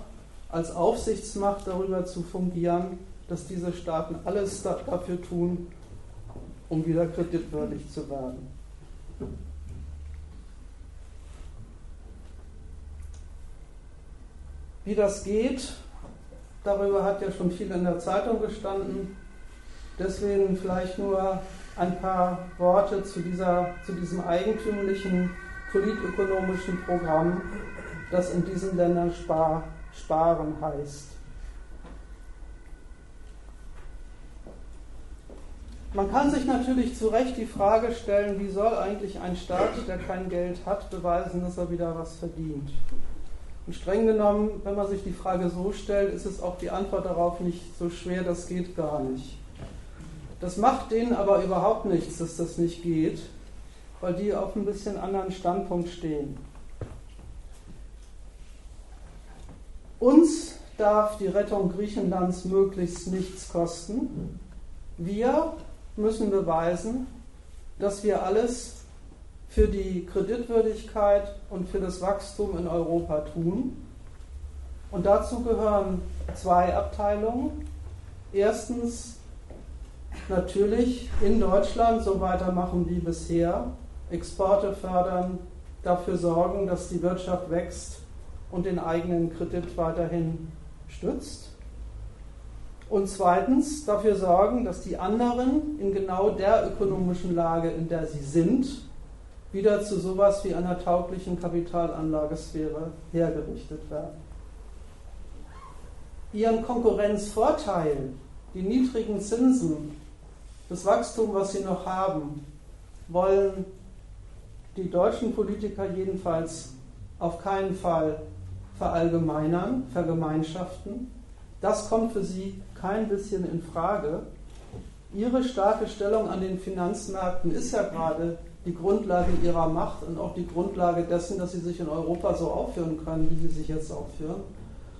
als Aufsichtsmacht darüber zu fungieren, dass diese Staaten alles dafür tun, um wieder kreditwürdig zu werden. Wie das geht, darüber hat ja schon viel in der Zeitung gestanden. Deswegen vielleicht nur ein paar Worte zu, dieser, zu diesem eigentümlichen politökonomischen Programm, das in diesen Ländern spar, sparen heißt. Man kann sich natürlich zu Recht die Frage stellen, wie soll eigentlich ein Staat, der kein Geld hat, beweisen, dass er wieder was verdient? Und streng genommen, wenn man sich die Frage so stellt, ist es auch die Antwort darauf nicht so schwer, das geht gar nicht. Das macht denen aber überhaupt nichts, dass das nicht geht, weil die auf ein bisschen anderen Standpunkt stehen. Uns darf die Rettung Griechenlands möglichst nichts kosten. Wir müssen beweisen, dass wir alles für die Kreditwürdigkeit und für das Wachstum in Europa tun. Und dazu gehören zwei Abteilungen. Erstens natürlich in Deutschland so weitermachen wie bisher, Exporte fördern, dafür sorgen, dass die Wirtschaft wächst und den eigenen Kredit weiterhin stützt. Und zweitens dafür sorgen, dass die anderen in genau der ökonomischen Lage, in der sie sind, wieder zu sowas wie einer tauglichen Kapitalanlagesphäre hergerichtet werden. Ihren Konkurrenzvorteil, die niedrigen Zinsen, das Wachstum, was sie noch haben, wollen die deutschen Politiker jedenfalls auf keinen Fall verallgemeinern, vergemeinschaften. Das kommt für sie kein bisschen in Frage. Ihre starke Stellung an den Finanzmärkten ist ja gerade die Grundlage ihrer Macht und auch die Grundlage dessen, dass sie sich in Europa so aufführen können, wie sie sich jetzt aufführen.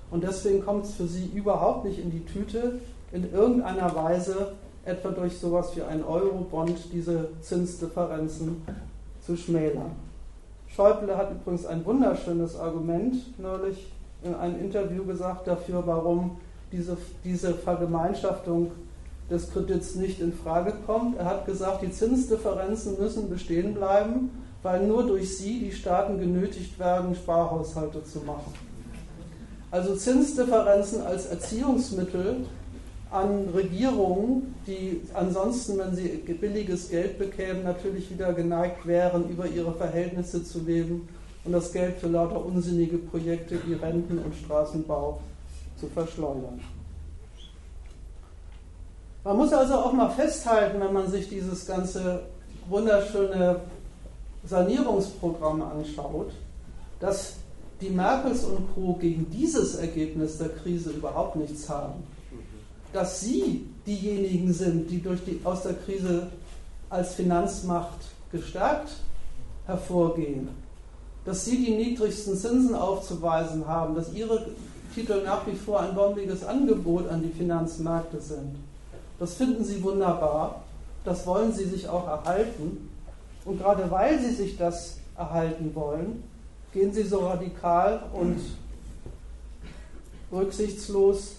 Und deswegen kommt es für sie überhaupt nicht in die Tüte, in irgendeiner Weise etwa durch sowas wie einen Euro-Bond diese Zinsdifferenzen zu schmälern. Schäuble hat übrigens ein wunderschönes Argument neulich in einem Interview gesagt dafür, warum diese, diese Vergemeinschaftung des Kredits nicht in Frage kommt. Er hat gesagt, die Zinsdifferenzen müssen bestehen bleiben, weil nur durch sie die Staaten genötigt werden, Sparhaushalte zu machen. Also Zinsdifferenzen als Erziehungsmittel an Regierungen, die ansonsten, wenn sie billiges Geld bekämen, natürlich wieder geneigt wären, über ihre Verhältnisse zu leben und das Geld für lauter unsinnige Projekte wie Renten und Straßenbau zu verschleudern. Man muss also auch mal festhalten, wenn man sich dieses ganze wunderschöne Sanierungsprogramm anschaut, dass die Merkels und Co. gegen dieses Ergebnis der Krise überhaupt nichts haben. Dass sie diejenigen sind, die, durch die aus der Krise als Finanzmacht gestärkt hervorgehen. Dass sie die niedrigsten Zinsen aufzuweisen haben, dass ihre Titel nach wie vor ein bombiges Angebot an die Finanzmärkte sind. Das finden sie wunderbar. Das wollen sie sich auch erhalten. Und gerade weil sie sich das erhalten wollen, gehen sie so radikal und rücksichtslos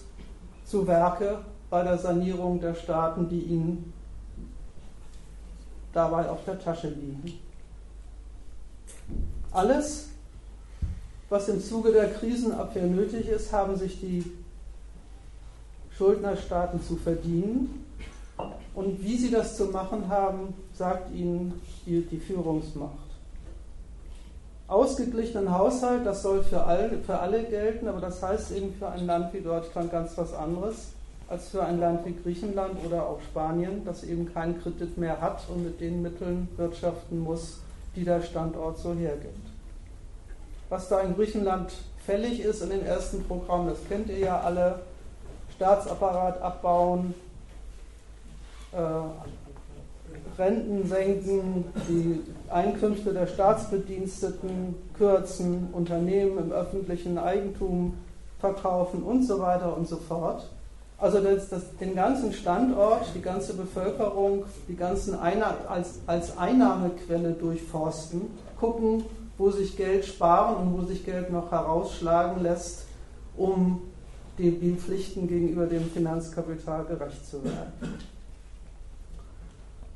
zu Werke bei der Sanierung der Staaten, die ihnen dabei auf der Tasche liegen. Alles, was im Zuge der Krisenabwehr nötig ist, haben sich die Schuldnerstaaten zu verdienen. Und wie sie das zu machen haben, sagt ihnen die Führungsmacht ausgeglichenen Haushalt, das soll für alle, für alle gelten, aber das heißt eben für ein Land wie Deutschland ganz was anderes als für ein Land wie Griechenland oder auch Spanien, das eben keinen Kredit mehr hat und mit den Mitteln wirtschaften muss, die der Standort so hergibt. Was da in Griechenland fällig ist in den ersten Programmen, das kennt ihr ja alle, Staatsapparat abbauen, äh, Renten senken, die Einkünfte der Staatsbediensteten kürzen, Unternehmen im öffentlichen Eigentum verkaufen und so weiter und so fort. Also das, das, den ganzen Standort, die ganze Bevölkerung, die ganzen Einnah als, als Einnahmequelle durchforsten, gucken, wo sich Geld sparen und wo sich Geld noch herausschlagen lässt, um den Pflichten gegenüber dem Finanzkapital gerecht zu werden.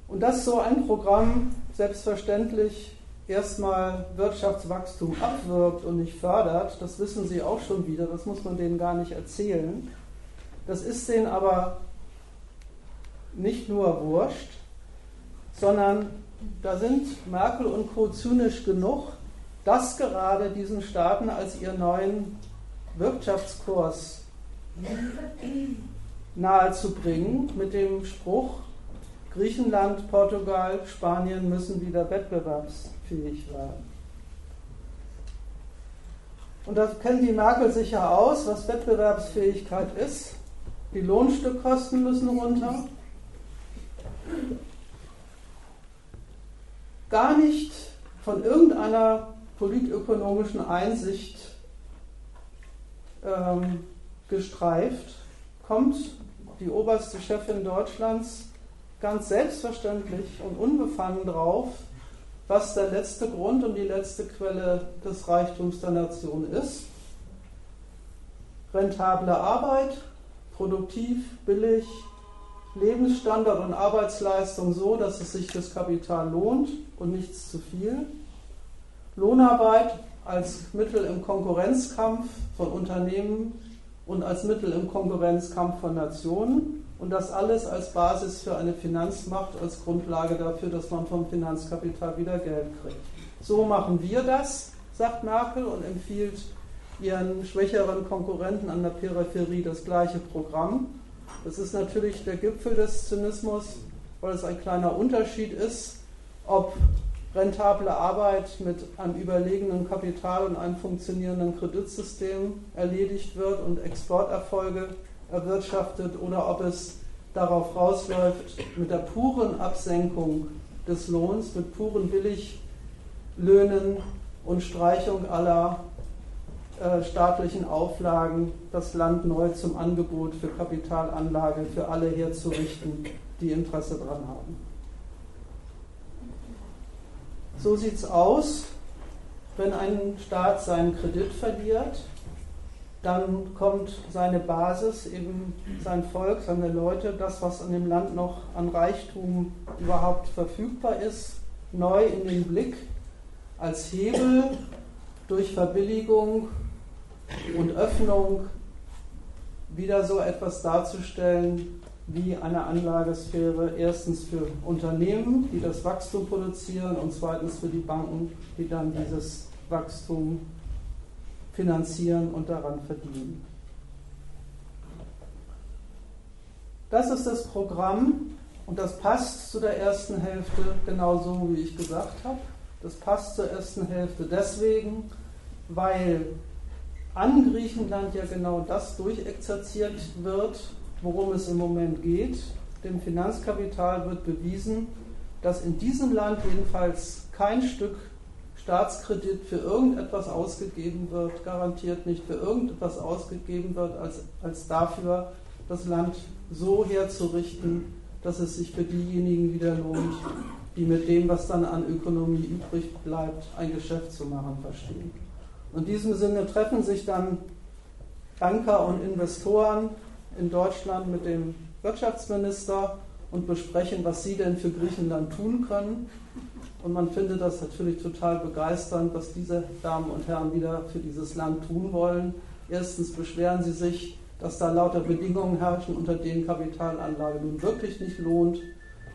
Und dass so ein Programm selbstverständlich erstmal Wirtschaftswachstum abwirkt und nicht fördert, das wissen Sie auch schon wieder, das muss man denen gar nicht erzählen. Das ist denen aber nicht nur wurscht, sondern da sind Merkel und Co. zynisch genug, das gerade diesen Staaten als ihren neuen Wirtschaftskurs nahezubringen mit dem Spruch, Griechenland, Portugal, Spanien müssen wieder wettbewerbsfähig werden. Und da kennen die Merkel sicher aus, was Wettbewerbsfähigkeit ist. Die Lohnstückkosten müssen runter. Gar nicht von irgendeiner politökonomischen Einsicht ähm, gestreift, kommt die oberste Chefin Deutschlands ganz selbstverständlich und unbefangen drauf, was der letzte Grund und die letzte Quelle des Reichtums der Nation ist. Rentable Arbeit, produktiv, billig, Lebensstandard und Arbeitsleistung so, dass es sich das Kapital lohnt und nichts zu viel. Lohnarbeit als Mittel im Konkurrenzkampf von Unternehmen und als Mittel im Konkurrenzkampf von Nationen. Und das alles als Basis für eine Finanzmacht, als Grundlage dafür, dass man vom Finanzkapital wieder Geld kriegt. So machen wir das, sagt Merkel und empfiehlt ihren schwächeren Konkurrenten an der Peripherie das gleiche Programm. Das ist natürlich der Gipfel des Zynismus, weil es ein kleiner Unterschied ist, ob rentable Arbeit mit einem überlegenen Kapital und einem funktionierenden Kreditsystem erledigt wird und Exporterfolge erwirtschaftet oder ob es darauf rausläuft, mit der puren Absenkung des Lohns, mit puren Billiglöhnen und Streichung aller äh, staatlichen Auflagen das Land neu zum Angebot für Kapitalanlage für alle herzurichten, die Interesse daran haben. So sieht es aus, wenn ein Staat seinen Kredit verliert dann kommt seine Basis, eben sein Volk, seine Leute, das, was an dem Land noch an Reichtum überhaupt verfügbar ist, neu in den Blick als Hebel durch Verbilligung und Öffnung wieder so etwas darzustellen wie eine Anlagesphäre, erstens für Unternehmen, die das Wachstum produzieren und zweitens für die Banken, die dann dieses Wachstum finanzieren und daran verdienen. Das ist das Programm und das passt zu der ersten Hälfte genauso, wie ich gesagt habe. Das passt zur ersten Hälfte deswegen, weil an Griechenland ja genau das durchexerziert wird, worum es im Moment geht. Dem Finanzkapital wird bewiesen, dass in diesem Land jedenfalls kein Stück Staatskredit für irgendetwas ausgegeben wird, garantiert nicht für irgendetwas ausgegeben wird, als, als dafür, das Land so herzurichten, dass es sich für diejenigen wieder lohnt, die mit dem, was dann an Ökonomie übrig bleibt, ein Geschäft zu machen verstehen. In diesem Sinne treffen sich dann Banker und Investoren in Deutschland mit dem Wirtschaftsminister und besprechen, was sie denn für Griechenland tun können. Und man findet das natürlich total begeisternd, was diese Damen und Herren wieder für dieses Land tun wollen. Erstens beschweren sie sich, dass da lauter Bedingungen herrschen, unter denen Kapitalanlage nun wirklich nicht lohnt.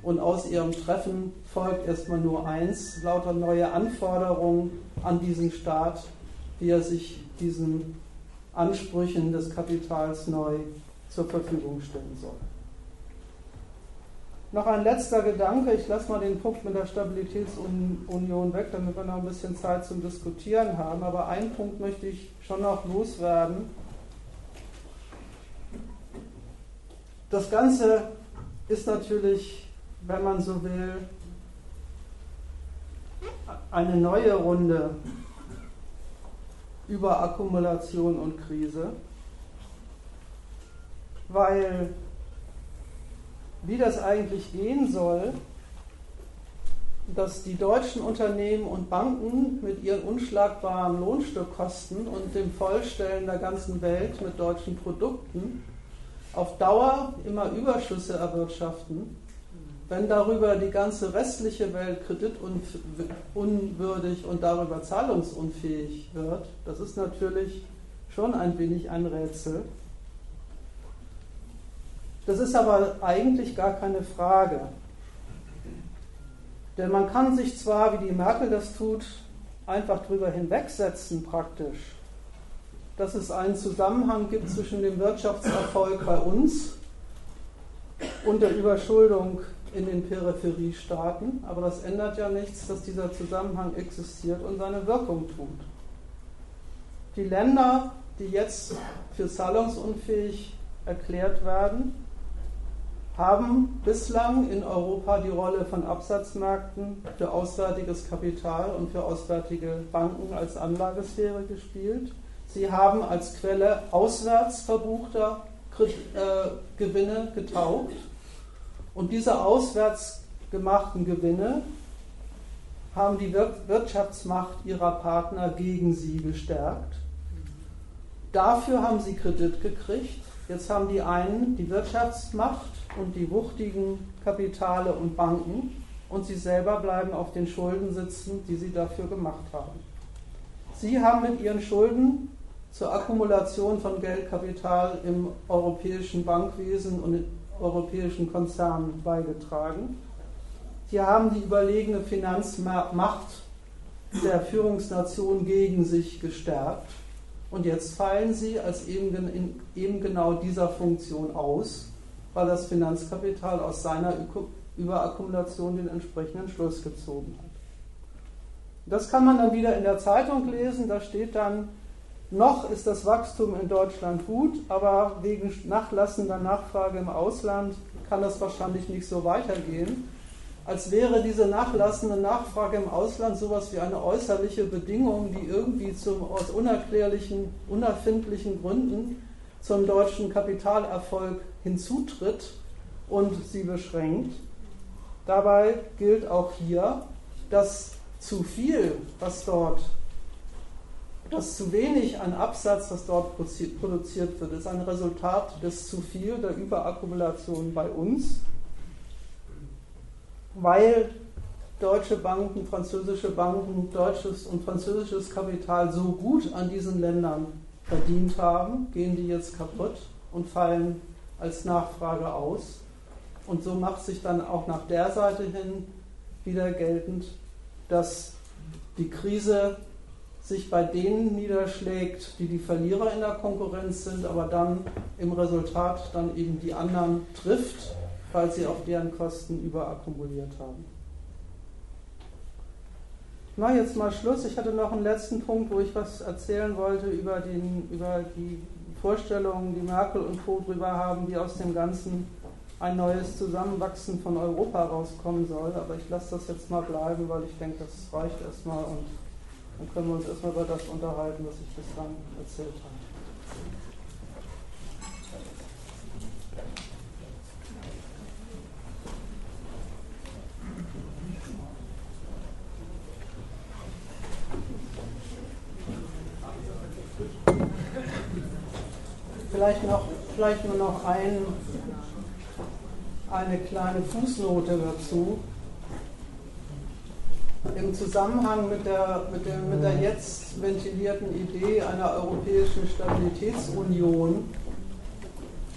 Und aus ihrem Treffen folgt erstmal nur eins, lauter neue Anforderungen an diesen Staat, wie er sich diesen Ansprüchen des Kapitals neu zur Verfügung stellen soll. Noch ein letzter Gedanke, ich lasse mal den Punkt mit der Stabilitätsunion weg, damit wir noch ein bisschen Zeit zum Diskutieren haben, aber einen Punkt möchte ich schon noch loswerden. Das Ganze ist natürlich, wenn man so will, eine neue Runde über Akkumulation und Krise, weil wie das eigentlich gehen soll, dass die deutschen Unternehmen und Banken mit ihren unschlagbaren Lohnstückkosten und dem Vollstellen der ganzen Welt mit deutschen Produkten auf Dauer immer Überschüsse erwirtschaften, wenn darüber die ganze restliche Welt kreditunwürdig und darüber zahlungsunfähig wird, das ist natürlich schon ein wenig ein Rätsel. Das ist aber eigentlich gar keine Frage. Denn man kann sich zwar, wie die Merkel das tut, einfach drüber hinwegsetzen praktisch, dass es einen Zusammenhang gibt zwischen dem Wirtschaftserfolg bei uns und der Überschuldung in den Peripheriestaaten, aber das ändert ja nichts, dass dieser Zusammenhang existiert und seine Wirkung tut. Die Länder, die jetzt für zahlungsunfähig erklärt werden, haben bislang in Europa die Rolle von Absatzmärkten für auswärtiges Kapital und für auswärtige Banken als Anlagesphäre gespielt. Sie haben als Quelle auswärts verbuchter äh, Gewinne getaugt. Und diese auswärts gemachten Gewinne haben die Wirtschaftsmacht ihrer Partner gegen sie gestärkt. Dafür haben sie Kredit gekriegt. Jetzt haben die einen die Wirtschaftsmacht und die wuchtigen Kapitale und Banken und sie selber bleiben auf den Schulden sitzen, die sie dafür gemacht haben. Sie haben mit ihren Schulden zur Akkumulation von Geldkapital im europäischen Bankwesen und in europäischen Konzernen beigetragen. Sie haben die überlegene Finanzmacht der Führungsnation gegen sich gestärkt. Und jetzt fallen sie als eben, in eben genau dieser Funktion aus weil das Finanzkapital aus seiner Überakkumulation den entsprechenden Schluss gezogen hat. Das kann man dann wieder in der Zeitung lesen, da steht dann, noch ist das Wachstum in Deutschland gut, aber wegen nachlassender Nachfrage im Ausland kann das wahrscheinlich nicht so weitergehen. Als wäre diese nachlassende Nachfrage im Ausland sowas wie eine äußerliche Bedingung, die irgendwie zum, aus unerklärlichen, unerfindlichen Gründen zum deutschen Kapitalerfolg hinzutritt und sie beschränkt. Dabei gilt auch hier, dass zu viel, was dort das zu wenig an Absatz, das dort produziert wird, ist ein Resultat des zu viel der Überakkumulation bei uns, weil deutsche Banken, französische Banken, deutsches und französisches Kapital so gut an diesen Ländern verdient haben, gehen die jetzt kaputt und fallen als Nachfrage aus. Und so macht sich dann auch nach der Seite hin wieder geltend, dass die Krise sich bei denen niederschlägt, die die Verlierer in der Konkurrenz sind, aber dann im Resultat dann eben die anderen trifft, weil sie auf deren Kosten überakkumuliert haben. Ich mache jetzt mal Schluss. Ich hatte noch einen letzten Punkt, wo ich was erzählen wollte über, den, über die Vorstellungen, die Merkel und Co. drüber haben, wie aus dem Ganzen ein neues Zusammenwachsen von Europa rauskommen soll. Aber ich lasse das jetzt mal bleiben, weil ich denke, das reicht erstmal und dann können wir uns erstmal über das unterhalten, was ich bislang erzählt habe. Vielleicht, noch, vielleicht nur noch ein, eine kleine Fußnote dazu. Im Zusammenhang mit der, mit, der, mit der jetzt ventilierten Idee einer europäischen Stabilitätsunion,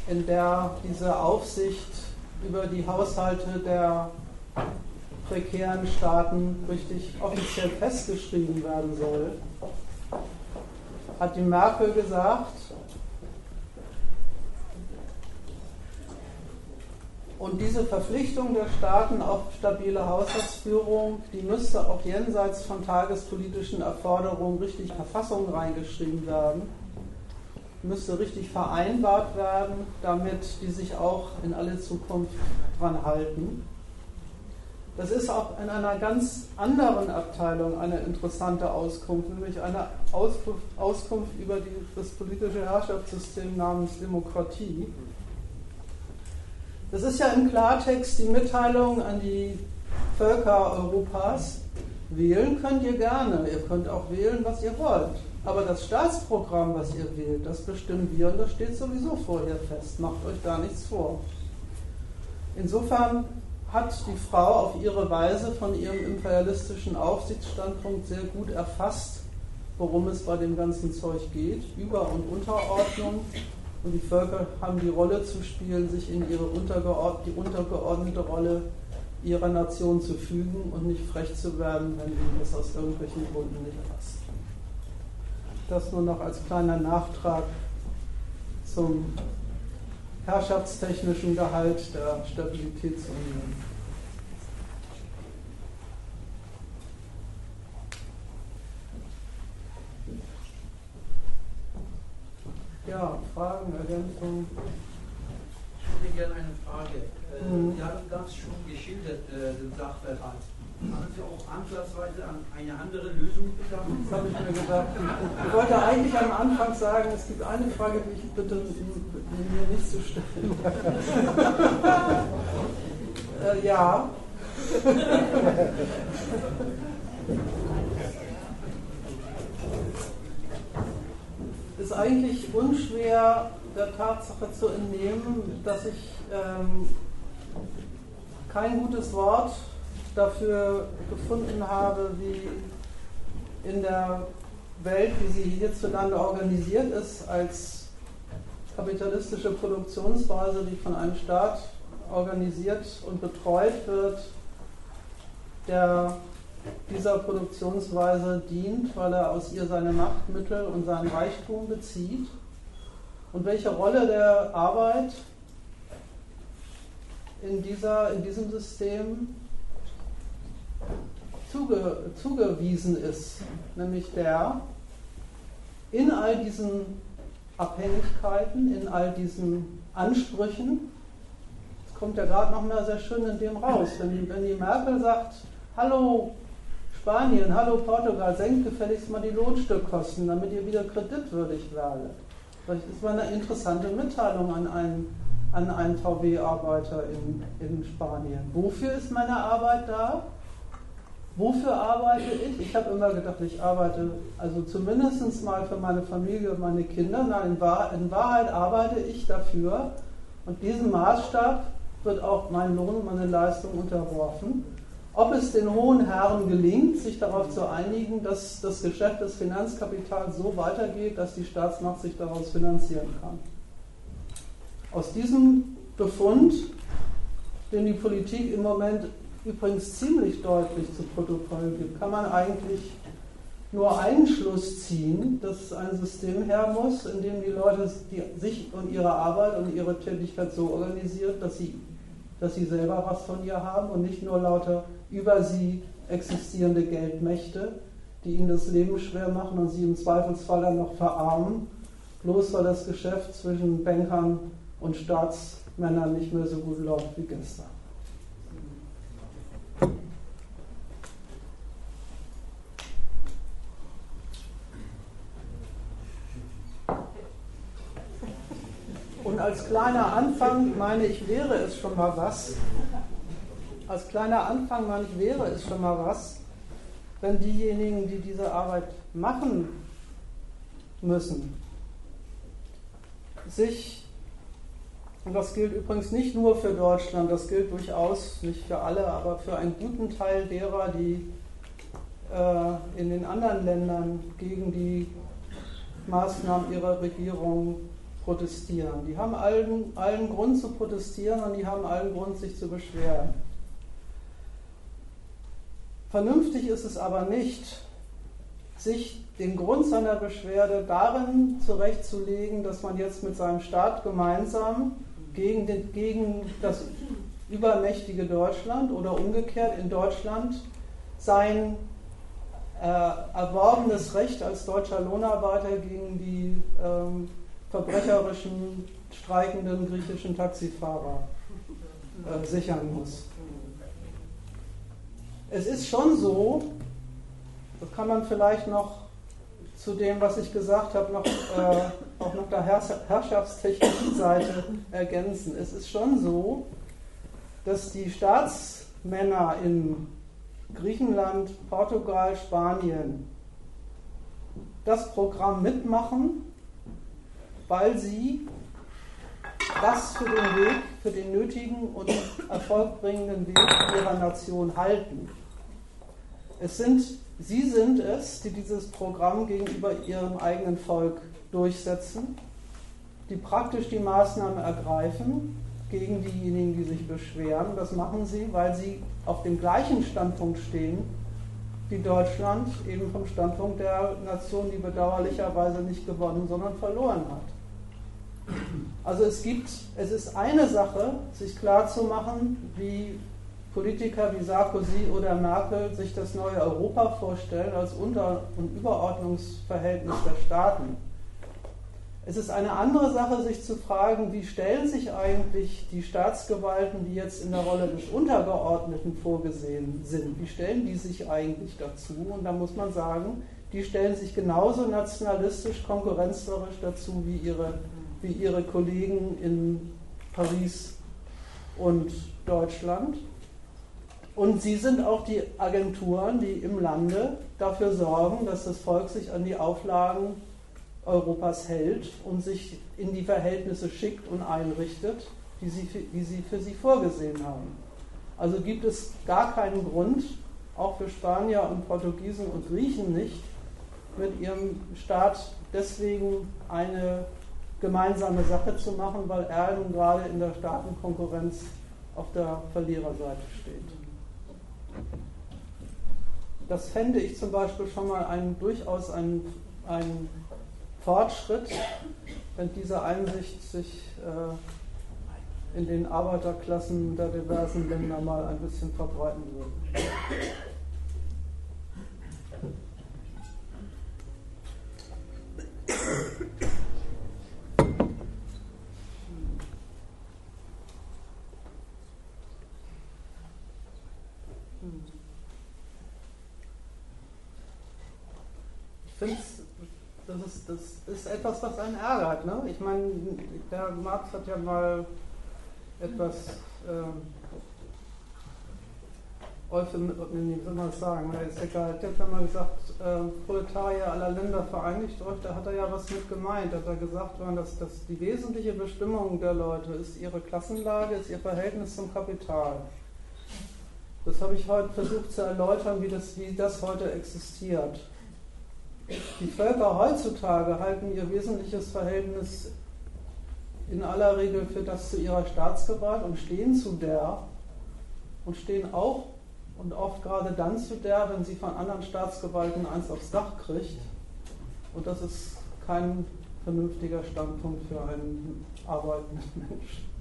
in der diese Aufsicht über die Haushalte der prekären Staaten richtig offiziell festgeschrieben werden soll, hat die Merkel gesagt, Und diese Verpflichtung der Staaten auf stabile Haushaltsführung, die müsste auch jenseits von tagespolitischen Erforderungen richtig in Verfassung reingeschrieben werden, müsste richtig vereinbart werden, damit die sich auch in alle Zukunft dran halten. Das ist auch in einer ganz anderen Abteilung eine interessante Auskunft, nämlich eine Auskunft, Auskunft über die, das politische Herrschaftssystem namens Demokratie. Das ist ja im Klartext die Mitteilung an die Völker Europas. Wählen könnt ihr gerne. Ihr könnt auch wählen, was ihr wollt. Aber das Staatsprogramm, was ihr wählt, das bestimmen wir und das steht sowieso vorher fest. Macht euch da nichts vor. Insofern hat die Frau auf ihre Weise von ihrem imperialistischen Aufsichtsstandpunkt sehr gut erfasst, worum es bei dem ganzen Zeug geht. Über- und Unterordnung und die Völker haben die Rolle zu spielen, sich in ihre untergeord die untergeordnete Rolle ihrer Nation zu fügen und nicht frech zu werden, wenn ihnen das aus irgendwelchen Gründen nicht passt. Das nur noch als kleiner Nachtrag zum herrschaftstechnischen Gehalt der Stabilitätsunion. Ja, Fragen, Ergänzungen? Ich hätte gerne eine Frage. Äh, mhm. Sie haben das schon geschildert, äh, den Sachverhalt. Haben Sie auch ansatzweise an eine andere Lösung gedacht? Das habe ich mir gedacht. Ich wollte eigentlich am Anfang sagen, es gibt eine Frage, die ich bitte mir nicht zu stellen. äh, ja. Ist eigentlich unschwer der Tatsache zu entnehmen, dass ich ähm, kein gutes Wort dafür gefunden habe, wie in der Welt, wie sie hierzulande organisiert ist, als kapitalistische Produktionsweise, die von einem Staat organisiert und betreut wird, der dieser Produktionsweise dient, weil er aus ihr seine Machtmittel und seinen Reichtum bezieht? Und welche Rolle der Arbeit in, dieser, in diesem System zuge, zugewiesen ist, nämlich der in all diesen Abhängigkeiten, in all diesen Ansprüchen, das kommt ja gerade noch mal sehr schön in dem raus, wenn wenn die Merkel sagt, hallo Spanien, hallo Portugal, senkt gefälligst mal die Lohnstückkosten, damit ihr wieder kreditwürdig werdet. Das ist mal eine interessante Mitteilung an einen, an einen VW-Arbeiter in, in Spanien. Wofür ist meine Arbeit da? Wofür arbeite ich? Ich habe immer gedacht, ich arbeite also zumindest mal für meine Familie und meine Kinder. Nein, in, Wahr, in Wahrheit arbeite ich dafür und diesem Maßstab wird auch mein Lohn und meine Leistung unterworfen. Ob es den hohen Herren gelingt, sich darauf zu einigen, dass das Geschäft des Finanzkapitals so weitergeht, dass die Staatsmacht sich daraus finanzieren kann. Aus diesem Befund, den die Politik im Moment übrigens ziemlich deutlich zu Protokoll gibt, kann man eigentlich nur einen Schluss ziehen, dass ein System her muss, in dem die Leute sich und ihre Arbeit und ihre Tätigkeit so organisieren, dass sie, dass sie selber was von ihr haben und nicht nur lauter über sie existierende Geldmächte, die ihnen das Leben schwer machen und sie im Zweifelsfall dann noch verarmen, bloß weil das Geschäft zwischen Bankern und Staatsmännern nicht mehr so gut läuft wie gestern. Und als kleiner Anfang meine ich, wäre es schon mal was. Als kleiner Anfang meine ich, wäre es schon mal was, wenn diejenigen, die diese Arbeit machen müssen, sich, und das gilt übrigens nicht nur für Deutschland, das gilt durchaus nicht für alle, aber für einen guten Teil derer, die äh, in den anderen Ländern gegen die Maßnahmen ihrer Regierung protestieren. Die haben allen, allen Grund zu protestieren und die haben allen Grund, sich zu beschweren. Vernünftig ist es aber nicht, sich den Grund seiner Beschwerde darin zurechtzulegen, dass man jetzt mit seinem Staat gemeinsam gegen, den, gegen das übermächtige Deutschland oder umgekehrt in Deutschland sein äh, erworbenes Recht als deutscher Lohnarbeiter gegen die ähm, verbrecherischen, streikenden griechischen Taxifahrer äh, sichern muss. Es ist schon so, das kann man vielleicht noch zu dem, was ich gesagt habe, noch, äh, auch noch der herrschaftstechnischen Seite ergänzen. Es ist schon so, dass die Staatsmänner in Griechenland, Portugal, Spanien das Programm mitmachen, weil sie das für den Weg, für den nötigen und erfolgbringenden Weg ihrer Nation halten. Es sind, sie sind es, die dieses Programm gegenüber ihrem eigenen Volk durchsetzen, die praktisch die Maßnahmen ergreifen gegen diejenigen, die sich beschweren. Das machen sie, weil sie auf dem gleichen Standpunkt stehen wie Deutschland, eben vom Standpunkt der Nation, die bedauerlicherweise nicht gewonnen, sondern verloren hat. Also es gibt, es ist eine Sache, sich klarzumachen, wie Politiker wie Sarkozy oder Merkel sich das neue Europa vorstellen als Unter- und Überordnungsverhältnis der Staaten. Es ist eine andere Sache, sich zu fragen, wie stellen sich eigentlich die Staatsgewalten, die jetzt in der Rolle des Untergeordneten vorgesehen sind, wie stellen die sich eigentlich dazu? Und da muss man sagen, die stellen sich genauso nationalistisch, konkurrenzlerisch dazu wie ihre wie ihre Kollegen in Paris und Deutschland. Und sie sind auch die Agenturen, die im Lande dafür sorgen, dass das Volk sich an die Auflagen Europas hält und sich in die Verhältnisse schickt und einrichtet, die sie, die sie für sie vorgesehen haben. Also gibt es gar keinen Grund, auch für Spanier und Portugiesen und Griechen nicht, mit ihrem Staat deswegen eine gemeinsame Sache zu machen, weil er nun gerade in der Staatenkonkurrenz auf der Verliererseite steht. Das fände ich zum Beispiel schon mal einen, durchaus einen, einen Fortschritt, wenn diese Einsicht sich äh, in den Arbeiterklassen der diversen Länder mal ein bisschen verbreiten würde. Finde, das ist, das ist etwas, was einen ärgert. Ne? Ich meine, der Marx hat ja mal etwas äh, wie soll man das sagen, ist egal, der hat ja mal gesagt, äh, Proletarier aller Länder vereinigt euch, da hat er ja was mit gemeint, hat er gesagt, dass, dass die wesentliche Bestimmung der Leute ist ihre Klassenlage, ist ihr Verhältnis zum Kapital. Das habe ich heute versucht zu erläutern, wie das, wie das heute existiert. Die Völker heutzutage halten ihr wesentliches Verhältnis in aller Regel für das zu ihrer Staatsgewalt und stehen zu der und stehen auch und oft gerade dann zu der, wenn sie von anderen Staatsgewalten eins aufs Dach kriegt. Und das ist kein vernünftiger Standpunkt für einen arbeitenden Menschen.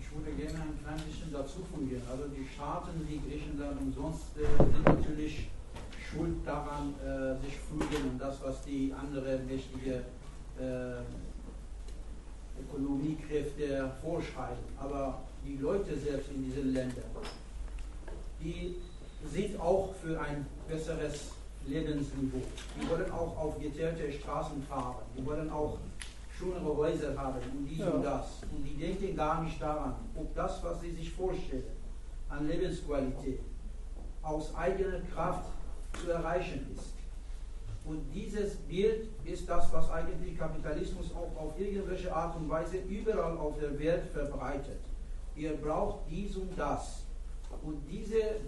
Ich würde gerne ein klein bisschen dazu fungieren. Also die Staaten wie Griechenland und sonst äh, sind natürlich schuld daran, äh, sich fügen und das, was die anderen mächtige äh, Ökonomiekräfte vorschreiben. Aber die Leute selbst in diesen Ländern, die sind auch für ein besseres Lebensniveau. Die wollen auch auf geteerte Straßen fahren. Die wollen auch schönere Häuser haben und dies ja. und das. Und die denken gar nicht daran, ob das, was sie sich vorstellen, an Lebensqualität aus eigener Kraft zu erreichen ist. Und dieses Bild ist das, was eigentlich Kapitalismus auch auf irgendwelche Art und Weise überall auf der Welt verbreitet. Ihr braucht dies und das. Und diese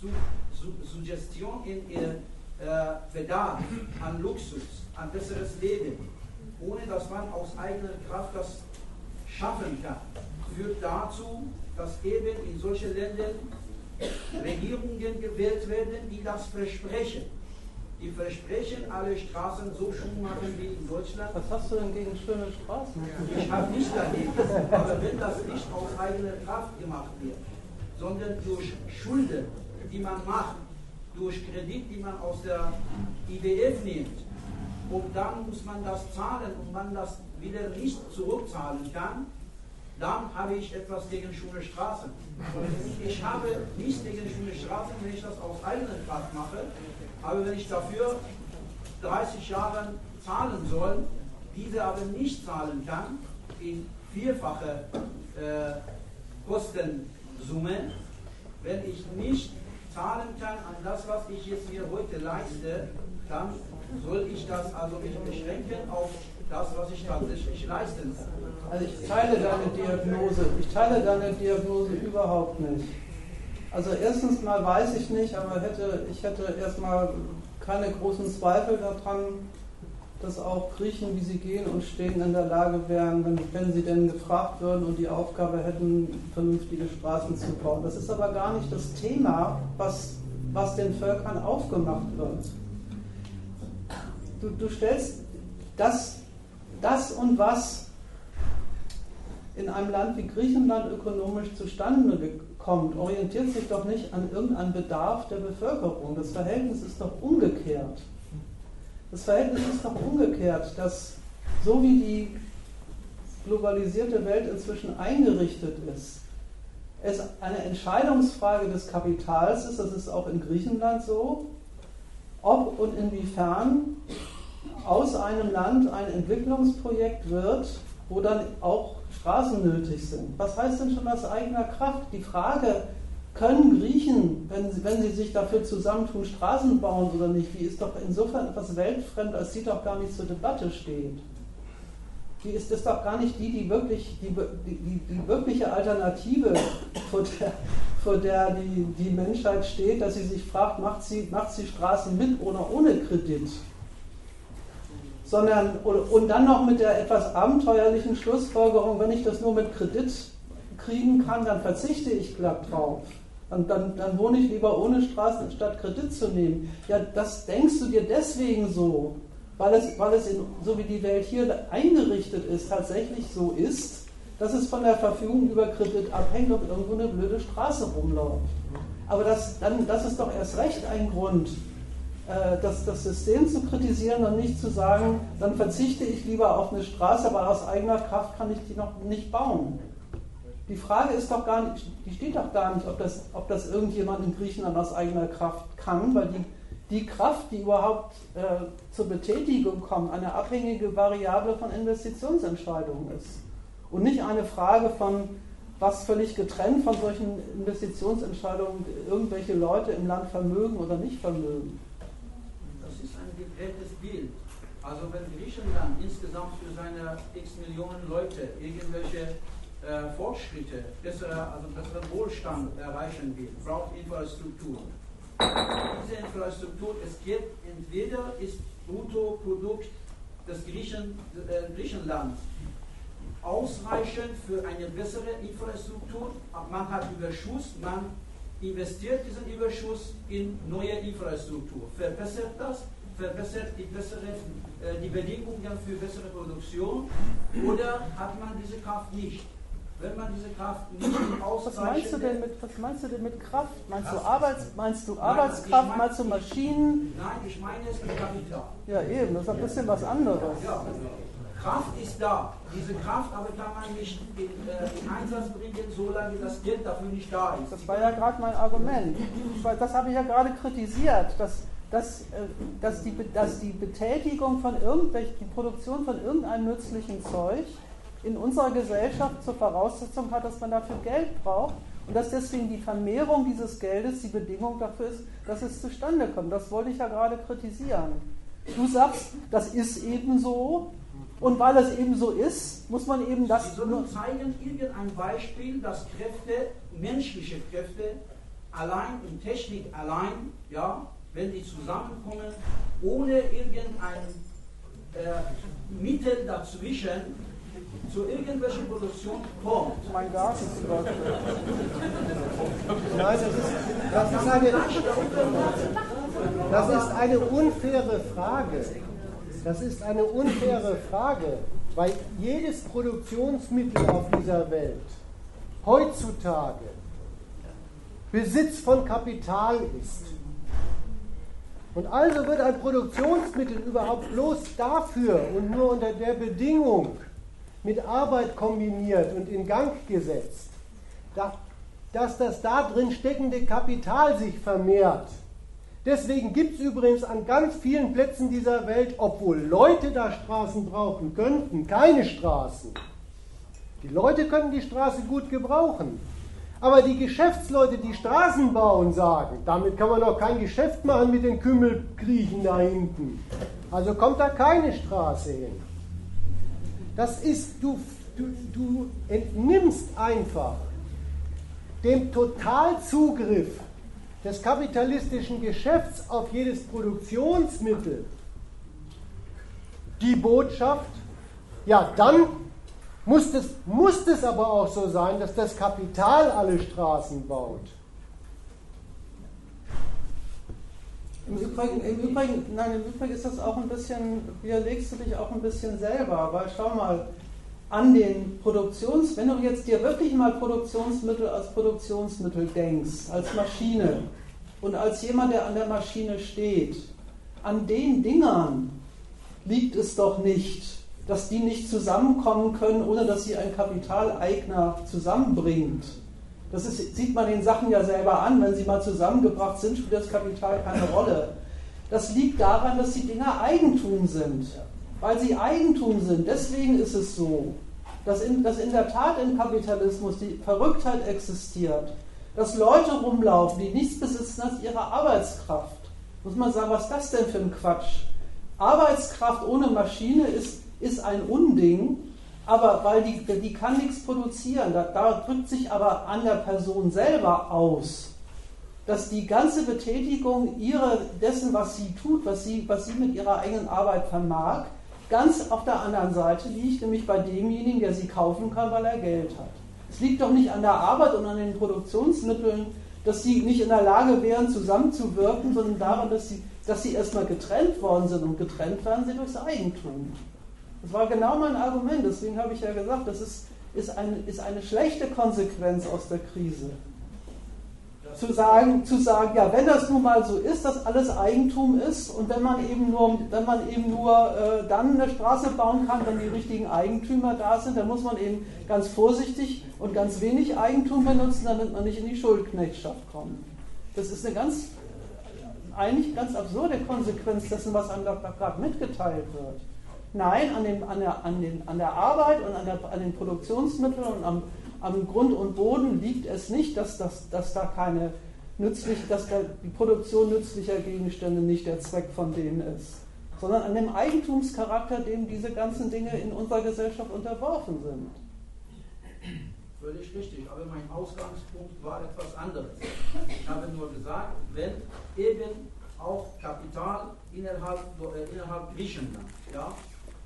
Su Su Suggestion in ihr äh, Bedarf an Luxus, an besseres Leben, ohne dass man aus eigener Kraft das schaffen kann, führt dazu, dass eben in solchen Ländern Regierungen gewählt werden, die das versprechen die versprechen, alle Straßen so schön machen wie in Deutschland. Was hast du denn gegen schöne Straßen? Ich habe nichts dagegen. Aber wenn das nicht aus eigener Kraft gemacht wird, sondern durch Schulden, die man macht, durch Kredit, die man aus der IWF nimmt, und dann muss man das zahlen und man das wieder nicht zurückzahlen kann, dann habe ich etwas gegen schöne Straßen. Ich habe nichts gegen schöne Straßen, wenn ich das aus eigener Kraft mache, aber wenn ich dafür 30 Jahre zahlen soll, diese aber nicht zahlen kann, in vierfache äh, Kostensumme, wenn ich nicht zahlen kann an das, was ich jetzt mir heute leiste, dann soll ich das also mich beschränken auf das, was ich tatsächlich leisten kann. Also ich teile deine Diagnose, ich teile deine Diagnose überhaupt nicht. Also erstens mal weiß ich nicht, aber hätte, ich hätte erstmal keine großen Zweifel daran, dass auch Griechen, wie sie gehen und stehen, in der Lage wären, wenn, wenn sie denn gefragt würden und die Aufgabe hätten, vernünftige Straßen zu bauen. Das ist aber gar nicht das Thema, was, was den Völkern aufgemacht wird. Du, du stellst das, das und was in einem Land wie Griechenland ökonomisch zustande kommt, orientiert sich doch nicht an irgendeinem Bedarf der Bevölkerung. Das Verhältnis ist doch umgekehrt. Das Verhältnis ist doch umgekehrt, dass so wie die globalisierte Welt inzwischen eingerichtet ist, es eine Entscheidungsfrage des Kapitals ist, das ist auch in Griechenland so, ob und inwiefern aus einem Land ein Entwicklungsprojekt wird, wo dann auch Straßen nötig sind. Was heißt denn schon aus eigener Kraft? Die Frage, können Griechen, wenn sie, wenn sie sich dafür zusammentun, Straßen bauen oder nicht, die ist doch insofern etwas weltfremd, als sie doch gar nicht zur Debatte steht. Die ist das doch gar nicht die, die wirklich die, die, die wirkliche Alternative, vor der, vor der die, die Menschheit steht, dass sie sich fragt, macht sie, macht sie Straßen mit oder ohne Kredit? sondern und dann noch mit der etwas abenteuerlichen Schlussfolgerung, wenn ich das nur mit Kredit kriegen kann, dann verzichte ich glatt drauf. Und dann, dann wohne ich lieber ohne Straßen, statt Kredit zu nehmen. Ja, das denkst du dir deswegen so, weil es, weil es in, so wie die Welt hier eingerichtet ist, tatsächlich so ist, dass es von der Verfügung über Kredit abhängt, ob irgendwo eine blöde Straße rumläuft. Aber das, dann, das ist doch erst recht ein Grund, äh, das, das System zu kritisieren und nicht zu sagen, dann verzichte ich lieber auf eine Straße, aber aus eigener Kraft kann ich die noch nicht bauen. Die Frage ist doch gar nicht, die steht doch gar nicht, ob das, ob das irgendjemand in Griechenland aus eigener Kraft kann, weil die, die Kraft, die überhaupt äh, zur Betätigung kommt, eine abhängige Variable von Investitionsentscheidungen ist. Und nicht eine Frage von, was völlig getrennt von solchen Investitionsentscheidungen irgendwelche Leute im Land vermögen oder nicht vermögen. Das ist ein geprägtes Bild. Also wenn Griechenland insgesamt für seine x Millionen Leute irgendwelche äh, Fortschritte, bessere, also besseren Wohlstand erreichen will, braucht Infrastruktur. Diese Infrastruktur, es geht entweder ist Bruttoprodukt des Griechen, äh, Griechenlands ausreichend für eine bessere Infrastruktur, man hat Überschuss, man investiert diesen Überschuss in neue Infrastruktur, verbessert das, verbessert die, bessere, äh, die Bedingungen für bessere Produktion oder hat man diese Kraft nicht? Wenn man diese Kraft nicht was meinst du denn mit Was meinst du denn mit Kraft? Meinst Kraft du, Arbeits, meinst du Arbeitskraft? Nein, meinst du Maschinen? Nein, ich meine es mit Kapital. Ja, eben, das ist ein bisschen was anderes. Ja. Kraft ist da. Diese Kraft aber kann man nicht in, äh, in, Einsatz bringen, solange das Geld dafür nicht da ist. Das war ja gerade mein Argument. Das habe ich ja gerade kritisiert, dass, dass, äh, dass, die, dass die Betätigung von irgendwelchen, die Produktion von irgendeinem nützlichen Zeug in unserer Gesellschaft zur Voraussetzung hat, dass man dafür Geld braucht und dass deswegen die Vermehrung dieses Geldes die Bedingung dafür ist, dass es zustande kommt. Das wollte ich ja gerade kritisieren. Du sagst, das ist eben so und weil es eben so ist, muss man eben das. Sie sollen zeigen, irgendein Beispiel, dass Kräfte, menschliche Kräfte, allein in Technik allein, ja, wenn die zusammenkommen, ohne irgendein äh, Mittel dazwischen, zu irgendwelchen Produktionen kommt. Mein Garten zum Beispiel. Nein, das ist, das ist, eine, das ist eine unfaire Frage. Das ist eine unfaire Frage, weil jedes Produktionsmittel auf dieser Welt heutzutage Besitz von Kapital ist. Und also wird ein Produktionsmittel überhaupt bloß dafür und nur unter der Bedingung mit Arbeit kombiniert und in Gang gesetzt, dass das da drin steckende Kapital sich vermehrt. Deswegen gibt es übrigens an ganz vielen Plätzen dieser Welt, obwohl Leute da Straßen brauchen könnten, keine Straßen. Die Leute können die Straße gut gebrauchen. Aber die Geschäftsleute, die Straßen bauen, sagen, damit kann man doch kein Geschäft machen mit den Kümmelkriechen da hinten. Also kommt da keine Straße hin. Das ist, du, du, du entnimmst einfach dem Totalzugriff des kapitalistischen Geschäfts auf jedes Produktionsmittel die Botschaft, ja, dann muss es, muss es aber auch so sein, dass das Kapital alle Straßen baut. Im Übrigen, im Übrigen, nein, im Übrigen ist das auch ein bisschen, widerlegst du dich auch ein bisschen selber, weil schau mal, an den Produktions, wenn du jetzt dir wirklich mal Produktionsmittel als Produktionsmittel denkst, als Maschine und als jemand, der an der Maschine steht, an den Dingern liegt es doch nicht, dass die nicht zusammenkommen können, ohne dass sie ein Kapitaleigner zusammenbringt. Das ist, sieht man den Sachen ja selber an, wenn sie mal zusammengebracht sind, spielt das Kapital keine Rolle. Das liegt daran, dass die Dinger Eigentum sind. Weil sie Eigentum sind. Deswegen ist es so, dass in, dass in der Tat im Kapitalismus die Verrücktheit existiert, dass Leute rumlaufen, die nichts besitzen als ihre Arbeitskraft. Muss man sagen, was ist das denn für ein Quatsch? Arbeitskraft ohne Maschine ist, ist ein Unding, aber weil die, die kann nichts produzieren. Da, da drückt sich aber an der Person selber aus, dass die ganze Betätigung ihre, dessen, was sie tut, was sie, was sie mit ihrer eigenen Arbeit vermag, ganz auf der anderen Seite liegt, nämlich bei demjenigen, der sie kaufen kann, weil er Geld hat. Es liegt doch nicht an der Arbeit und an den Produktionsmitteln, dass sie nicht in der Lage wären, zusammenzuwirken, sondern daran, dass sie, dass sie erstmal getrennt worden sind und getrennt werden sie durchs Eigentum. Das war genau mein Argument, deswegen habe ich ja gesagt, das ist, ist, eine, ist eine schlechte Konsequenz aus der Krise. Zu sagen, zu sagen, ja, wenn das nun mal so ist, dass alles Eigentum ist und wenn man eben nur, wenn man eben nur äh, dann eine Straße bauen kann, wenn die richtigen Eigentümer da sind, dann muss man eben ganz vorsichtig und ganz wenig Eigentum benutzen, damit man nicht in die Schuldknechtschaft kommt. Das ist eine ganz eigentlich ganz absurde Konsequenz dessen, was einem da gerade mitgeteilt wird. Nein, an, dem, an, der, an, den, an der Arbeit und an, der, an den Produktionsmitteln und am, am Grund und Boden liegt es nicht, dass, dass, dass da keine nützlich, dass da die Produktion nützlicher Gegenstände nicht der Zweck von denen ist, sondern an dem Eigentumscharakter, dem diese ganzen Dinge in unserer Gesellschaft unterworfen sind. Völlig richtig, aber mein Ausgangspunkt war etwas anderes. Ich habe nur gesagt, wenn eben auch Kapital innerhalb, innerhalb Griechenland ja,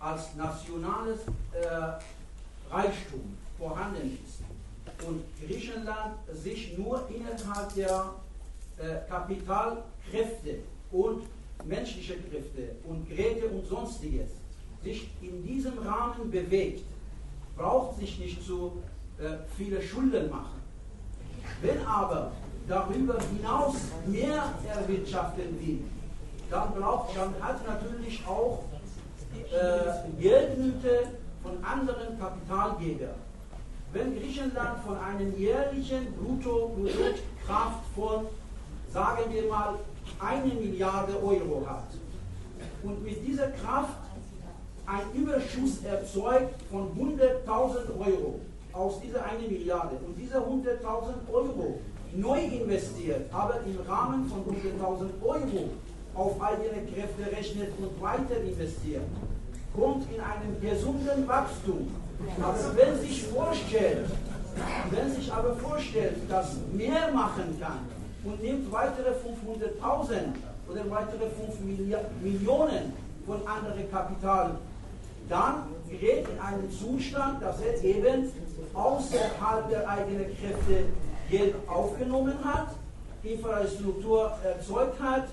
als nationales äh, Reichtum vorhanden ist und Griechenland sich nur innerhalb der äh, Kapitalkräfte und menschliche Kräfte und Geräte und sonstiges sich in diesem Rahmen bewegt, braucht sich nicht zu äh, viele Schulden machen. Wenn aber darüber hinaus mehr erwirtschaften will, dann, braucht, dann hat natürlich auch äh, Geldnöte von anderen Kapitalgebern. Wenn Griechenland von einem jährlichen Bruttoproduktkraft von, sagen wir mal, eine Milliarde Euro hat und mit dieser Kraft ein Überschuss erzeugt von 100.000 Euro, aus dieser eine Milliarde und diese 100.000 Euro neu investiert, aber im Rahmen von 100.000 Euro auf eigene Kräfte rechnet und weiter investiert, kommt in einen gesunden Wachstum. Aber wenn sich vorstellt, wenn sich aber vorstellt, dass mehr machen kann und nimmt weitere 500.000 oder weitere 5 Millionen von anderem Kapital, dann gerät in einen Zustand, dass er eben außerhalb der eigenen Kräfte Geld aufgenommen hat, Infrastruktur erzeugt hat,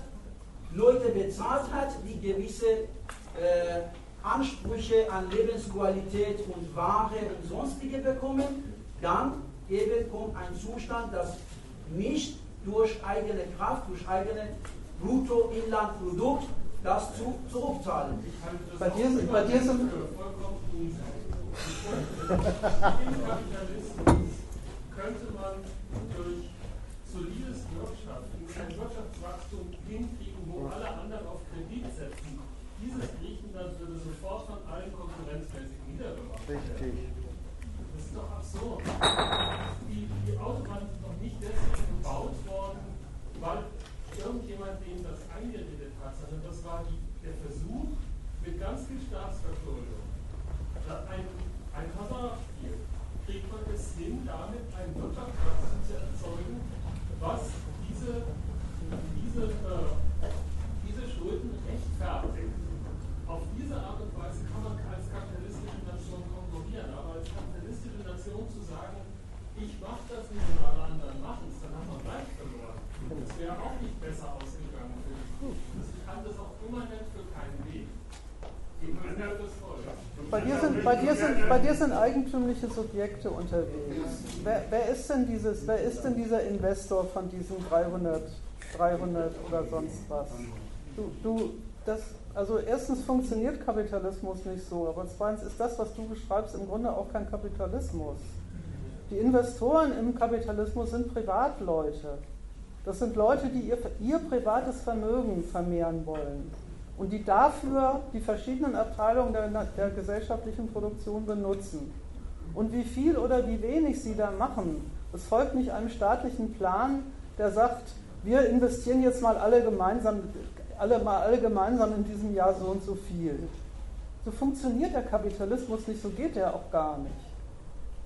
Leute bezahlt hat, die gewisse äh, Ansprüche an Lebensqualität und Ware und sonstige bekommen, dann eben kommt ein Zustand, das nicht durch eigene Kraft, durch eigene Bruttoinlandprodukt das zu, zurückzahlen. Bei dir, bei dir sind könnte man durch solides Wirtschaften ein Wirtschaftswachstum wo alle anderen auf Kredit setzen. Dieses Griechenland würde sofort von allen konkurrenzmäßig niedergemacht werden. Richtig. Das ist doch absurd. Die, die Autobahn ist noch nicht deswegen gebaut worden, weil irgendjemand denen das eingeredet hat, sondern das war die, der Versuch, mit ganz viel Staatsverschuldung ein, ein Hazardspiel kriegt man es hin, damit ein Wirtschaftswachstum zu erzeugen, was diese, diese, äh, diese Rechtfertigt. Auf diese Art und Weise kann man als kapitalistische Nation konkurrieren, aber als kapitalistische Nation zu sagen, ich mache das nicht und alle anderen machen es, dann haben wir gleich verloren. Das wäre auch nicht besser ausgegangen Ich kann das auch immanent für keinen Weg. Bei dir, sind, bei, dir sind, bei dir sind eigentümliche Subjekte unterwegs. Wer, wer, ist denn dieses, wer ist denn dieser Investor von diesen 300, 300 oder sonst was? Du, du, das, also erstens funktioniert Kapitalismus nicht so, aber zweitens ist das, was du beschreibst, im Grunde auch kein Kapitalismus. Die Investoren im Kapitalismus sind Privatleute. Das sind Leute, die ihr, ihr privates Vermögen vermehren wollen und die dafür die verschiedenen Abteilungen der, der, gesellschaftlichen Produktion benutzen. Und wie viel oder wie wenig sie da machen, das folgt nicht einem staatlichen Plan, der sagt, wir investieren jetzt mal alle gemeinsam, alle, mal alle gemeinsam in diesem Jahr so und so viel. So funktioniert der Kapitalismus nicht, so geht er auch gar nicht.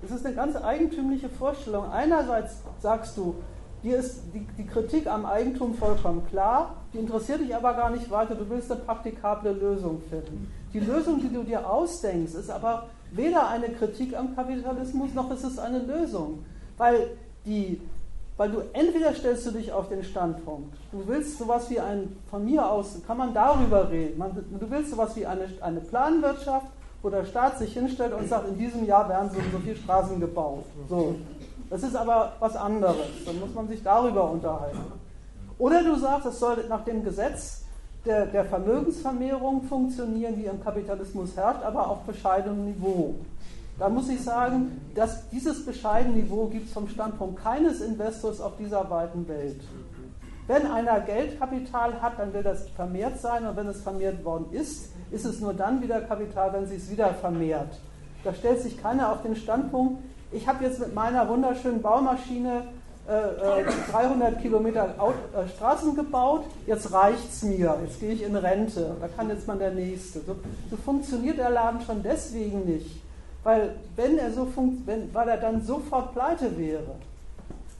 Es ist eine ganz eigentümliche Vorstellung. Einerseits sagst du, Dir ist die, die, Kritik am Eigentum vollkommen klar, die interessiert dich aber gar nicht weiter, du willst eine praktikable Lösung finden. Die Lösung, die du dir ausdenkst, ist aber weder eine Kritik am Kapitalismus, noch ist es eine Lösung. Weil, die, weil du entweder stellst du dich auf den Standpunkt, du willst sowas wie ein, von mir aus kann man darüber reden, man, du willst sowas wie eine, eine Planwirtschaft, wo der Staat sich hinstellt und sagt, in diesem Jahr werden so so viele Straßen gebaut. So. Das ist aber was anderes. Dann muss man sich darüber unterhalten. Oder du sagst, es soll nach dem Gesetz der, der Vermögensvermehrung funktionieren, die im Kapitalismus herrscht, aber auf bescheidenem Niveau. Da muss ich sagen, dass dieses bescheidene Niveau gibt es vom Standpunkt keines Investors auf dieser weiten Welt. wenn einer Geldkapital hat, dann will das vermehrt sein und wenn es vermehrt worden ist, ist es nur dann wieder Kapital, wenn sich es wieder vermehrt. Da stellt sich keiner auf den Standpunkt, ich habe jetzt mit meiner wunderschönen Baumaschine äh, 300 äh, Kilometer äh, Straßen gebaut, jetzt reicht es mir, jetzt gehe ich in Rente, da kann jetzt mal der Nächste. So, so, funktioniert der Laden schon deswegen nicht, weil, wenn er so wenn, weil er dann sofort pleite wäre.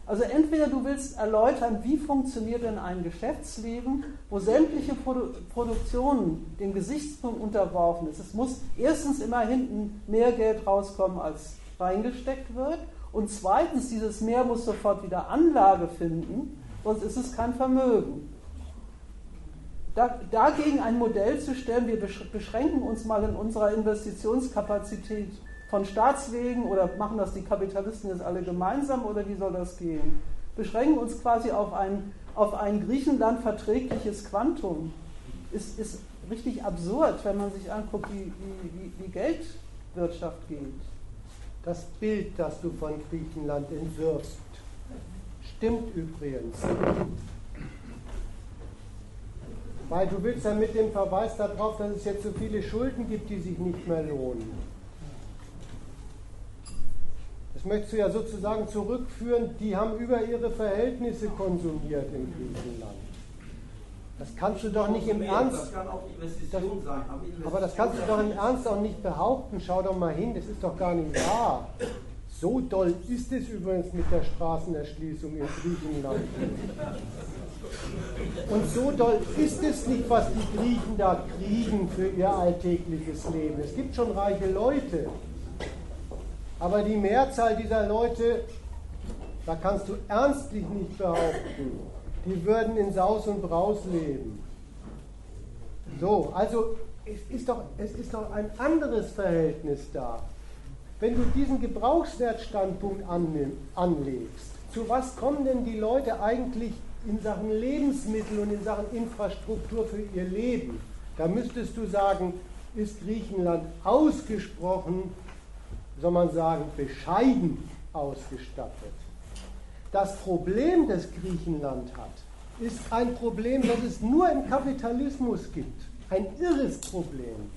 Also entweder du willst erläutern, wie funktioniert denn ein Geschäftsleben, wo sämtliche Produ Produktionen dem Gesichtspunkt unterworfen ist. Es muss erstens immer hinten mehr Geld rauskommen, als reingesteckt wird. Und zweitens, dieses Mehr muss sofort wieder Anlage finden, sonst ist es kein Vermögen. Da, dagegen ein Modell zu stellen, wir beschränken uns mal in unserer Investitionskapazität von Staatswegen oder machen das die Kapitalisten jetzt alle gemeinsam oder wie soll das gehen? Beschränken uns quasi auf ein, auf ein Griechenland verträgliches Quantum. Ist, ist richtig absurd, wenn man sich anguckt, wie, wie, wie Geldwirtschaft geht. Das Bild, das du von Griechenland entwirfst, stimmt übrigens. Weil du willst ja mit dem Verweis darauf, dass es jetzt so viele Schulden gibt, die sich nicht mehr lohnen. Das möchtest du ja sozusagen zurückführen, die haben über ihre Verhältnisse konsumiert in Griechenland. Das kannst du doch nicht im Ernst. Das kann auch Investition sein. Aber das kannst du doch im Ernst auch nicht behaupten. Schau doch mal hin, das ist doch gar nicht wahr. So doll ist es übrigens mit der Straßenerschließung in Griechenland. Und so doll ist es nicht, was die Griechen da kriegen für ihr alltägliches Leben. Es gibt schon reiche Leute. Aber die Mehrzahl dieser Leute, da kannst du ernstlich nicht behaupten, die würden in Saus und Braus leben. So, also es ist doch, es ist doch ein anderes Verhältnis da. Wenn du diesen Gebrauchswertstandpunkt anlegst, zu was kommen denn die Leute eigentlich in Sachen Lebensmittel und in Sachen Infrastruktur für ihr Leben? Da müsstest du sagen, ist Griechenland ausgesprochen soll man sagen, bescheiden ausgestattet. Das Problem, das Griechenland hat, ist ein Problem, das es nur im Kapitalismus gibt. Ein irres Problem.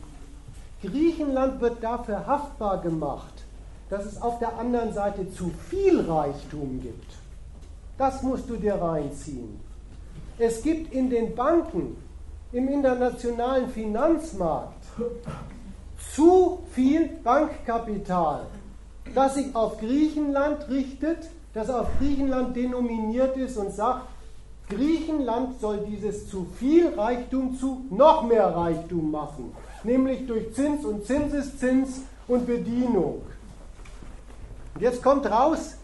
Griechenland wird dafür haftbar gemacht, dass es auf der anderen Seite zu viel Reichtum gibt. Das musst du dir reinziehen. Es gibt in den Banken, im internationalen Finanzmarkt zu viel Bankkapital, das sich auf Griechenland richtet, das auf Griechenland denominiert ist und sagt, Griechenland soll dieses zu viel Reichtum zu noch mehr Reichtum machen, nämlich durch Zins und Zinseszins und Bedienung. Und jetzt kommt raus,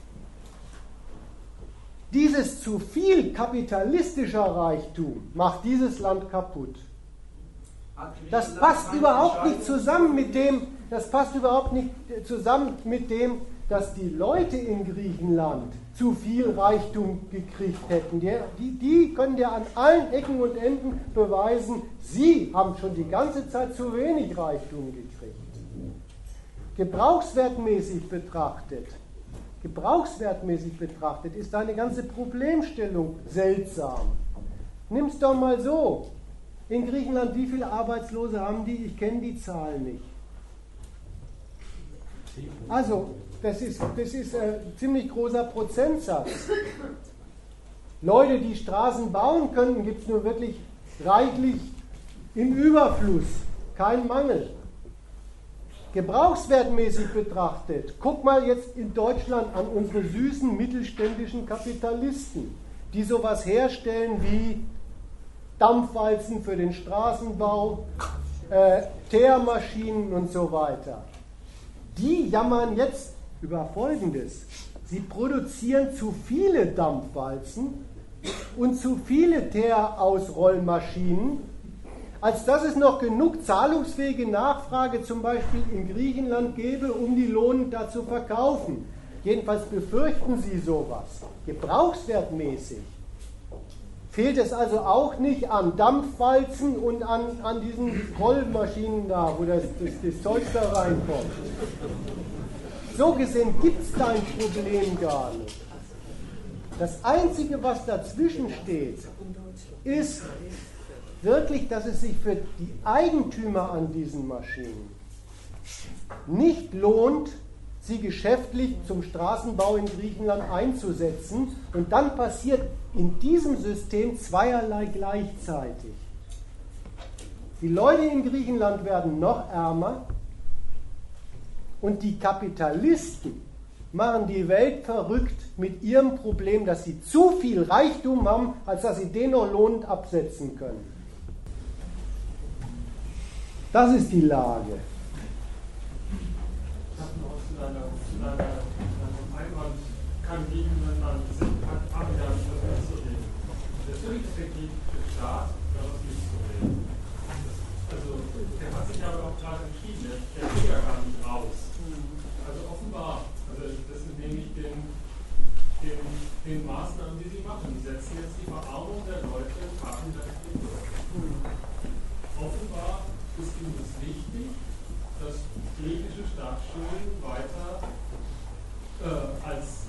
dieses zu viel kapitalistischer Reichtum macht dieses Land kaputt. Das passt überhaupt nicht zusammen mit dem, das passt überhaupt nicht zusammen mit dem, dass die Leute in Griechenland zu viel Reichtum gekriegt hätten. Die, die, die können dir an allen Ecken und Enden beweisen, sie haben schon die ganze Zeit zu wenig Reichtum gekriegt. Gebrauchswertmäßig betrachtet, gebrauchswertmäßig betrachtet ist deine ganze Problemstellung seltsam. Nimm's doch mal so. In Griechenland, wie viele Arbeitslose haben die? Ich kenne die Zahl nicht. Also, das ist, das ist ein ziemlich großer Prozentsatz. Leute, die Straßen bauen könnten, gibt es nur wirklich reichlich im Überfluss, kein Mangel. Gebrauchswertmäßig betrachtet, guck mal jetzt in Deutschland an unsere süßen mittelständischen Kapitalisten, die sowas herstellen wie Dampfwalzen für den Straßenbau, äh, Teermaschinen und so weiter. Die jammern jetzt über Folgendes. Sie produzieren zu viele Dampfwalzen und zu viele Teerausrollmaschinen, als dass es noch genug zahlungsfähige Nachfrage zum Beispiel in Griechenland gäbe, um die Lohnen da zu verkaufen. Jedenfalls befürchten sie sowas, gebrauchswertmäßig. Fehlt es also auch nicht an Dampfwalzen und an, an diesen Rollmaschinen da, wo das, das, das Zeug da reinkommt. So gesehen gibt es dein Problem gar nicht. Das Einzige, was dazwischen steht, ist wirklich, dass es sich für die Eigentümer an diesen Maschinen nicht lohnt, sie geschäftlich zum Straßenbau in Griechenland einzusetzen. Und dann passiert in diesem System zweierlei gleichzeitig. Die Leute in Griechenland werden noch ärmer und die Kapitalisten machen die Welt verrückt mit ihrem Problem, dass sie zu viel Reichtum haben, als dass sie den noch lohnend absetzen können. Das ist die Lage. Kann Griechenland dann abwerten, das mitzureden. Natürlich ist der griechische Staat daraus mitzureden. Also, der hat sich aber auch gerade entschieden, der geht ja gar nicht raus. Also offenbar, also das nehme ich den, den, den Maßnahmen, die sie machen. Die setzen jetzt die Verarmung der Leute tatenrechtlich durch. Offenbar ist ihnen das wichtig, dass griechische Staatsschulden weiter äh, als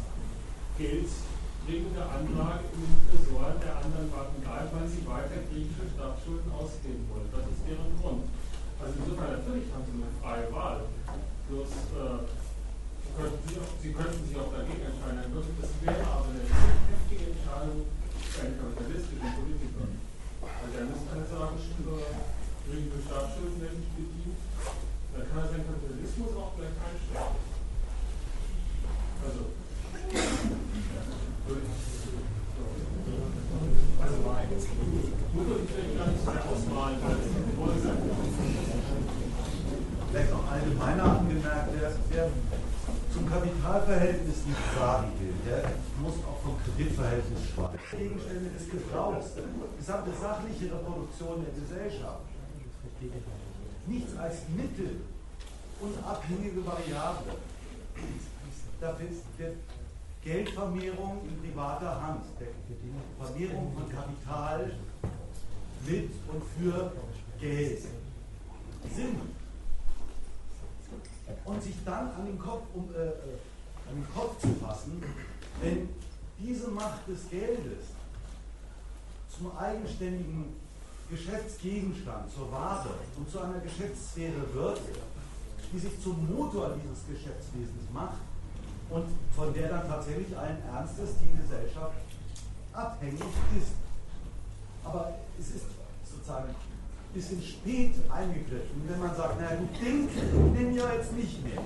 geldbringende Anlage in den Tresoren der anderen Banken bleibt, weil sie weiter griechische Staatsschulden ausgeben wollen. Das ist deren Grund. Also insofern natürlich haben sie eine freie Wahl. Bloß äh, könnten sie, auch, sie könnten sich auch dagegen entscheiden. Das wäre aber eine heftige Entscheidung für einen kapitalistischen Politiker. Also er müsste halt sagen, über griechische Staatsschulden werden nicht bedient. Dann kann er seinen Kapitalismus auch gleich einstellen. Also Vielleicht noch allgemeiner angemerkt, der, der zum Kapitalverhältnis nicht Frage gilt, der muss auch vom Kreditverhältnis schweigen. Gegenstände des Gebrauchs, gesamte sachliche Reproduktion der Gesellschaft. Nichts als Mittel und abhängige Variable. Dafür wird Geldvermehrung in privater Hand, der Von Kapital mit und für Geld. Sinn. Und sich dann an den Kopf, um, äh, äh, an den Kopf zu fassen, wenn diese Macht des Geldes zum eigenständigen Geschäftsgegenstand, zur Ware und zu einer Geschäftssphäre wird, die sich zum Motor dieses Geschäftswesens macht, und von der dann tatsächlich allen Ernstes die Gesellschaft abhängig ist. Aber es ist sozusagen ein bisschen spät eingegriffen, wenn man sagt, naja, du Ding nimm ja jetzt nicht mehr.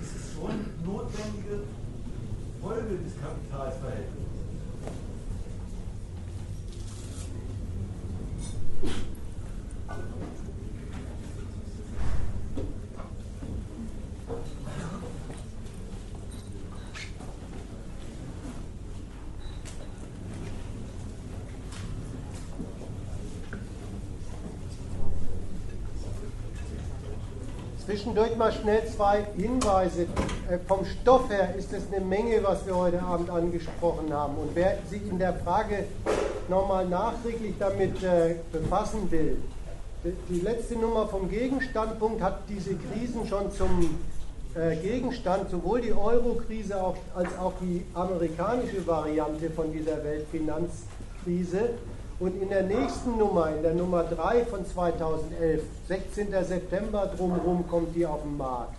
Es ist schon notwendige Folge des Kapitalsverhältnisses. Zwischendurch mal schnell zwei Hinweise. Äh, vom Stoff her ist es eine Menge, was wir heute Abend angesprochen haben. Und wer sich in der Frage nochmal nachträglich damit äh, befassen will, die letzte Nummer vom Gegenstandpunkt hat diese Krisen schon zum äh, Gegenstand, sowohl die Euro-Krise als auch die amerikanische Variante von dieser Weltfinanzkrise. Und in der nächsten Nummer, in der Nummer 3 von 2011, 16. September drumherum, kommt die auf den Markt.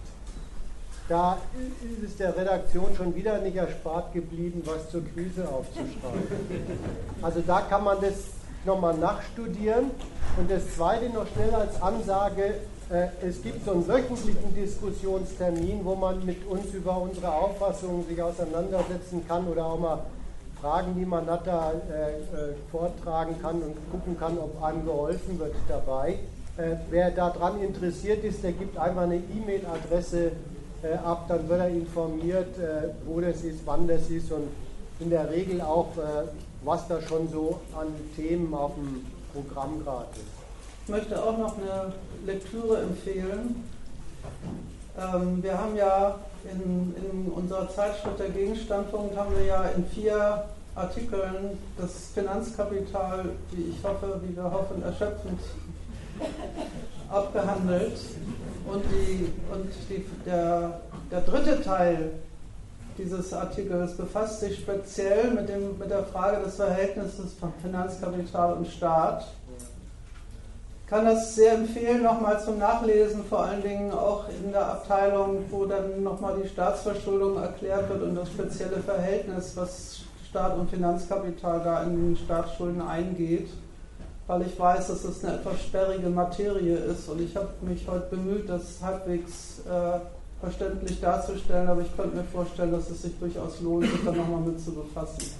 Da ist es der Redaktion schon wieder nicht erspart geblieben, was zur Krise aufzuschreiben. Also da kann man das nochmal nachstudieren. Und das Zweite noch schnell als Ansage, äh, es gibt so einen wöchentlichen Diskussionstermin, wo man mit uns über unsere Auffassungen sich auseinandersetzen kann oder auch mal Fragen, die man da äh, äh, vortragen kann und gucken kann, ob einem geholfen wird dabei. Äh, wer daran interessiert ist, der gibt einfach eine E-Mail-Adresse äh, ab, dann wird er informiert, äh, wo das ist, wann das ist und in der Regel auch, äh, was da schon so an Themen auf dem Programm gerade ist. Ich möchte auch noch eine Lektüre empfehlen. Ähm, wir haben ja in, in, unserer Zeitschrift der Gegenstandpunkt haben wir ja in vier Artikeln das Finanzkapital, wie ich hoffe, wie wir hoffen, erschöpfend abgehandelt. Und, die, und die, der der dritte Teil dieses Artikels befasst sich speziell mit, dem, mit der Frage des Verhältnisses von Finanzkapital und Staat. Kann das sehr empfehlen, nochmal zum Nachlesen, vor allen Dingen auch in der Abteilung, wo dann nochmal die Staatsverschuldung erklärt wird und das spezielle Verhältnis, was Staat und Finanzkapital da in den Staatsschulden eingeht, weil ich weiß, dass es eine etwas sperrige Materie ist und ich habe mich heute bemüht, das halbwegs äh, verständlich darzustellen, aber ich könnte mir vorstellen, dass es sich durchaus lohnt, sich da nochmal mit zu befassen.